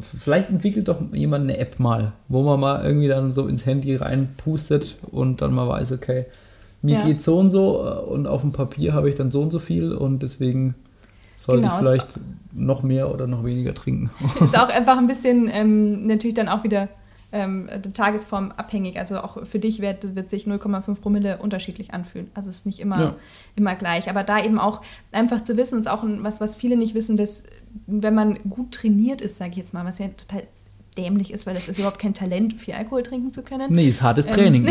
[SPEAKER 5] vielleicht entwickelt doch jemand eine App mal, wo man mal irgendwie dann so ins Handy reinpustet und dann mal weiß, okay, mir
[SPEAKER 6] Ja.
[SPEAKER 5] geht so und so und auf dem Papier habe ich dann so und so viel und deswegen sollte
[SPEAKER 6] Genau,
[SPEAKER 5] ich vielleicht noch mehr oder noch weniger trinken.
[SPEAKER 6] Ist auch einfach ein bisschen ähm, natürlich dann auch wieder ähm, der Tagesform abhängig. Also auch für dich wird, wird sich 0,5 Promille unterschiedlich anfühlen. Also es ist nicht immer,
[SPEAKER 5] Ja.
[SPEAKER 6] immer gleich. Aber da eben auch einfach zu wissen, ist auch ein, was, was viele nicht wissen, dass wenn man gut trainiert ist, sage ich jetzt mal, was ja total dämlich ist, weil das ist überhaupt kein Talent, viel Alkohol trinken zu können.
[SPEAKER 5] Nee, ist hartes
[SPEAKER 6] Ähm,
[SPEAKER 5] Training.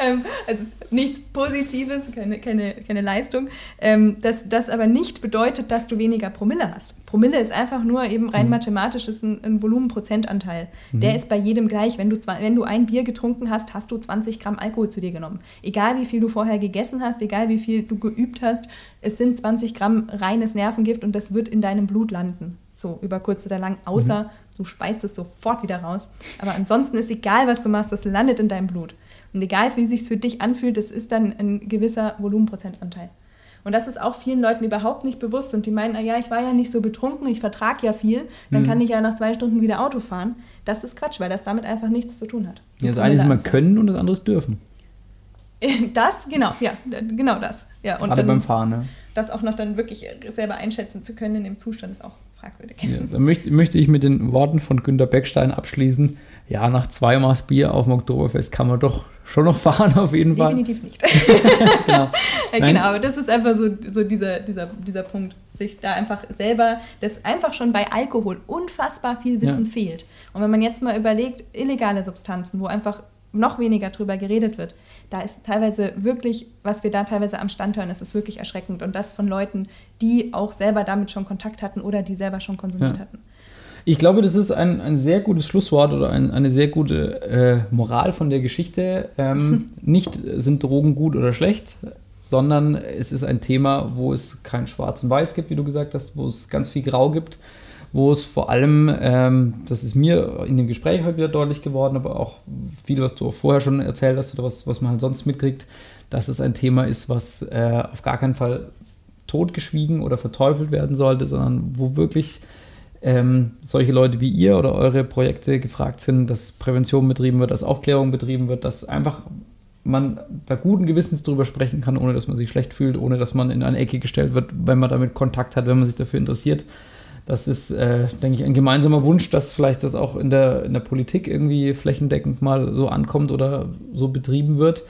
[SPEAKER 6] ähm, also es ist nichts Positives, keine, keine, keine Leistung. Ähm, dass das aber nicht bedeutet, dass du weniger Promille hast. Promille ist einfach nur eben rein mathematisch ist ein, ein Volumenprozentanteil. Der ist bei jedem gleich. Wenn du, wenn du ein Bier getrunken hast, hast du 20 Gramm Alkohol zu dir genommen. Egal wie viel du vorher gegessen hast, egal wie viel du geübt hast, es sind 20 Gramm reines Nervengift und das wird in deinem Blut landen. So über kurz oder lang, außer du speist es sofort wieder raus. Aber ansonsten ist egal, was du machst, das landet in deinem Blut. Und egal, wie es sich für dich anfühlt, das ist dann ein gewisser Volumenprozentanteil. Und das ist auch vielen Leuten überhaupt nicht bewusst. Und die meinen, ah ja, ich war ja nicht so betrunken, ich vertrage ja viel, dann kann ich ja nach zwei Stunden wieder Auto fahren. Das ist Quatsch, weil das damit einfach nichts zu tun hat.
[SPEAKER 5] Ja, das eine ist immer können und das andere ist dürfen.
[SPEAKER 6] Das, genau, ja, genau das. Ja, und
[SPEAKER 5] Gerade
[SPEAKER 6] dann,
[SPEAKER 5] beim Fahren. Ne?
[SPEAKER 6] das auch noch dann wirklich selber einschätzen zu können in dem Zustand ist auch fragwürdig.
[SPEAKER 5] Ja, da möchte, möchte ich mit den Worten von Günter Beckstein abschließen. Ja, nach zwei Maß Bier auf dem Oktoberfest kann man doch schon noch fahren, auf jeden Fall.
[SPEAKER 6] Definitiv nicht.
[SPEAKER 5] Genau. Nein.
[SPEAKER 6] genau, aber das ist einfach so, so dieser, dieser, dieser Punkt, sich da einfach selber, dass einfach schon bei Alkohol unfassbar viel Wissen
[SPEAKER 5] Ja.
[SPEAKER 6] fehlt. Und wenn man jetzt mal überlegt, illegale Substanzen, wo einfach noch weniger drüber geredet wird, da ist teilweise wirklich, was wir da teilweise am Stand hören, das ist wirklich erschreckend. Und das von Leuten, die auch selber damit schon Kontakt hatten oder die selber schon konsumiert
[SPEAKER 5] Ja.
[SPEAKER 6] hatten.
[SPEAKER 5] Ich glaube, das ist ein, ein sehr gutes Schlusswort oder ein, eine sehr gute äh, Moral von der Geschichte. Ähm, nicht äh, sind Drogen gut oder schlecht, sondern es ist ein Thema, wo es kein Schwarz und Weiß gibt, wie du gesagt hast, wo es ganz viel Grau gibt, wo es vor allem, ähm, das ist mir in dem Gespräch heute wieder deutlich geworden, aber auch viel, was du auch vorher schon erzählt hast oder was, was man halt sonst mitkriegt, dass es ein Thema ist, was äh, auf gar keinen Fall totgeschwiegen oder verteufelt werden sollte, sondern wo wirklich ähm, solche Leute wie ihr oder eure Projekte gefragt sind, dass Prävention betrieben wird, dass Aufklärung betrieben wird, dass einfach man da guten Gewissens drüber sprechen kann, ohne dass man sich schlecht fühlt, ohne dass man in eine Ecke gestellt wird, wenn man damit Kontakt hat, wenn man sich dafür interessiert. Das ist, äh, denke ich, ein gemeinsamer Wunsch, dass vielleicht das auch in der, in der Politik irgendwie flächendeckend mal so ankommt oder so betrieben wird.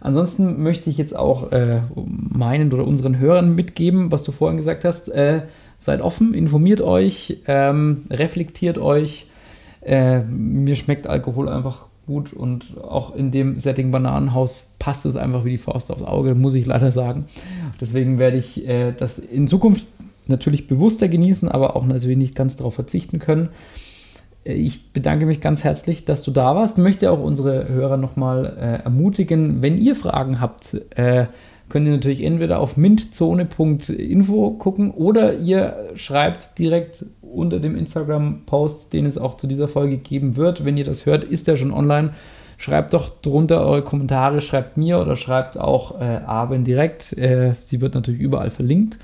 [SPEAKER 5] Ansonsten möchte ich jetzt auch äh, meinen oder unseren Hörern mitgeben, was du vorhin gesagt hast. Äh, seid offen, informiert euch, ähm, reflektiert euch. Äh, mir schmeckt Alkohol einfach gut und auch in dem Setting Bananenhaus passt es einfach wie die Faust aufs Auge, muss ich leider sagen. Deswegen werde ich äh, das in Zukunft natürlich bewusster genießen, aber auch natürlich nicht ganz darauf verzichten können. Ich bedanke mich ganz herzlich, dass du da warst. Möchte auch unsere Hörer nochmal äh, ermutigen, wenn ihr Fragen habt, äh, könnt ihr natürlich entweder auf mintzone.info gucken oder ihr schreibt direkt unter dem Instagram-Post, den es auch zu dieser Folge geben wird. Wenn ihr das hört, ist der schon online. Schreibt doch drunter eure Kommentare, schreibt mir oder schreibt auch äh, Arben direkt. Äh, sie wird natürlich überall verlinkt.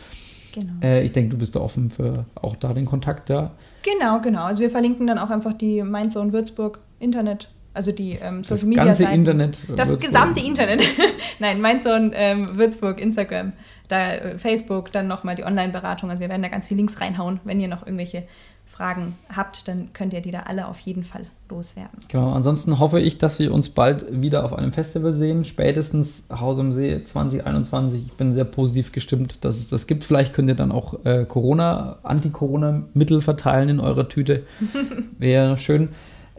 [SPEAKER 6] Genau.
[SPEAKER 5] Äh, ich denke, du bist da offen für auch da den Kontakt da.
[SPEAKER 6] Genau, genau. Also wir verlinken dann auch einfach die Mainzone Würzburg Internet, also die ähm,
[SPEAKER 5] Das
[SPEAKER 6] Social Media
[SPEAKER 5] ganze
[SPEAKER 6] Seiten.
[SPEAKER 5] Internet.
[SPEAKER 6] Das
[SPEAKER 5] Würzburg.
[SPEAKER 6] gesamte Internet. Nein, Mainzone, ähm, Würzburg, Instagram, da äh, Facebook, dann nochmal die Online-Beratung. Also wir werden da ganz viel Links reinhauen. Wenn ihr noch irgendwelche Fragen habt, dann könnt ihr die da alle auf jeden Fall loswerden.
[SPEAKER 5] Genau, ansonsten hoffe ich, dass wir uns bald wieder auf einem Festival sehen. Spätestens Haus am See 2021. Ich bin sehr positiv gestimmt, dass es das gibt. Vielleicht könnt ihr dann auch äh, Corona, Anti-Corona-Mittel verteilen in eurer Tüte. Wäre schön.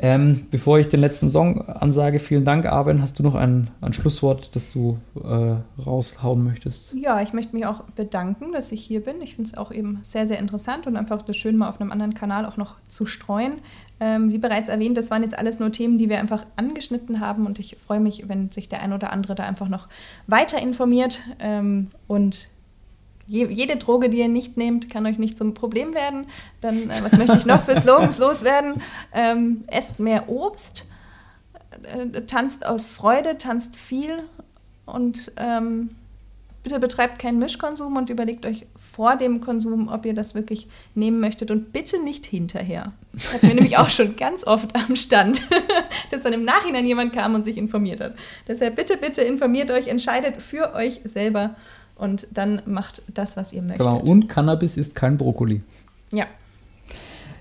[SPEAKER 5] Ähm, bevor ich den letzten Song ansage, vielen Dank, Arben. Hast du noch ein, ein Schlusswort, das du äh, raushauen möchtest?
[SPEAKER 6] Ja, ich möchte mich auch bedanken, dass ich hier bin. Ich finde es auch eben sehr, sehr interessant und einfach das schön mal auf einem anderen Kanal auch noch zu streuen. Ähm, wie bereits erwähnt, das waren jetzt alles nur Themen, die wir einfach angeschnitten haben und ich freue mich, wenn sich der ein oder andere da einfach noch weiter informiert ähm, und je, jede Droge, die ihr nicht nehmt, kann euch nicht zum Problem werden. Dann, äh, was möchte ich noch für Slogans loswerden? Ähm, esst mehr Obst, äh, tanzt aus Freude, tanzt viel und ähm, bitte betreibt keinen Mischkonsum und überlegt euch vor dem Konsum, ob ihr das wirklich nehmen möchtet und bitte nicht hinterher. Das hatten wir nämlich auch schon ganz oft am Stand, dass dann im Nachhinein jemand kam und sich informiert hat. Deshalb bitte, bitte informiert euch, entscheidet für euch selber und dann macht das, was ihr möchtet.
[SPEAKER 5] Genau. Und Cannabis ist kein Brokkoli.
[SPEAKER 6] Ja,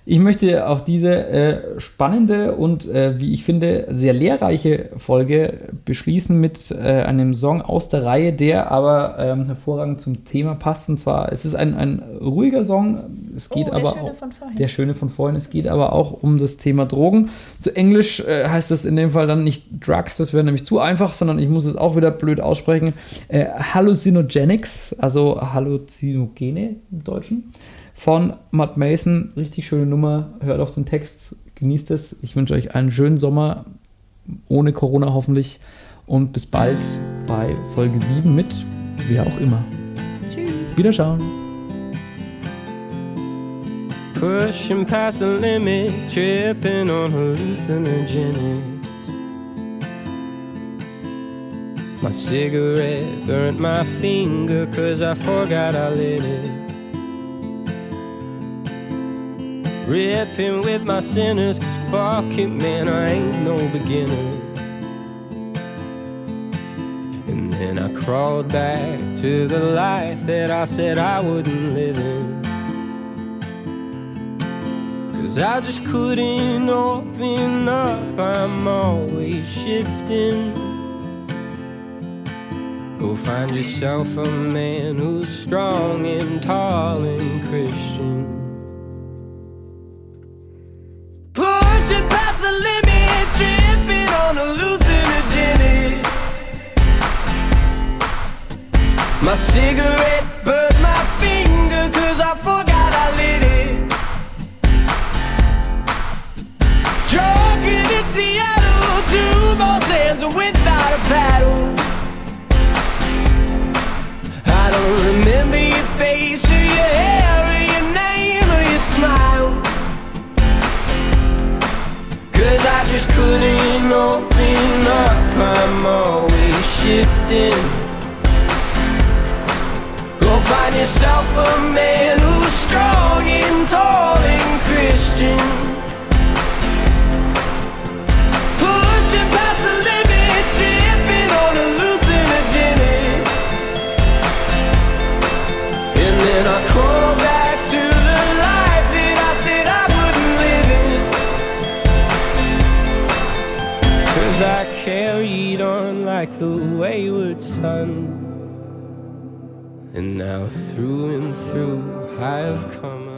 [SPEAKER 5] Ich möchte auch diese äh, spannende und, äh, wie ich finde, sehr lehrreiche Folge beschließen mit äh, einem Song aus der Reihe, der aber ähm, hervorragend zum Thema passt. Und zwar, es ist ein, ein ruhiger Song, Es geht
[SPEAKER 6] Oh,
[SPEAKER 5] aber auch, der Schöne von vorhin. Es geht aber auch um das Thema Drogen. Zu Englisch äh, heißt das in dem Fall dann nicht Drugs, das wäre nämlich zu einfach, sondern ich muss es auch wieder blöd aussprechen. Äh, Hallucinogenics, also Halluzinogene im Deutschen. Von Matt Mason, richtig schöne Nummer. Hört auf den Text, genießt es. Ich wünsche euch einen schönen Sommer, ohne Corona hoffentlich. Und bis bald bei Folge 7 mit wer auch immer.
[SPEAKER 6] Tschüss.
[SPEAKER 5] Wiederschauen.
[SPEAKER 7] Pushing past the limit, tripping on hallucinogenics. My cigarette burnt my finger cause I forgot I lit it. Ripping with my sinners cause fuck it man, I ain't no beginner. And then I crawled back to the life that I said I wouldn't live in. Cause I just couldn't open up, I'm always shifting. Go find yourself a man who's strong and tall and Christian. Past the limit, tripping on hallucinogenics. My cigarette burned my finger cause I forgot I lit it. Drunken in Seattle, two more sands without a paddle. I don't remember your face just couldn't open up, I'm always shifting. Go find yourself a man who's strong and tall and Christian. Pushing past the limit, tripping on hallucinogenics. And then I crawl like the wayward son. And now through and through I have come.